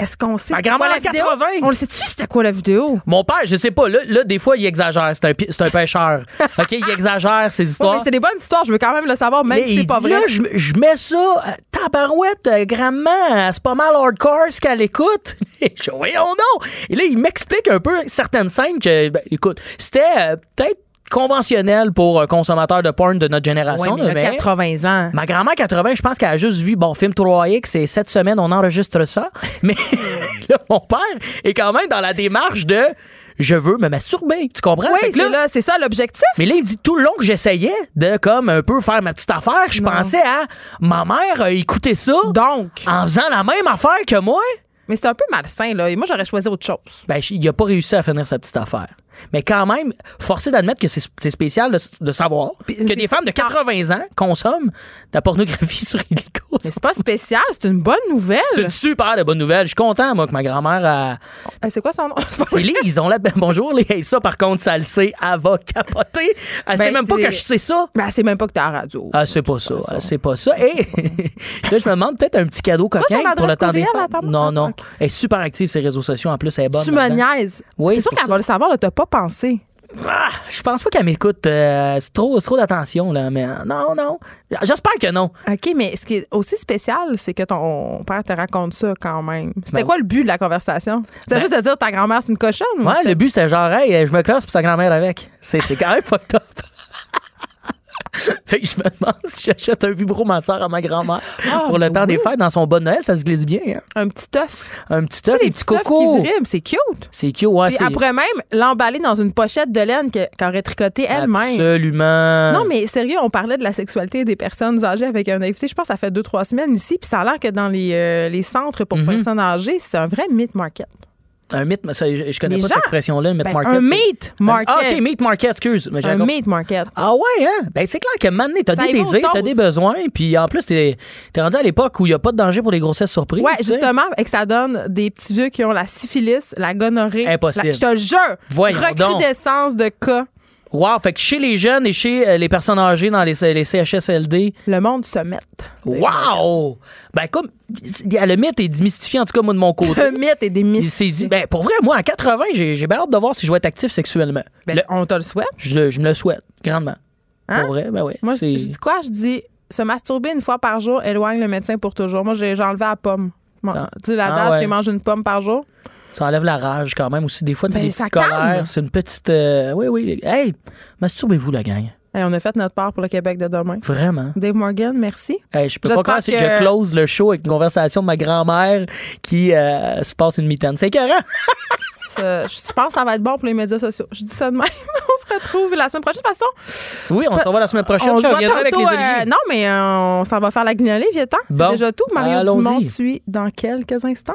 Est-ce qu'on sait Ma grand-mère vidéo? 80. On le sait-tu c'était quoi la vidéo? Mon père, je sais pas, là, là, des fois, il exagère. C'est un, pi- c'est un pêcheur. OK, il exagère ses histoires. mais c'est des bonnes histoires, je veux quand même le savoir, même Mais si il c'est pas dit, vrai. Là, je, je mets ça, euh, tabarouette, euh, grand-mère, euh, c'est pas mal hardcore ce qu'elle écoute. Et je voyons donc. Et là, il m'explique un peu certaines scènes que, ben, écoute, c'était euh, peut-être conventionnel pour un consommateur de porn de notre génération. Ouais, mais il mais- a 80 ans. Ma grand-mère 80, je pense qu'elle a juste vu, bon, film 3X, et cette semaine, on enregistre ça. Mais là, mon père est quand même dans la démarche de je veux me masturber. Tu comprends? Oui, c'est là, c'est ça l'objectif. mais là, il dit tout le long que j'essayais de comme un peu faire ma petite affaire, je pensais à ma mère a écouté ça Donc, en faisant la même affaire que moi. Mais c'est un peu malsain, là. Et moi, j'aurais choisi autre chose. Ben, il a pas réussi à finir sa petite affaire. Mais quand même, forcé d'admettre que c'est spécial de, de savoir Puis que des femmes de 80 ans consomment de la pornographie sur Illico. Mais c'est pas spécial, c'est une bonne nouvelle. C'est une super de bonne nouvelle. Je suis content, moi, que ma grand-mère a. Euh, C'est quoi son nom? C'est Lise, on l'a. ben, bonjour, les. Hey, ça, par contre, ça le sait. Elle va capoter. Elle Ben, sait même pas que je sais ça. Ben, c'est même pas que t'es à la radio. Ah, c'est pas ça. Ah, C'est pas ça. Et là, je me demande peut-être un petit cadeau coquin pour le temps des fêtes. Non, ah, non. ok. Elle est super active sur les réseaux sociaux. En plus, elle est bonne. tu me niaises. Oui, c'est sûr qu'elle va le savoir, t'as pas pensé. Ah, je pense pas qu'elle m'écoute. euh, c'est trop, c'est trop d'attention, là. Mais euh, non, non. J'espère que non. OK, mais ce qui est aussi spécial, c'est que ton père te raconte ça quand même. C'était Ben quoi le but de la conversation? C'était Ben- juste de dire ta grand-mère, c'est une cochonne? ou Ouais, le but, c'était genre, hey, je me classe puis sa grand-mère avec. C'est, c'est quand même pas top. fait que je me demande si j'achète un vibromasseur à ma grand-mère Ah, pour le temps des fêtes. Dans son bon Noël, ça se glisse bien. hein. Un petit œuf. Un petit œuf, des petits cocos. c'est cute. C'est cute, ouais. Puis pourrait même l'emballer dans une pochette de laine que- qu'elle aurait tricoté elle-même. Absolument. Non, mais sérieux, on parlait de la sexualité des personnes âgées avec un invité. Je pense que ça fait deux, trois semaines ici. Puis ça a l'air que dans les, euh, les centres pour Mhm. personnes âgées, c'est un vrai mythe market. Un meat, ça, je, connais pas cette expression-là, meat Ben, market. un c'est- meat market. Ah, OK, meat market, excuse. Mais Un compris. meat market. Ah ouais, hein? Ben c'est clair que maintenant, t'as Ça des désirs, t'as des besoins, puis en plus, t'es es rendu à l'époque où il n'y a pas de danger pour les grossesses surprises. Ouais, justement, et que ça donne des petits vieux qui ont la syphilis, la gonorrhée. Impossible. La- je te le jure. Voyons donc. Recrudescence de cas. Wow, fait que chez les jeunes et chez euh, les personnes âgées dans les, les CHSLD. Le monde se met. Wow! Ben comme, le mythe est démystifié, en tout cas, moi, de mon côté. Le mythe est démystifié. ben pour vrai, moi, à 80, j'ai j'ai bien hâte de voir si je vais être actif sexuellement. Ben, Le- on te le souhaite? je, je me le souhaite, grandement. Hein? Pour vrai, ben oui. Moi, je, dis quoi? Je dis se masturber une fois par jour éloigne le médecin pour toujours. Moi, j'ai enlevé la pomme. Bon, Ah. Tu sais, la Ah date, ouais. j'ai mangé une pomme par jour. Ça enlève la rage quand même aussi. Des fois, tu Ben, des petites colères. C'est une petite. euh, oui, oui. Hey, masturbez-vous, la gang. Hey, on a fait notre part pour le Québec de demain. Vraiment. Dave Morgan, merci. Hey, je peux pas croire que... que- je close le show avec une conversation de ma grand-mère qui euh, se passe une mitaine. C'est écœurant. Je pense que ça va être bon pour les médias sociaux. Je dis ça de même. on se retrouve la semaine prochaine. De toute façon, Oui, on se revoit la semaine prochaine. on se voit avec les euh, non, mais euh, on s'en va faire la guignolée, viens-t'en. C'est Bon. déjà tout. Mario. Dumont suit dans quelques instants.